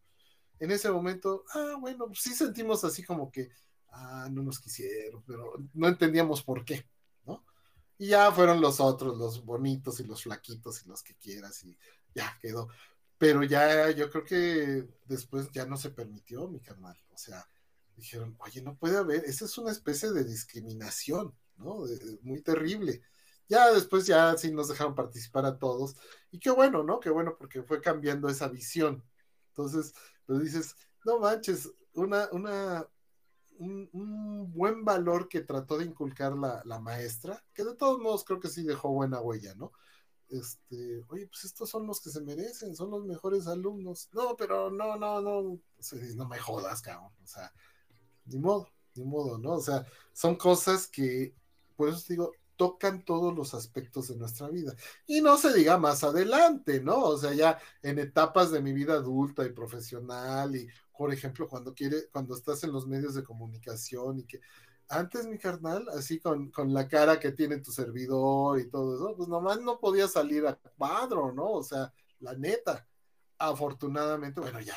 En ese momento, ah, bueno, sí sentimos así como que, ah, no nos quisieron, pero no entendíamos por qué, ¿no? Y ya fueron los otros, los bonitos y los flaquitos y los que quieras y ya quedó. Pero ya yo creo que después ya no se permitió, mi carnal. O sea, dijeron, oye, no puede haber, esa es una especie de discriminación, ¿no? muy terrible. Ya después ya sí nos dejaron participar a todos. Y qué bueno, ¿no? Qué bueno porque fue cambiando esa visión. Entonces, pues dices, no manches, una, una, un, buen valor que trató de inculcar la, la, maestra, que de todos modos creo que sí dejó buena huella, ¿no? Este, oye, pues estos son los que se merecen, son los mejores alumnos. No, pero no, no, no, no me jodas, cabrón. O sea, ni modo, ni modo, ¿no? O sea, son cosas que, por eso te digo, tocan todos los aspectos de nuestra vida. Y no se diga más adelante, ¿no? O sea, ya en etapas de mi vida adulta y profesional y, por ejemplo, cuando quiere, cuando estás en los medios de comunicación y que antes mi carnal, así con, con la cara que tiene tu servidor y todo eso, pues nomás no podía salir a cuadro, ¿no? O sea, la neta. Afortunadamente, bueno, ya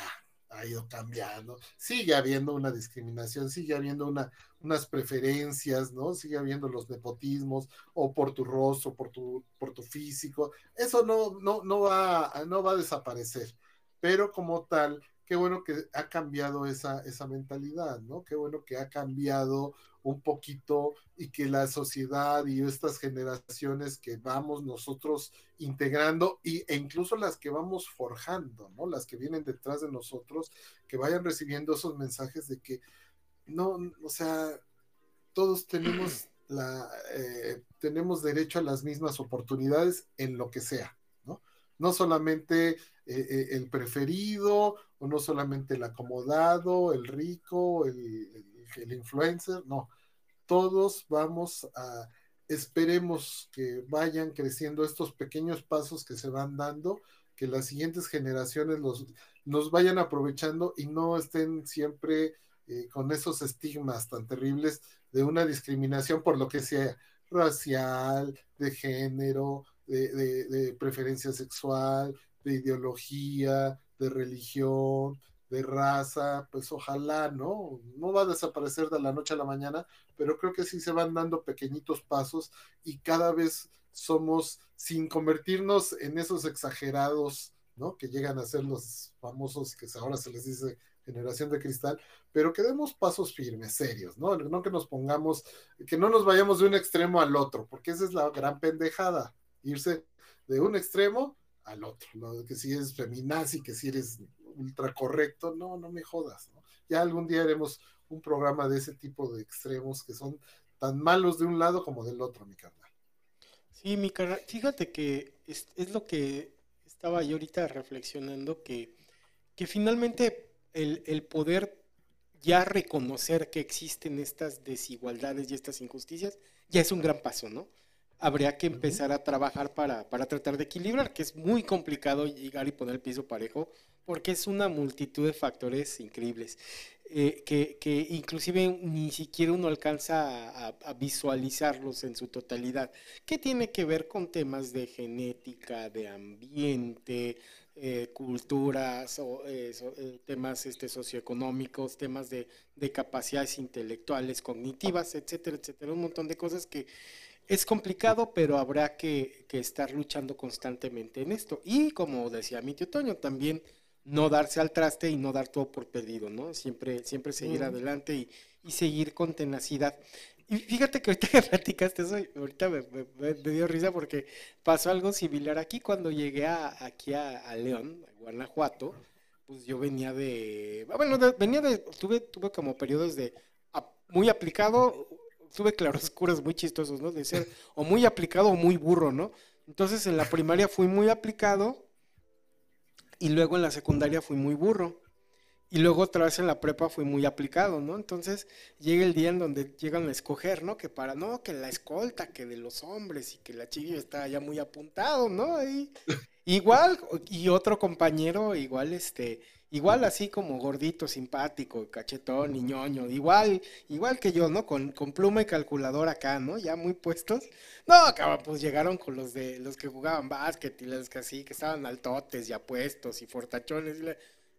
ha ido cambiando, sigue habiendo una discriminación, sigue habiendo una, unas preferencias, ¿no? Sigue habiendo los nepotismos, o por tu rostro, por tu, por tu físico, eso no, no, no, va, no va a desaparecer, pero como tal, qué bueno que ha cambiado esa, esa mentalidad, ¿no? Qué bueno que ha cambiado un poquito y que la sociedad y estas generaciones que vamos nosotros integrando y, e incluso las que vamos forjando, ¿no? Las que vienen detrás de nosotros, que vayan recibiendo esos mensajes de que no, o sea, todos tenemos <clears throat> la, eh, tenemos derecho a las mismas oportunidades en lo que sea, ¿no? No solamente eh, eh, el preferido, o no solamente el acomodado, el rico, el, el, influencer, no. Todos vamos a, esperemos que vayan creciendo estos pequeños pasos que se van dando, que las siguientes generaciones los, nos vayan aprovechando y no estén siempre eh, con esos estigmas tan terribles de una discriminación por lo que sea racial, de género, de preferencia sexual, de ideología, de religión, de raza, pues ojalá, ¿no? No va a desaparecer de la noche a la mañana, pero creo que sí se van dando pequeñitos pasos y cada vez somos, sin convertirnos en esos exagerados, ¿no? Que llegan a ser los famosos que ahora se les dice generación de cristal, pero que demos pasos firmes, serios, ¿no? No que nos pongamos, que no nos vayamos de un extremo al otro, porque esa es la gran pendejada, irse de un extremo al otro, ¿no? que si eres feminazi, que si eres ultra correcto, no, no me jodas, ¿no? Ya algún día haremos un programa de ese tipo de extremos que son tan malos de un lado como del otro, mi carnal. Sí, mi carnal, fíjate que es, lo que estaba yo ahorita reflexionando, que, que finalmente el, el poder ya reconocer que existen estas desigualdades y estas injusticias, ya es un gran paso, ¿no? Habría que empezar a trabajar para, para, tratar de equilibrar, que es muy complicado llegar y poner el piso parejo, porque es una multitud de factores increíbles, eh, que, que, inclusive ni siquiera uno alcanza a, visualizarlos en su totalidad, que tiene que ver con temas de genética, de ambiente, eh, culturas, o, eh, temas este, socioeconómicos, temas de, de capacidades intelectuales, cognitivas, etcétera, etcétera, un montón de cosas que es complicado, pero habrá que, estar luchando constantemente en esto. Y como decía mi tío Toño, también no darse al traste y no dar todo por perdido, ¿no? Siempre, siempre seguir adelante y, seguir con tenacidad. Y fíjate que ahorita <laughs> que platicaste eso, ahorita me, dio risa porque pasó algo similar aquí cuando llegué aquí a, León, a Guanajuato, pues yo venía de, bueno, venía de, tuve, tuve como periodos de muy aplicado, tuve claroscuros muy chistosos, ¿no? De ser o muy aplicado o muy burro, ¿no? Entonces en la primaria fui muy aplicado y luego en la secundaria fui muy burro. Y luego otra vez en la prepa fui muy aplicado, ¿no? Entonces llega el día en donde llegan a escoger, ¿no? Que para, no, que la escolta, que de los hombres y que la chica está ya muy apuntado, ¿no? Y, <laughs> igual, y otro compañero igual, este, igual así como gordito, simpático, cachetón y ñoño, igual, igual que yo, ¿no? Con, con pluma y calculador acá, ¿no? Ya muy puestos. No, cabrón, pues llegaron con los de los que jugaban básquet y los que así, que estaban altotes y apuestos y fortachones. Y, la-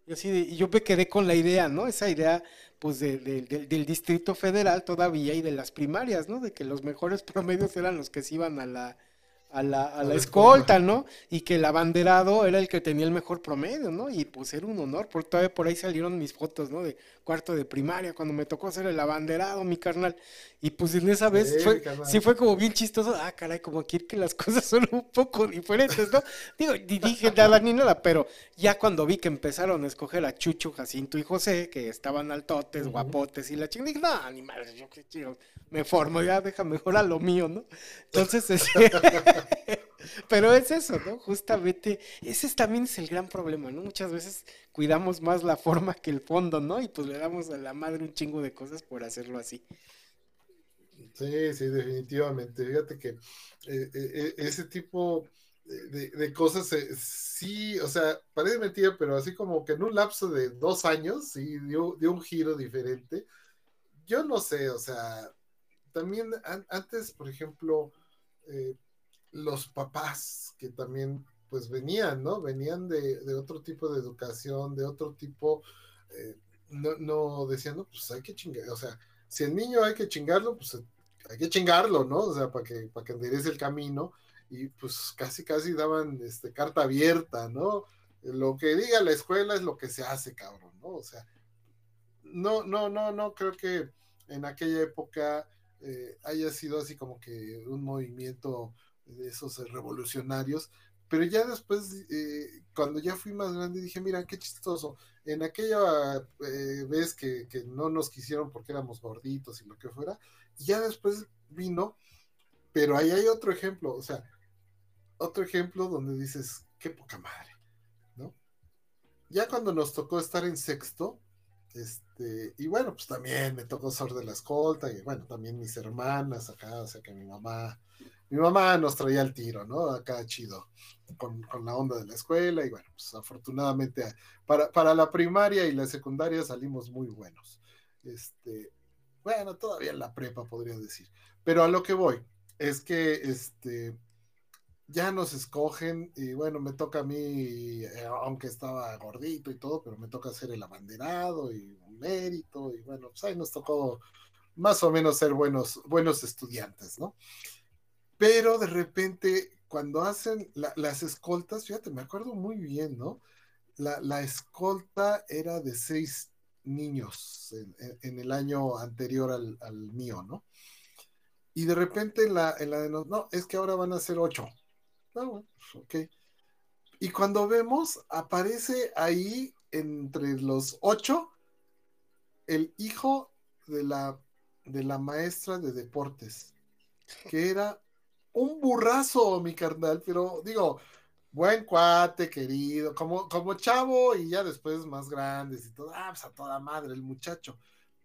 y así de- y yo me quedé con la idea, ¿no? Esa idea, pues, de- del Distrito Federal todavía y de las primarias, ¿no? De que los mejores <laughs> promedios eran los que se iban a la, a la, a la la escolta. ¿no? Y que el abanderado era el que tenía el mejor promedio, ¿no? Y pues era un honor, por todavía por ahí salieron mis fotos, ¿no? De cuarto de primaria, cuando me tocó ser el abanderado, mi carnal. Y pues en esa vez fue, mi carnal. sí fue como bien chistoso, ah, caray, como aquí que las <laughs> cosas son un poco diferentes, ¿no? Digo, di- dije nada <laughs> ni nada, pero ya cuando vi que empezaron a escoger a Chucho, Jacinto y José, que estaban altotes, Ujú. guapotes y la chingada, dije, no, ni madre, yo qué chido, me formo, ya deja mejor a lo mío, ¿no? Entonces, <laughs> este, <laughs> pero es eso, ¿no? Justamente, ese es- también es el gran problema, ¿no? Muchas veces cuidamos más la forma que el fondo, ¿no? Y pues le damos a la madre un chingo de cosas por hacerlo así. Sí, sí, definitivamente. Fíjate que eh, eh, eh, ese tipo de, de- de cosas, eh, sí, o sea, parece mentira, pero así como que en un lapso de dos años, sí, dio, dio un giro diferente. Yo no sé, o sea, también an- antes, por ejemplo, eh, los papás que también, pues venían, ¿no? Venían de, de otro tipo de educación, de otro tipo, eh, no, no decían, no, pues hay que chingar, o sea, si el niño hay que chingarlo, pues hay que chingarlo, ¿no? O sea, para que, para que enderece el camino. Y pues casi, casi daban este, carta abierta, ¿no? Lo que diga la escuela es lo que se hace, cabrón, ¿no? O sea, no, no, no, no creo que en aquella época eh, haya sido así como que un movimiento de esos eh, revolucionarios, pero ya después, eh, cuando ya fui más grande, dije, mira, qué chistoso, en aquella vez que, que no nos quisieron porque éramos gorditos y lo que fuera, ya después vino, pero ahí hay otro ejemplo, o sea, otro ejemplo donde dices, qué poca madre, ¿no? Ya cuando nos tocó estar en sexto, este, y bueno, pues también me tocó ser de la escolta, y bueno, también mis hermanas acá, o sea que mi mamá, mi mamá nos traía el tiro, ¿no? Acá chido, con, con la onda de la escuela, y bueno, pues afortunadamente para, para la primaria y la secundaria salimos muy buenos. Este, bueno, todavía en la prepa podría decir. Pero a lo que voy es que este ya nos escogen y bueno, me toca a mí, eh, aunque estaba gordito y todo, pero me toca ser el abanderado y un mérito y bueno, pues ahí nos tocó más o menos ser buenos, buenos estudiantes, ¿no? Pero de repente, cuando hacen la, las escoltas, fíjate, me acuerdo muy bien, ¿no? La, la escolta era de seis niños en, el año anterior al, mío, ¿no? Y de repente en la, la de los, no, es que ahora van a ser ocho. Ah, bueno, ok. Y cuando vemos, aparece ahí entre los ocho el hijo de la, de la maestra de deportes, que era un burrazo, mi carnal, pero digo, buen cuate, querido, como, como chavo y ya después más grandes y todo, ah, pues a toda madre el muchacho.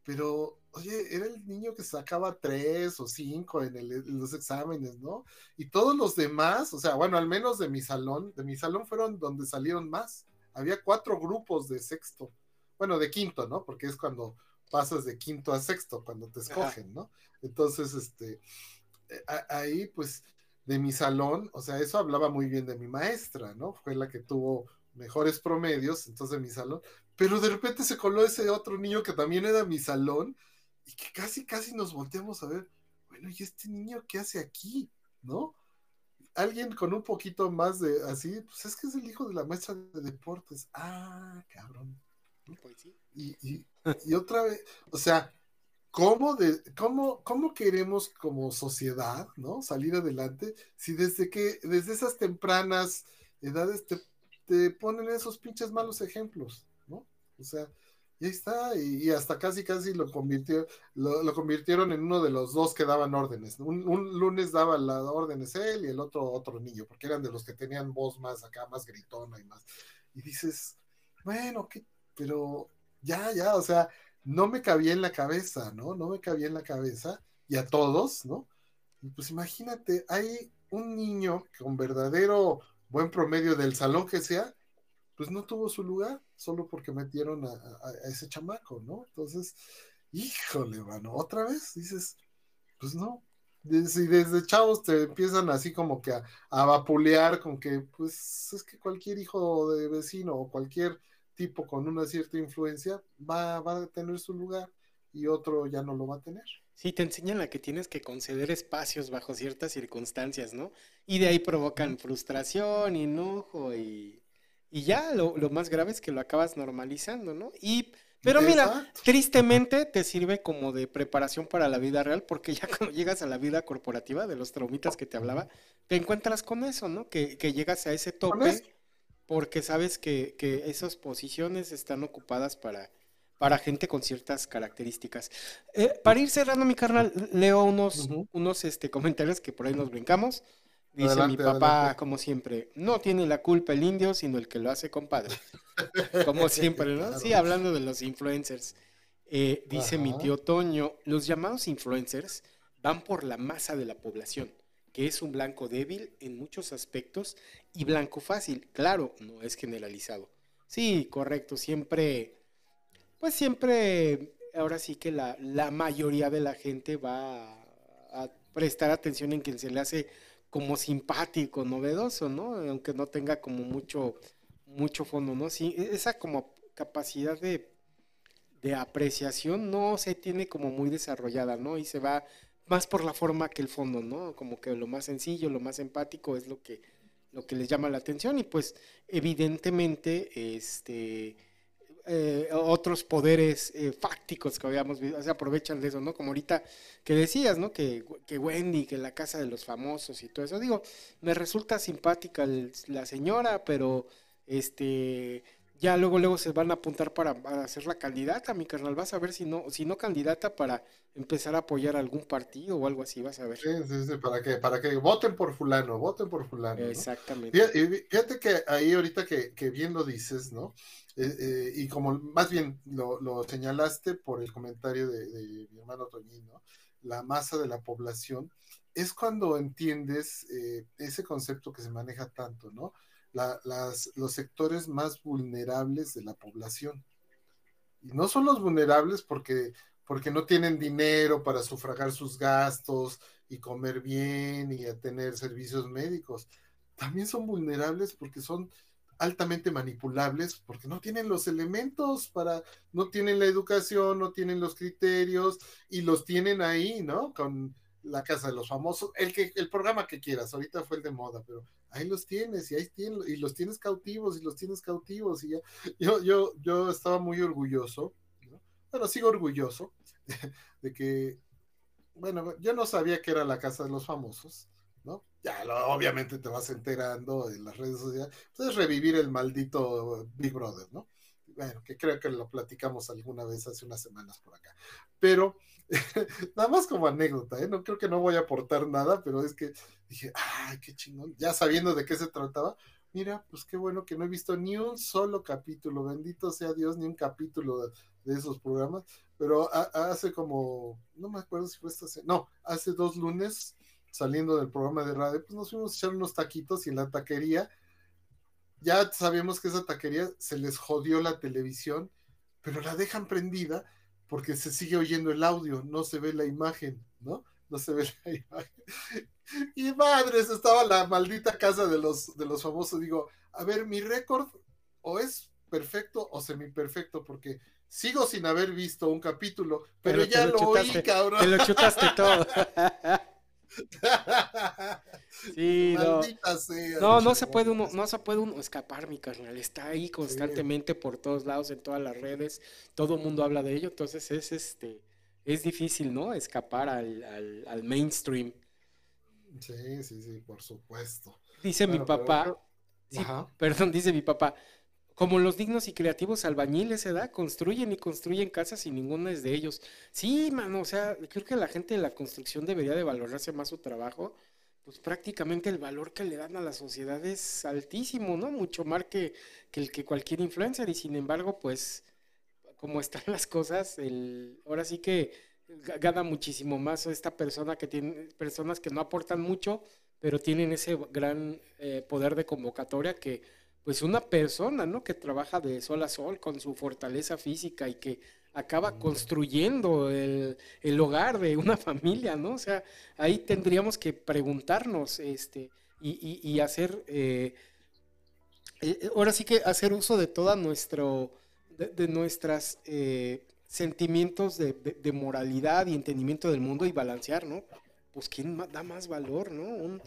Pero, oye, era el niño que sacaba tres o cinco en, el, en, los exámenes, ¿no? Y todos los demás, o sea, bueno, al menos de mi salón, de mi salón fueron donde salieron más. Había cuatro grupos de sexto, bueno, de quinto, ¿no? Porque es cuando pasas de quinto a sexto, cuando te escogen, ¿no? Entonces, este, ahí, pues, de mi salón, o sea, eso hablaba muy bien de mi maestra, ¿no? Fue la que tuvo mejores promedios, entonces de mi salón, pero de repente se coló ese otro niño que también era mi salón y que casi, casi nos volteamos a ver, bueno, ¿y este niño qué hace aquí? ¿No? Alguien con un poquito más de así, pues es que es el hijo de la maestra de deportes. Ah, cabrón. Pues sí. Y, y, y otra vez, o sea, ¿Cómo, de, cómo, ¿Cómo queremos como sociedad ¿no? salir adelante si desde que desde esas tempranas edades te, te ponen esos pinches malos ejemplos? ¿no? O sea, y ahí está, y, hasta casi casi lo convirtieron, lo, lo, convirtieron en uno de los dos que daban órdenes. Un, un, lunes daba las órdenes él y el otro otro niño, porque eran de los que tenían voz más acá, más gritona y más. Y dices, bueno, ¿qué? pero ya, ya, o sea, no me cabía en la cabeza, ¿no? No me cabía en la cabeza y a todos, ¿no? Y pues imagínate, hay un niño con verdadero buen promedio del salón que sea, pues no tuvo su lugar. Solo porque metieron a, ese chamaco, ¿no? Entonces, híjole, mano, otra vez dices, pues no. Si desde chavos te empiezan así como que a, a vapulear con que, pues es que cualquier hijo de vecino o cualquier tipo con una cierta influencia va, va a tener su lugar y otro ya no lo va a tener. Sí, te enseñan a que tienes que conceder espacios bajo ciertas circunstancias, ¿no? Y de ahí provocan frustración, enojo y, y ya lo, lo, más grave es que lo acabas normalizando, ¿no? Y, pero mira, tristemente te sirve como de preparación para la vida real porque ya <laughs> cuando llegas a la vida corporativa de los traumitas que te hablaba, te encuentras con eso, ¿no? Que, que llegas a ese tope porque sabes que, que esas posiciones están ocupadas para para gente con ciertas características. Eh, para ir cerrando, mi carnal, leo unos, unos este, comentarios que por ahí nos brincamos. Dice mi papá, como siempre, no tiene la culpa el indio, sino el que lo hace compadre. <laughs> como siempre, ¿no? Sí, hablando de los influencers. Eh, dice mi tío Toño, los llamados influencers van por la masa de la población, que es un blanco débil en muchos aspectos y blanco fácil. Claro, no es generalizado. Sí, correcto, siempre pues siempre, ahora sí que la, mayoría de la gente va a, prestar atención en quien se le hace como simpático, novedoso, ¿no? Aunque no tenga como mucho, mucho fondo, ¿no? Sí, e, esa como capacidad de, de apreciación no se tiene como muy desarrollada, ¿no? Y se va más por la forma que el fondo, ¿no? Como que lo más sencillo, lo más empático es lo que, lo que les llama la atención y pues evidentemente, este eh, otros poderes eh, fácticos que habíamos visto, se aprovechan de eso, ¿no? Como ahorita que decías, ¿no? Que, Wendy, que la casa de los famosos y todo eso. Digo, me resulta simpática la señora, pero este ya luego luego se van a apuntar para, hacer la candidata, mi carnal. Vas a ver si no, si no candidata para empezar a apoyar algún partido o algo así, vas a ver. Sí, sí, sí, para que, para que voten por fulano, voten por fulano. Exactamente. Fíjate, que ahí ahorita que, que bien lo dices, ¿no? Eh, eh, y como más bien lo, lo, señalaste por el comentario de, de mi hermano Toñino, la masa de la población, es cuando entiendes eh, ese concepto que se maneja tanto, ¿no? Las, los sectores más vulnerables de la población. Y no son los vulnerables porque, porque no tienen dinero para sufragar sus gastos y comer bien y tener servicios médicos. También son vulnerables porque son altamente manipulables porque no tienen los elementos para, no tienen la educación, no tienen los criterios y los tienen ahí, ¿no? Con la casa de los famosos, el que el programa que quieras, ahorita fue el de moda, pero ahí los tienes y ahí tienes, y los tienes cautivos y los tienes cautivos y ya yo yo yo estaba muy orgulloso, ¿no? bueno, sigo orgulloso <laughs> de, que bueno, yo no sabía que era la casa de los famosos, ¿no? Ya obviamente te vas enterando en las redes sociales, entonces revivir el maldito Big Brother, ¿no? Bueno, que creo que lo platicamos alguna vez hace unas semanas por acá. Pero <laughs> nada más como anécdota, ¿eh? No creo que no voy a aportar nada, pero es que dije, ay, qué chingón, ya sabiendo de qué se trataba, mira, pues qué bueno que no he visto ni un solo capítulo, bendito sea Dios, ni un capítulo de, esos programas, pero hace como, no me acuerdo si fue esta, no, hace dos lunes, saliendo del programa de radio, pues nos fuimos a echar unos taquitos y en la taquería, ya sabíamos que esa taquería se les jodió la televisión, pero la dejan prendida porque se sigue oyendo el audio, no se ve la imagen, ¿no? No se ve la <laughs> imagen. <laughs> Y madres, estaba la maldita casa de los, de los famosos. Digo, a ver, mi récord o es perfecto o semi perfecto, porque sigo sin haber visto un capítulo, pero, ya lo, oí, cabrón. Te lo chutaste todo. <laughs> Sí, no. no, no se puede uno, no se puede uno escapar, mi carnal. Está ahí constantemente por todos lados, en todas las redes. Todo el mundo habla de ello. Entonces es este, es difícil, ¿no? Escapar al, al, mainstream. Sí, sí, sí, por supuesto. Dice mi papá. perdón, dice mi papá. Como los dignos y creativos albañiles, ¿verdad? Construyen y construyen casas y ninguna es de ellos. Sí, mano, o sea, creo que la gente de la construcción debería de valorarse más su trabajo. Pues prácticamente el valor que le dan a la sociedad es altísimo, ¿no? Mucho más que, el que cualquier influencer. Y sin embargo, pues, como están las cosas, el, ahora sí que gana muchísimo más esta persona que tiene, personas que no aportan mucho, pero tienen ese gran eh, poder de convocatoria que pues una persona, ¿no? Que trabaja de sol a sol con su fortaleza física y que acaba construyendo el, hogar de una <laughs> familia, ¿no? O sea, ahí tendríamos que preguntarnos, este, y, hacer, eh, eh, ahora sí que hacer uso de toda nuestro, de, nuestras eh, sentimientos de, moralidad y entendimiento del mundo y balancear, ¿no? Pues quién da más valor, ¿no? Un,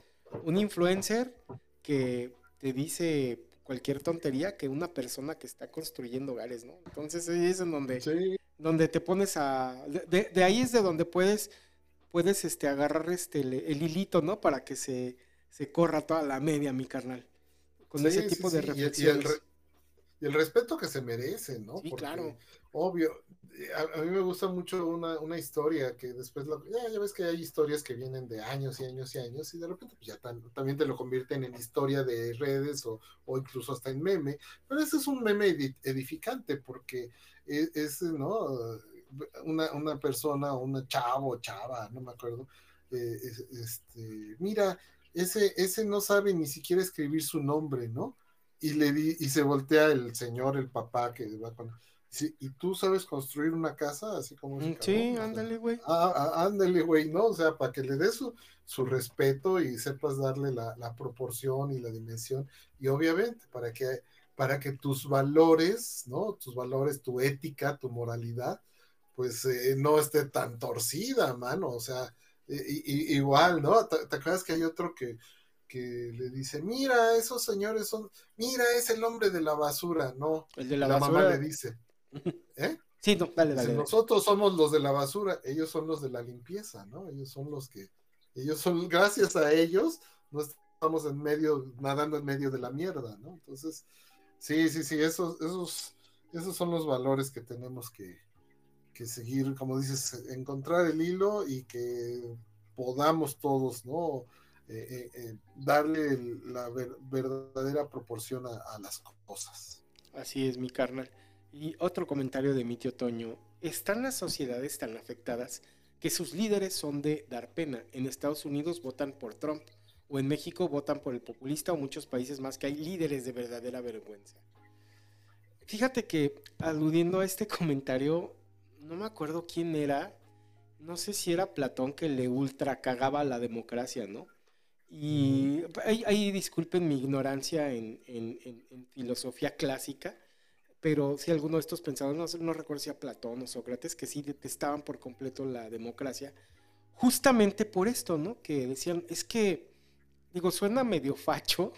un influencer que te dice cualquier tontería que una persona que está construyendo hogares, ¿no? Entonces ahí es en donde, donde te pones a... De, ahí es de donde puedes, puedes este, agarrar este, el, hilito, ¿no? Para que se, se, corra toda la media, mi carnal. Con ese tipo de reflexiones. Y el, respeto que se merece, ¿no? Sí, claro. Obvio, a, mí me gusta mucho una, una historia que después, ya, ves que hay historias que vienen de años y años y años y de repente pues ya también te lo convierten en historia de redes o, o, incluso hasta en meme, pero ese es un meme edificante porque e, es, ¿no? Una, una persona, una chavo, chava, no me acuerdo, eh, este, mira, ese, ese no sabe ni siquiera escribir su nombre, ¿no? Y le di, y se voltea el señor, el papá que va con Sí, y tú sabes construir una casa, así como... Mm, sí, ándale, güey. Ah, ah, ándale, güey, ¿no? O sea, para que le des su, su respeto y sepas darle la, la, proporción y la dimensión. Y obviamente, para que, para que tus valores, ¿no? Tus valores, tu ética, tu moralidad, pues eh, no esté tan torcida, mano. O sea, igual, ¿no? ¿Te, acuerdas que hay otro que, que le dice, mira, esos señores son, mira, es el hombre de la basura, ¿no? El de la, la basura. mamá le dice, <laughs> ¿Eh? Sí, dale, dale, Nosotros somos los de la basura, ellos son los de la limpieza, ¿no? Ellos son los que, ellos son, <laughs> gracias a ellos, no estamos en medio, nadando en medio de la mierda, ¿no? Entonces, sí, sí, sí, esos, esos, esos son los valores que tenemos que, que seguir, como dices, encontrar el hilo y que podamos todos, ¿no? Eh, eh, eh, darle la verdadera proporción a las cosas. Así es, mi carnal. Y otro comentario de mi tío Toño. Están las sociedades tan afectadas que sus líderes son de dar pena. En Estados Unidos votan por Trump o en México votan por el populista o muchos países más que hay líderes de verdadera vergüenza. Fíjate que aludiendo a este <laughs> comentario, no me acuerdo quién era, no sé si era Platón que le ultra cagaba la democracia, ¿no? Y ahí, disculpen mi ignorancia en filosofía clásica, pero si alguno de estos pensadores, no, recuerdo si a Platón o Sócrates, que sí detestaban por completo la democracia, justamente por esto, ¿no? Que decían, es que, digo, suena medio facho,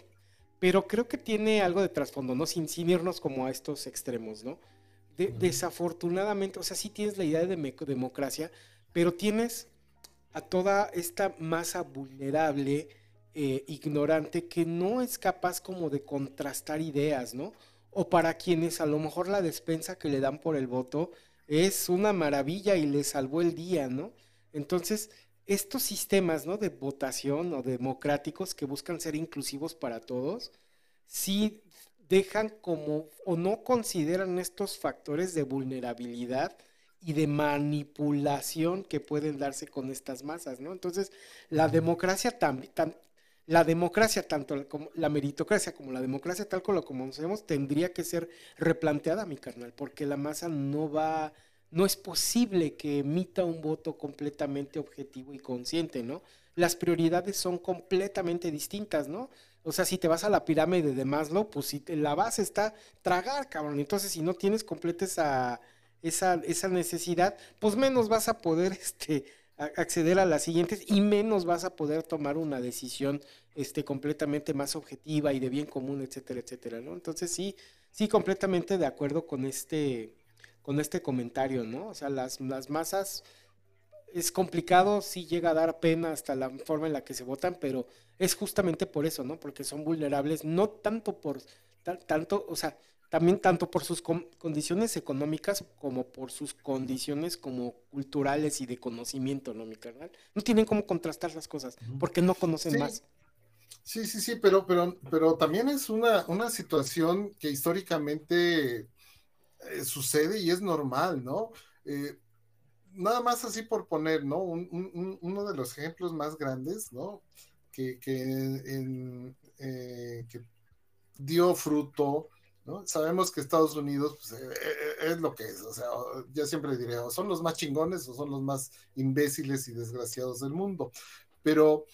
pero creo que tiene algo de trasfondo, ¿no? Sin, sin irnos como a estos extremos, ¿no? desafortunadamente, o sea, sí tienes la idea de democracia, pero tienes a toda esta masa vulnerable, eh, ignorante, que no es capaz como de contrastar ideas, ¿no? o para quienes a lo mejor la despensa que le dan por el voto es una maravilla y le salvó el día, ¿no? Entonces, estos sistemas, ¿no? De votación o democráticos que buscan ser inclusivos para todos, sí dejan como o no consideran estos factores de vulnerabilidad y de manipulación que pueden darse con estas masas, ¿no? Entonces, la democracia también la democracia, tanto como la meritocracia como la democracia tal como lo conocemos, tendría que ser replanteada, mi carnal, porque la masa no va, no es posible que emita un voto completamente objetivo y consciente, ¿no? Las prioridades son completamente distintas, ¿no? O sea, si te vas a la pirámide de Maslow, pues si la base está tragar, cabrón. Entonces, si no tienes completa esa, esa, esa necesidad, pues menos vas a poder <laughs> este, acceder a las siguientes y menos vas a poder tomar una decisión este, completamente más objetiva y de bien común, etcétera, etcétera, ¿no? Entonces sí, sí, completamente de acuerdo con este, con este comentario, ¿no? O sea, las, las masas es complicado, sí llega a dar pena hasta la forma en la que se votan, pero es justamente por eso, ¿no? Porque son vulnerables, no tanto por, tanto, o sea, también tanto por sus condiciones económicas como por sus condiciones como culturales y de conocimiento, ¿no, mi carnal? No tienen cómo contrastar las cosas, porque no conocen más. Sí, sí, sí, pero, pero, pero también es una, una situación que históricamente eh, sucede y es normal, ¿no? Eh, nada más así por poner, ¿no? uno de los ejemplos más grandes, ¿no? Que, que, eh, dio fruto, ¿no? Sabemos que Estados Unidos pues, es lo que es, o sea, ya siempre diré, son los más chingones o son los más imbéciles y desgraciados del mundo, pero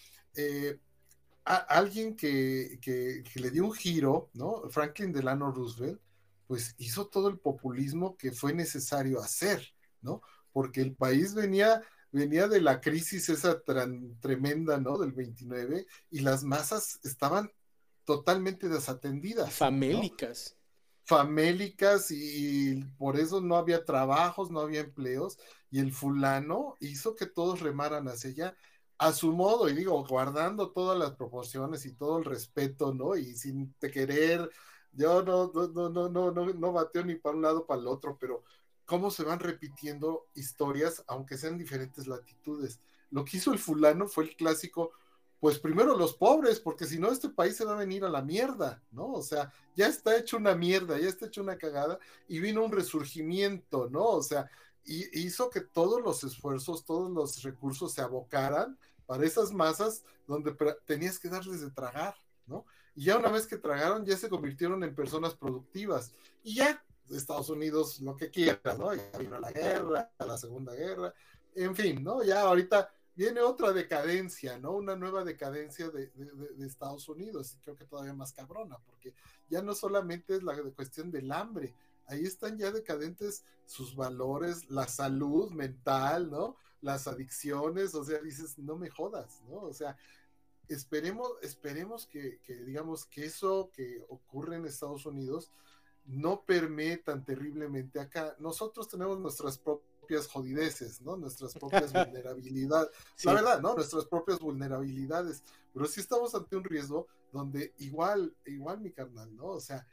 alguien que, que, le dio un giro, ¿no? Franklin Delano Roosevelt, pues hizo todo el populismo que fue necesario hacer, ¿no? Porque el país venía venía de la crisis esa tremenda, ¿no? Del 29 y las masas estaban totalmente desatendidas. Famélicas. Famélicas y, por eso no había trabajos, no había empleos y el fulano hizo que todos remaran hacia allá a su modo y digo, guardando todas las proporciones y todo el respeto, ¿no? Y sin te querer, yo no, no, no, no, no, no, bateo ni para un lado para el otro, pero cómo se van repitiendo historias, aunque sean diferentes latitudes. Lo que hizo el fulano fue el clásico, pues primero los pobres, porque si no este país se va a venir a la mierda, ¿no? O sea, ya está hecho una mierda, ya está hecho una cagada y vino un resurgimiento, ¿no? O sea, y hizo que todos los esfuerzos, todos los recursos se abocaran para esas masas donde tenías que darles de tragar, ¿no? Y ya una vez que tragaron, ya se convirtieron en personas productivas. Y ya Estados Unidos lo que quiera, ¿no? Ya vino la guerra, la Segunda Guerra, en fin, ¿no? Ya ahorita viene otra decadencia, ¿no? Una nueva decadencia de, Estados Unidos, creo que todavía más cabrona, porque ya no solamente es la cuestión del hambre, ahí están ya decadentes sus valores, la salud mental, ¿no? Las adicciones, o sea, dices, no me jodas, ¿no? O sea, esperemos, esperemos que, que digamos, que eso que ocurre en Estados Unidos, no permee tan terriblemente acá. Nosotros tenemos nuestras propias jodideces, ¿no? Nuestras propias <laughs> vulnerabilidades. La verdad, ¿no? Nuestras propias vulnerabilidades. Pero sí estamos ante un riesgo donde igual, igual mi carnal, ¿no? O sea,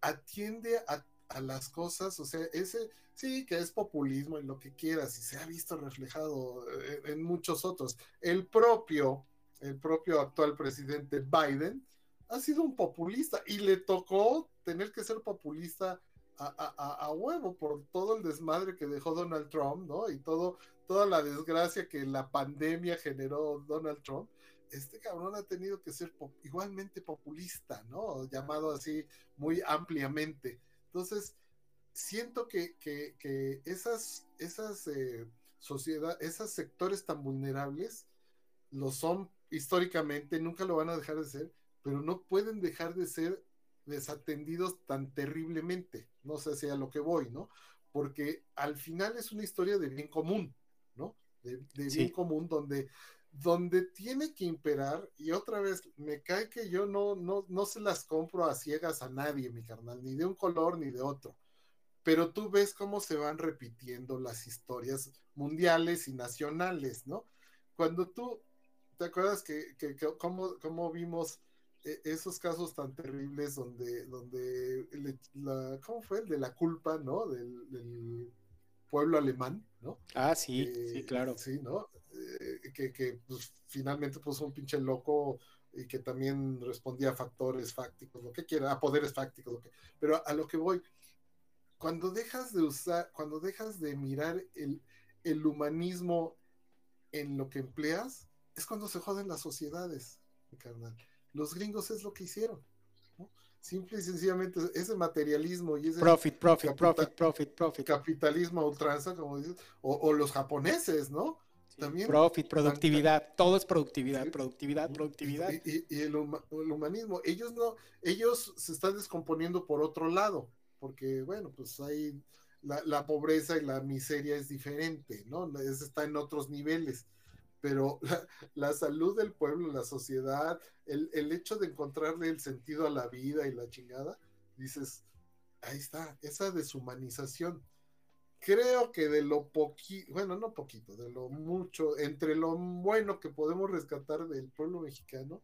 atiende a, las cosas, o sea, ese sí que es populismo y lo que quieras, y se ha visto reflejado en, en muchos otros. El propio, el propio actual presidente Biden, ha sido un populista y le tocó tener que ser populista a, huevo por todo el desmadre que dejó Donald Trump, ¿no? Y todo, toda la desgracia que la pandemia generó Donald Trump. Este cabrón ha tenido que ser igualmente populista, ¿no? Llamado así muy ampliamente. Entonces, siento que, que, esas, esas eh, sociedades, esos sectores tan vulnerables, lo son históricamente, nunca lo van a dejar de ser, pero no pueden dejar de ser desatendidos tan terriblemente. No sé si a lo que voy, ¿no? Porque al final es una historia de bien común, ¿no? De, bien común donde, donde tiene que imperar, y otra vez, me cae que yo no, no, no se las compro a ciegas a nadie, mi carnal, ni de un color ni de otro. Pero tú ves cómo se van repitiendo las historias mundiales y nacionales, ¿no? Cuando tú, ¿te acuerdas que, que, cómo, cómo vimos e, esos casos tan terribles donde, donde la, ¿cómo fue? El de la culpa, ¿no? Del, pueblo alemán, ¿no? Ah, sí, sí, eh, claro. Sí, ¿no? Eh, que, que pues, finalmente puso un pinche loco y que también respondía a factores fácticos, lo que quiera, a poderes fácticos, lo que, pero a lo que voy, cuando dejas de usar, cuando dejas de mirar el, el humanismo en lo que empleas, es cuando se joden las sociedades, carnal. Los gringos es lo que hicieron. Simple y sencillamente ese materialismo y ese profit, profit, profit, profit, profit. Capitalismo a ultranza, como dices, o, los japoneses, ¿no? También. Profit, productividad, todo es productividad, productividad, productividad. Y, el, humanismo, ellos no, ellos se están descomponiendo por otro lado, porque bueno, pues hay la, la pobreza y la miseria es diferente, ¿no? Es, está en otros niveles pero <laughs> la, salud del pueblo, la sociedad, el, el, hecho de encontrarle el sentido a la vida y la chingada, dices, ahí está, esa deshumanización. Creo que de lo poquito, bueno, no poquito, de lo mucho, entre lo bueno que podemos rescatar del pueblo mexicano,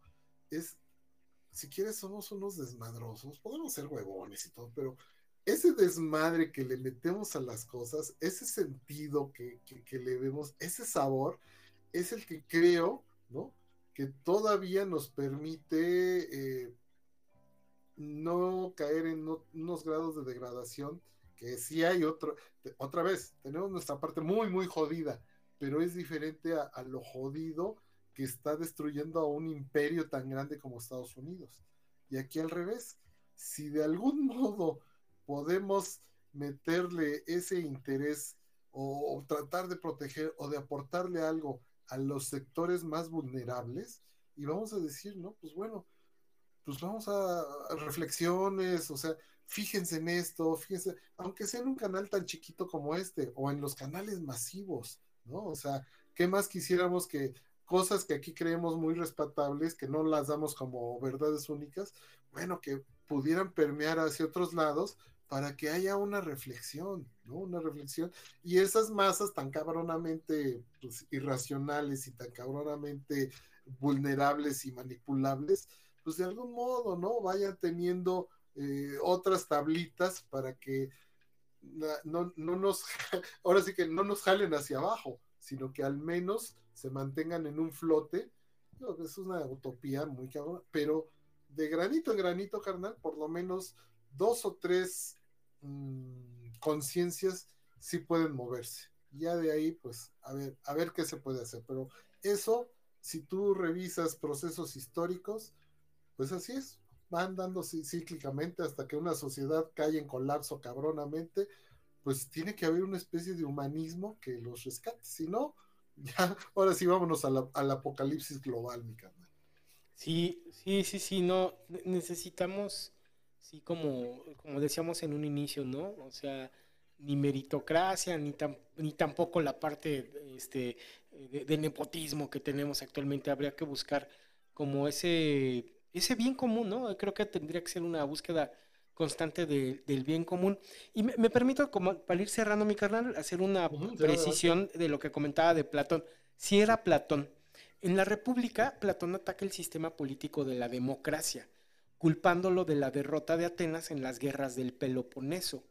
es, si quieres, somos unos desmadrosos, podemos ser huevones y todo, pero ese desmadre que le metemos a las cosas, ese sentido que, que, le vemos, ese sabor, es el que creo, ¿no? Que todavía nos permite eh, no caer en unos grados de degradación, que sí hay otro, otra vez, tenemos nuestra parte muy, muy jodida, pero es diferente a, lo jodido que está destruyendo a un imperio tan grande como Estados Unidos. Y aquí al revés, si de algún modo podemos meterle ese interés o, tratar de proteger o de aportarle algo a los sectores más vulnerables, y vamos a decir, no, pues bueno, pues vamos a, reflexiones, o sea, fíjense en esto, fíjense, aunque sea en un canal tan chiquito como este, o en los canales masivos, ¿no? O sea, ¿qué más quisiéramos que cosas que aquí creemos muy respetables, que no las damos como verdades únicas, bueno, que pudieran permear hacia otros lados para que haya una reflexión, ¿no? Una reflexión. Y esas masas tan cabronamente pues, irracionales y tan cabronamente vulnerables y manipulables, pues de algún modo, ¿no? Vayan teniendo eh, otras tablitas para que no, nos, <laughs> ahora sí que no nos jalen hacia abajo, sino que al menos se mantengan en un flote. es una utopía muy cabrón, pero de granito en granito, carnal, por lo menos dos o tres mm, conciencias sí pueden moverse. Ya de ahí, pues, a ver, a ver qué se puede hacer. Pero eso, si tú revisas procesos históricos, pues así es, van dando cíclicamente hasta que una sociedad cae en colapso cabronamente, pues tiene que haber una especie de humanismo que los rescate, si no, <laughs> ya, ahora sí vámonos al apocalipsis global, mi carnal. Sí, sí, sí, sí, no, necesitamos, sí, como, como decíamos en un inicio, ¿no? O sea, ni meritocracia, ni, ni tampoco la parte este, de nepotismo que tenemos actualmente. Habría que buscar como ese ese bien común, ¿no? Creo que tendría que ser una búsqueda constante del bien común. Y me, permito, como para ir cerrando mi carnal, hacer una precisión de lo que comentaba de Platón. Si era Platón, en la República, Platón ataca el sistema político de la democracia, culpándolo de la derrota de Atenas en las guerras del Peloponeso.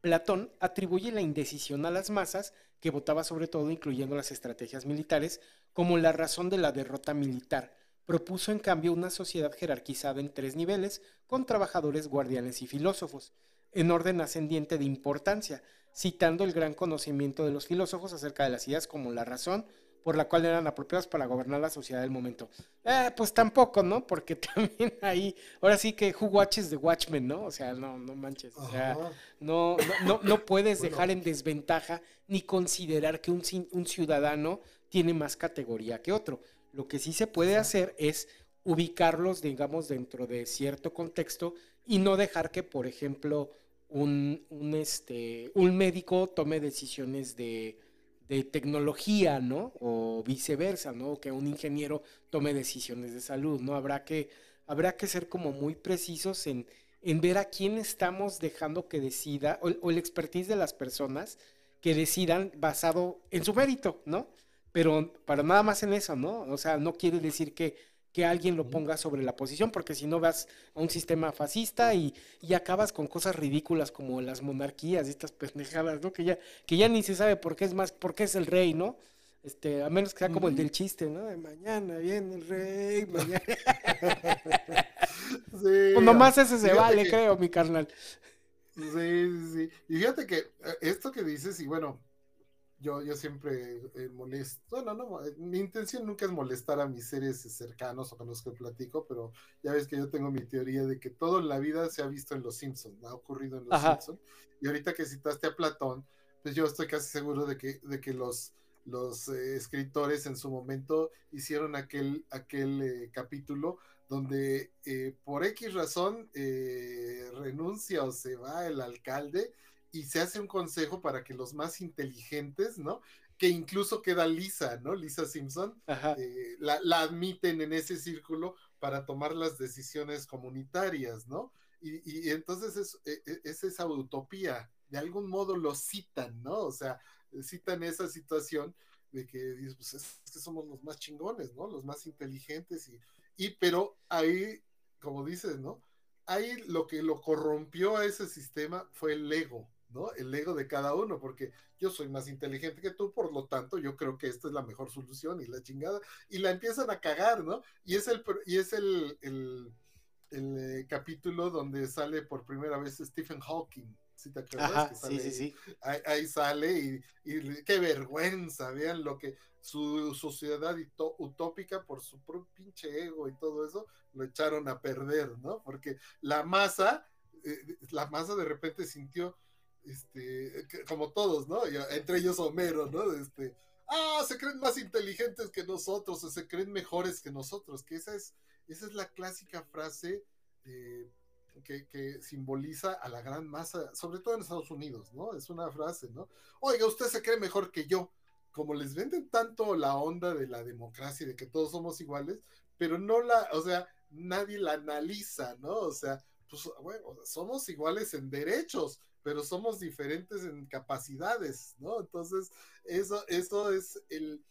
Platón atribuye la indecisión a las masas, que votaba sobre todo, incluyendo las estrategias militares, como la razón de la derrota militar, propuso en cambio una sociedad jerarquizada en tres niveles, con trabajadores, guardianes y filósofos, en orden ascendiente de importancia, citando el gran conocimiento de los filósofos acerca de las ideas como la razón, por la cual eran apropiadas para gobernar la sociedad del momento. Eh, pues tampoco, ¿no? Porque <laughs> también ahí, ahora sí que who watches the Watchmen, ¿no? O sea, no, no manches. O sea, no, no, no, puedes dejar en desventaja ni considerar que un, un ciudadano tiene más categoría que otro. Lo que sí se puede hacer es ubicarlos, digamos, dentro de cierto contexto y no dejar que, por ejemplo, un, este, un médico tome decisiones de, tecnología, ¿no? O viceversa, ¿no? que un ingeniero tome decisiones de salud, ¿no? Habrá que, habrá que ser como muy precisos en, en ver a quién estamos dejando que decida, o, o el expertise de las personas que decidan basado en su mérito, ¿no? pero para nada más en eso, ¿no? O sea, no quiere decir que, que alguien lo ponga sobre la posición, porque si no vas a un sistema fascista y, y, acabas con cosas ridículas como las monarquías y estas pendejadas, ¿no? Que ya, que ya ni se sabe por qué es más, por qué es el rey, ¿no? Este, a menos que sea como el del chiste, ¿no? De mañana viene el rey, <laughs> mañana. sí, <laughs> pues nomás ese se vale, creo, mi carnal. Sí, sí, sí. Y fíjate que eh, esto que dices, y bueno, yo, yo siempre eh, molesto, bueno, no, eh, mi intención nunca es molestar a mis seres cercanos o con los que platico, pero ya ves que yo tengo mi teoría de que todo en la vida se ha visto en Los Simpsons, ha ocurrido en Los Simpsons, y ahorita que citaste a Platón, pues yo estoy casi seguro de que, de que los, los eh, escritores en su momento hicieron aquel, aquel capítulo donde por X razón renuncia o se va el alcalde, y se hace un consejo para que los más inteligentes, ¿no? Que incluso queda Lisa, ¿no? Lisa Simpson, eh, la, admiten en ese círculo para tomar las decisiones comunitarias, ¿no? Y, entonces es, e, e, es, esa utopía, de algún modo lo citan, ¿no? O sea, citan esa situación de que pues es, que somos los más chingones, ¿no? Los más inteligentes y, y pero ahí, como dices, ¿no? Ahí lo que lo corrompió a ese sistema fue el ego, ¿no? El ego de cada uno, porque yo soy más inteligente que tú, por lo tanto, yo creo que esta es la mejor solución y la chingada, y la empiezan a cagar, ¿no? Y es el, y es el, el, eh, capítulo donde sale por primera vez Stephen Hawking, ¿sí te acuerdas? Ajá, Que sí, sale sí, ahí. sí. Ahí, ahí sale y, y qué vergüenza, vean lo que su sociedad utópica por su propio pinche ego y todo eso lo echaron a perder, ¿no? Porque la masa, eh, la masa de repente sintió, este, como todos, ¿no? Entre ellos Homero, ¿no? Este, ah, se creen más inteligentes que nosotros, o se creen mejores que nosotros, que esa es, esa es la clásica frase que, que simboliza a la gran masa, sobre todo en Estados Unidos, ¿no? Es una frase, ¿no? Oiga, usted se cree mejor que yo. Como les venden tanto la onda de la democracia de que todos somos iguales, pero no la, o sea, nadie la analiza, ¿no? O sea, pues, bueno, somos iguales en derechos, pero somos diferentes en capacidades, ¿no? Entonces, eso, eso es el,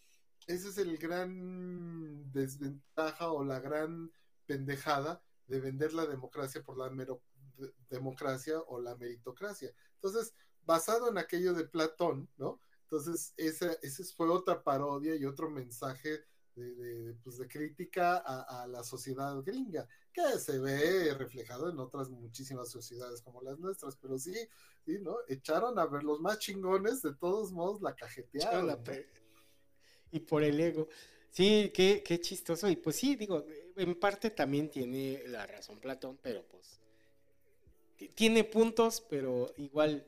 ese es el gran desventaja o la gran pendejada de vender la democracia por la mero, de- democracia o la meritocracia. Entonces, basado en aquello de Platón, ¿no? Entonces, esa, ese fue otra parodia y otro mensaje de, de, pues, de crítica a, a, la sociedad gringa, que se ve reflejado en otras muchísimas sociedades como las nuestras, pero sí, sí, ¿no? Echaron a ver los más chingones, de todos modos la cajetearon. La ¿no? pe- y por el ego. Sí, qué, qué chistoso. Y pues sí, digo, en parte también tiene la razón Platón, pero pues ti- tiene puntos, pero igual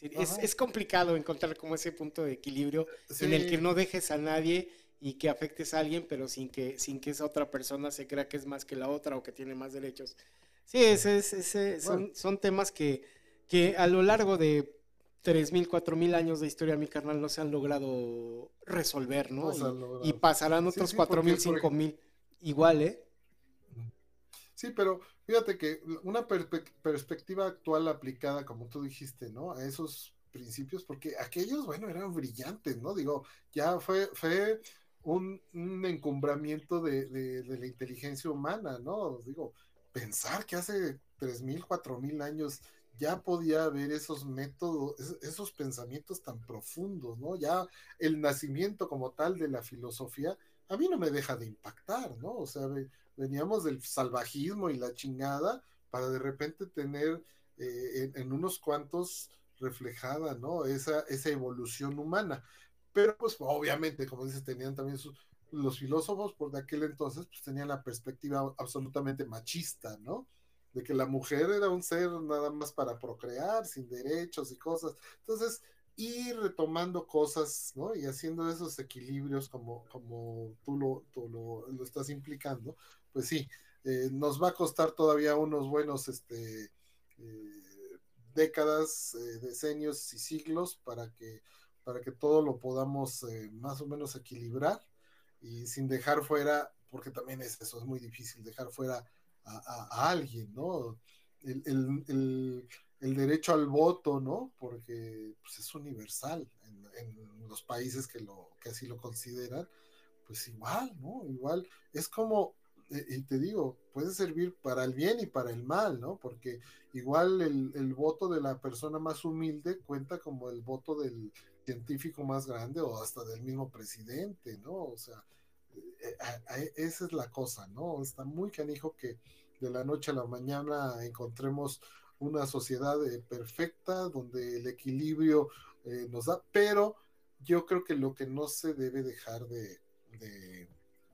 es, es complicado encontrar como ese punto de equilibrio Sí. en el que no dejes a nadie y que afectes a alguien, pero sin que, sin que esa otra persona se crea que es más que la otra o que tiene más derechos. Sí, ese, es- ese son, Bueno. son temas que, que a lo largo de 3.000, 4.000 años de historia, mi carnal, no se han logrado resolver, ¿no? Y- han logrado. y, pasarán Sí, otros sí, 4.000, porque, por 5.000. Igual, ¿eh? Sí, pero fíjate que una perspectiva actual aplicada, como tú dijiste, ¿no? A esos principios, porque aquellos, bueno, eran brillantes, ¿no? Digo, ya fue, fue un, encumbramiento de, la inteligencia humana, ¿no? Digo, pensar que hace 3.000, 4.000 años ya podía haber esos métodos, es- esos pensamientos tan profundos, ¿no? Ya el nacimiento como tal de la filosofía, a mí no me deja de impactar, ¿no? O sea, ve- veníamos del salvajismo y la chingada para de repente tener eh, en, en unos cuantos reflejada, ¿no? Esa, esa evolución humana. Pero pues obviamente, como dices, tenían también sus, los filósofos por de aquel entonces, pues tenían la perspectiva absolutamente machista, ¿no? De que la mujer era un ser nada más para procrear, sin derechos y cosas. Entonces, ir retomando cosas, ¿no? Y haciendo esos equilibrios como, como tú, lo, tú lo, lo estás implicando, pues sí, eh, nos va a costar todavía unos buenos este, eh, décadas, eh, decenios y siglos para que, para que todo lo podamos eh, más o menos equilibrar y sin dejar fuera, porque también es eso, es muy difícil dejar fuera a, alguien, ¿no? El, el, el, derecho al voto, ¿no? Porque pues, es universal en, en, los países que, lo, que así lo consideran, pues igual, ¿no? Igual es como, eh, y te digo, puede servir para el bien y para el mal, ¿no? Porque igual el voto de la persona más humilde cuenta como el voto del científico más grande o hasta del mismo presidente, ¿no? O sea, eh, eh, esa es la cosa, ¿no? Está muy canijo que de la noche a la mañana encontremos una sociedad eh, perfecta donde el equilibrio eh, nos da, pero yo creo que lo que no se debe dejar de, de,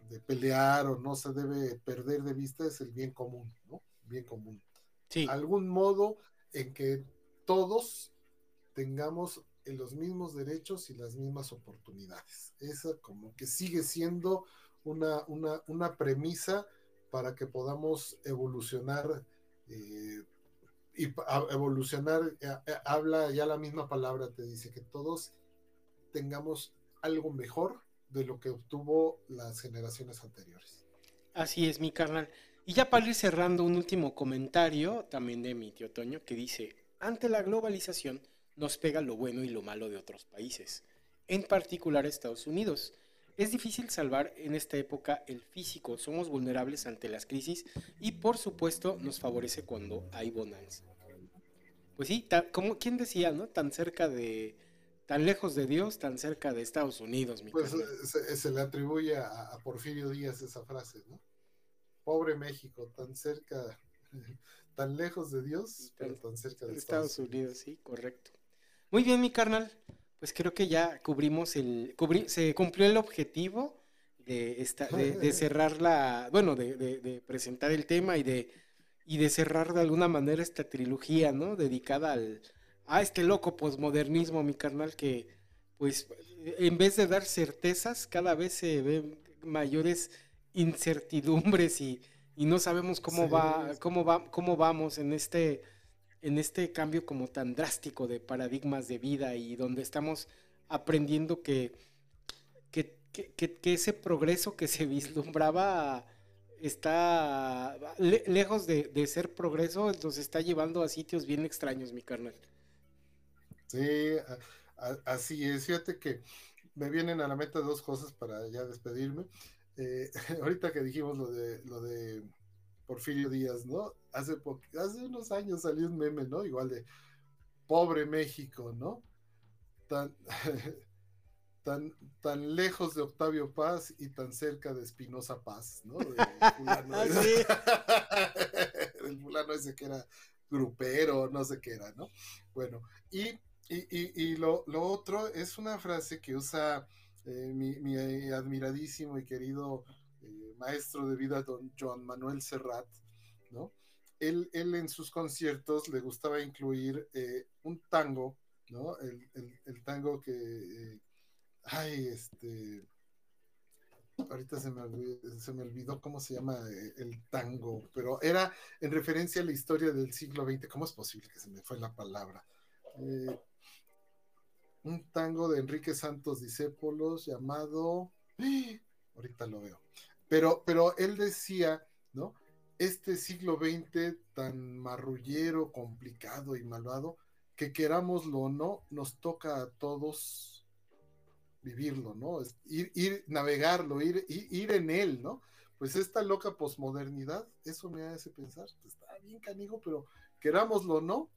de, pelear o no se debe perder de vista es el bien común, ¿no? Bien común. Sí. Algún modo en que todos tengamos los mismos derechos y las mismas oportunidades. Esa como que sigue siendo una, una, una premisa para que podamos evolucionar eh, y evolucionar, a, a, habla ya la misma palabra, te dice que todos tengamos algo mejor de lo que obtuvo las generaciones anteriores. Así es, mi carnal. Y ya para ir cerrando, un último comentario también de mi tío Toño que dice, ante la globalización nos pega lo bueno y lo malo de otros países, en particular Estados Unidos. Es difícil salvar en esta época el físico, somos vulnerables ante las crisis y por supuesto nos favorece cuando hay bonanza. Pues sí, como quien decía, ¿no? Tan cerca de, tan lejos de Dios, tan cerca de Estados Unidos, mi Pues se, se, le atribuye a, a, Porfirio Díaz esa frase, ¿no? Pobre México, tan cerca <laughs> tan lejos de Dios, pero tan cerca de Estados, Unidos. Sí, correcto. Muy bien, mi carnal. Pues creo que ya cubrimos el, se cumplió el objetivo de, esta, de, cerrar la, bueno, de, de, presentar el tema y de, y de cerrar de alguna manera esta trilogía, ¿no? Dedicada al, a este loco posmodernismo, mi carnal, que pues en vez de dar certezas, cada vez se ven mayores incertidumbres y, y no sabemos cómo va, cómo va, cómo vamos en este, en este cambio como tan drástico de paradigmas de vida y donde estamos aprendiendo que, que, que, ese progreso que se vislumbraba está lejos de, de, ser progreso, nos está llevando a sitios bien extraños, mi carnal. Sí, así es. Fíjate que me vienen a la mente dos cosas para ya despedirme. Eh, <laughs> ahorita que dijimos lo de lo de Porfirio Díaz, ¿no? Hace hace unos años salió un meme, ¿no? Igual de pobre México, ¿no? Tan <laughs> tan tan lejos de Octavio Paz y tan cerca de Espinosa Paz, ¿no? fulano, <laughs> <laughs> el fulano ese que era grupero, no sé qué era, ¿no? Bueno, y y, lo, otro es una frase que usa eh, mi, admiradísimo y querido eh, maestro de vida, don Joan Manuel Serrat, ¿no? Él, él en sus conciertos le gustaba incluir eh, un tango, ¿no? El, tango que, ay, este, ahorita se me, olvidó, se me olvidó cómo se llama el tango, pero era en referencia a la historia del siglo XX, ¿cómo es posible que se me fue la palabra? un tango de Enrique Santos Discépolos llamado, ahorita lo veo, pero, pero él decía, ¿no? Este siglo XX tan marrullero, complicado y malvado, que querámoslo o no, nos toca a todos vivirlo, ¿no? Ir, ir navegarlo, ir, ir, en él, ¿no? Pues esta loca posmodernidad, eso me hace pensar, está bien canijo, pero querámoslo o no,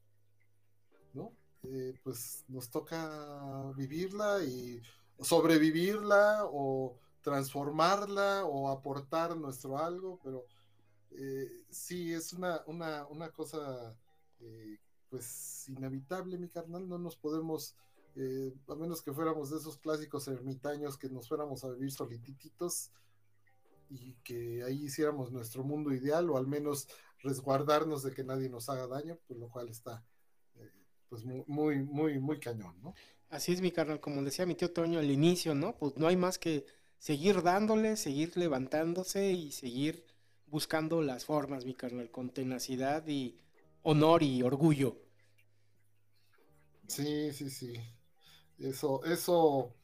¿no? Eh, pues nos toca vivirla y sobrevivirla o transformarla o aportar nuestro algo, pero eh, sí es una, una, una cosa eh, pues inevitable, mi carnal, no nos podemos, a menos que fuéramos de esos clásicos ermitaños que nos fuéramos a vivir solitititos y que ahí hiciéramos nuestro mundo ideal o al menos resguardarnos de que nadie nos haga daño, por lo cual está pues muy, muy, muy cañón, ¿no? Así es, mi carnal, como decía mi tío Toño al inicio, ¿no? Pues no hay más que seguir dándole, seguir levantándose y seguir buscando las formas, mi carnal, con tenacidad y honor y orgullo. Sí, sí, sí. Eso, eso,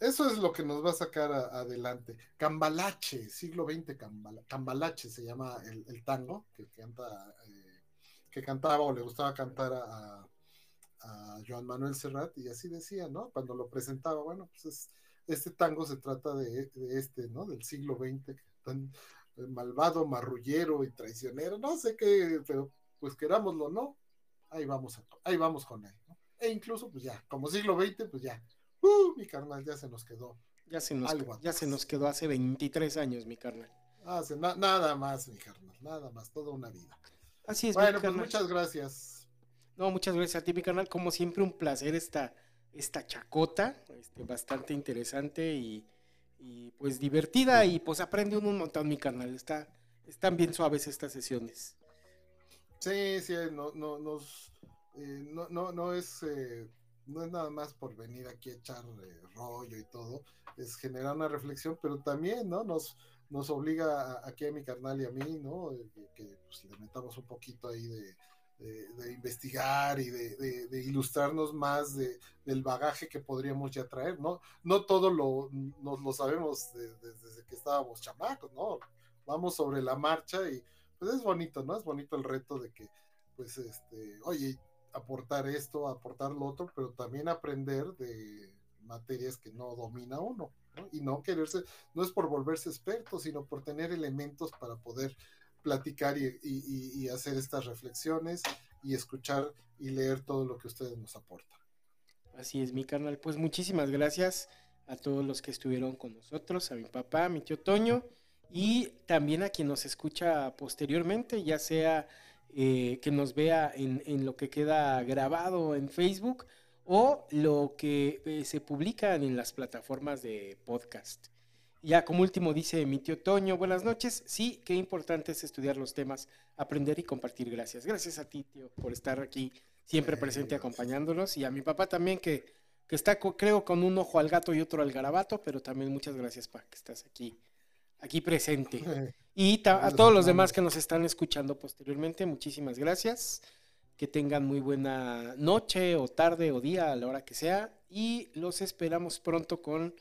eso es lo que nos va a sacar adelante. Cambalache, siglo XX, Cambalache se llama el, tango que eh, que cantaba o le gustaba cantar a a Joan Manuel Serrat y así decía, ¿no? Cuando lo presentaba, bueno, pues este tango se trata de, este, ¿no? Del siglo XX, tan eh, malvado, marrullero y traicionero, no sé qué, pero pues querámoslo, ¿no? Ahí vamos, ahí vamos con él, ¿no? E incluso, pues ya, como siglo XX, pues ya, uh, mi carnal ya se nos quedó. Ya se nos, ya se nos quedó hace 23 años, mi carnal. Hace nada más, mi carnal, nada más, toda una vida. Así es, bueno, pues muchas gracias. No, muchas gracias a ti, mi canal. Como siempre, un placer esta, esta chacota, este, bastante interesante y, pues divertida y pues aprende un montón mi canal. Está, están bien suaves estas sesiones. Sí, sí, no, no, nos, eh, no, no, no es... Eh, no es nada más por venir aquí a echar eh, rollo y todo, es generar una reflexión, pero también, ¿no? Nos, nos obliga aquí a mi carnal y a mí, ¿no? que pues, le metamos un poquito ahí de, de, investigar y de, ilustrarnos más del bagaje que podríamos ya traer, ¿no? No todo lo, lo sabemos desde que estábamos chamacos, ¿no? Vamos sobre la marcha y pues es bonito, ¿no? Es bonito el reto de que, pues, este, oye, aportar esto, aportar lo otro, pero también aprender de materias que no domina uno, ¿no? Y no quererse, no es por volverse experto, sino por tener elementos para poder platicar y, hacer estas reflexiones y escuchar y leer todo lo que ustedes nos aportan. Así es, mi carnal. Pues muchísimas gracias a todos los que estuvieron con nosotros, a mi papá, a mi tío Toño y también a quien nos escucha posteriormente, ya sea eh, que nos vea en, en, lo que queda grabado en Facebook o lo que eh, se publican en las plataformas de podcast. Ya como último dice mi tío Toño, buenas noches. Sí, qué importante es estudiar los temas, aprender y compartir. Gracias. Gracias a ti, tío, por estar aquí siempre presente acompañándonos. Y a mi papá también que, que está, creo, con un ojo al gato y otro al garabato, pero también muchas gracias, para que estás aquí, aquí presente. <laughs> Y a todos los demás que nos están escuchando posteriormente, muchísimas gracias. Que tengan muy buena noche o tarde o día a la hora que sea. Y los esperamos pronto con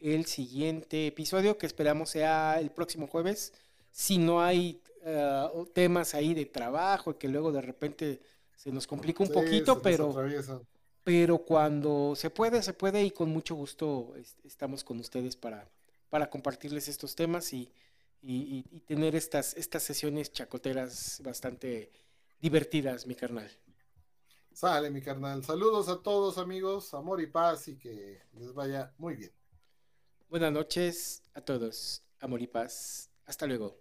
el siguiente episodio, que esperamos sea el próximo jueves. Si no hay uh, temas ahí de trabajo, que luego de repente se nos complica un sí, poquito, pero, pero cuando se puede, se puede y con mucho gusto estamos con ustedes para, para compartirles estos temas y, y, y, tener estas, estas sesiones chacoteras bastante divertidas, mi carnal. Sale, mi carnal. Saludos a todos, amigos. Amor y paz y que les vaya muy bien. Buenas noches a todos. Amor y paz. Hasta luego.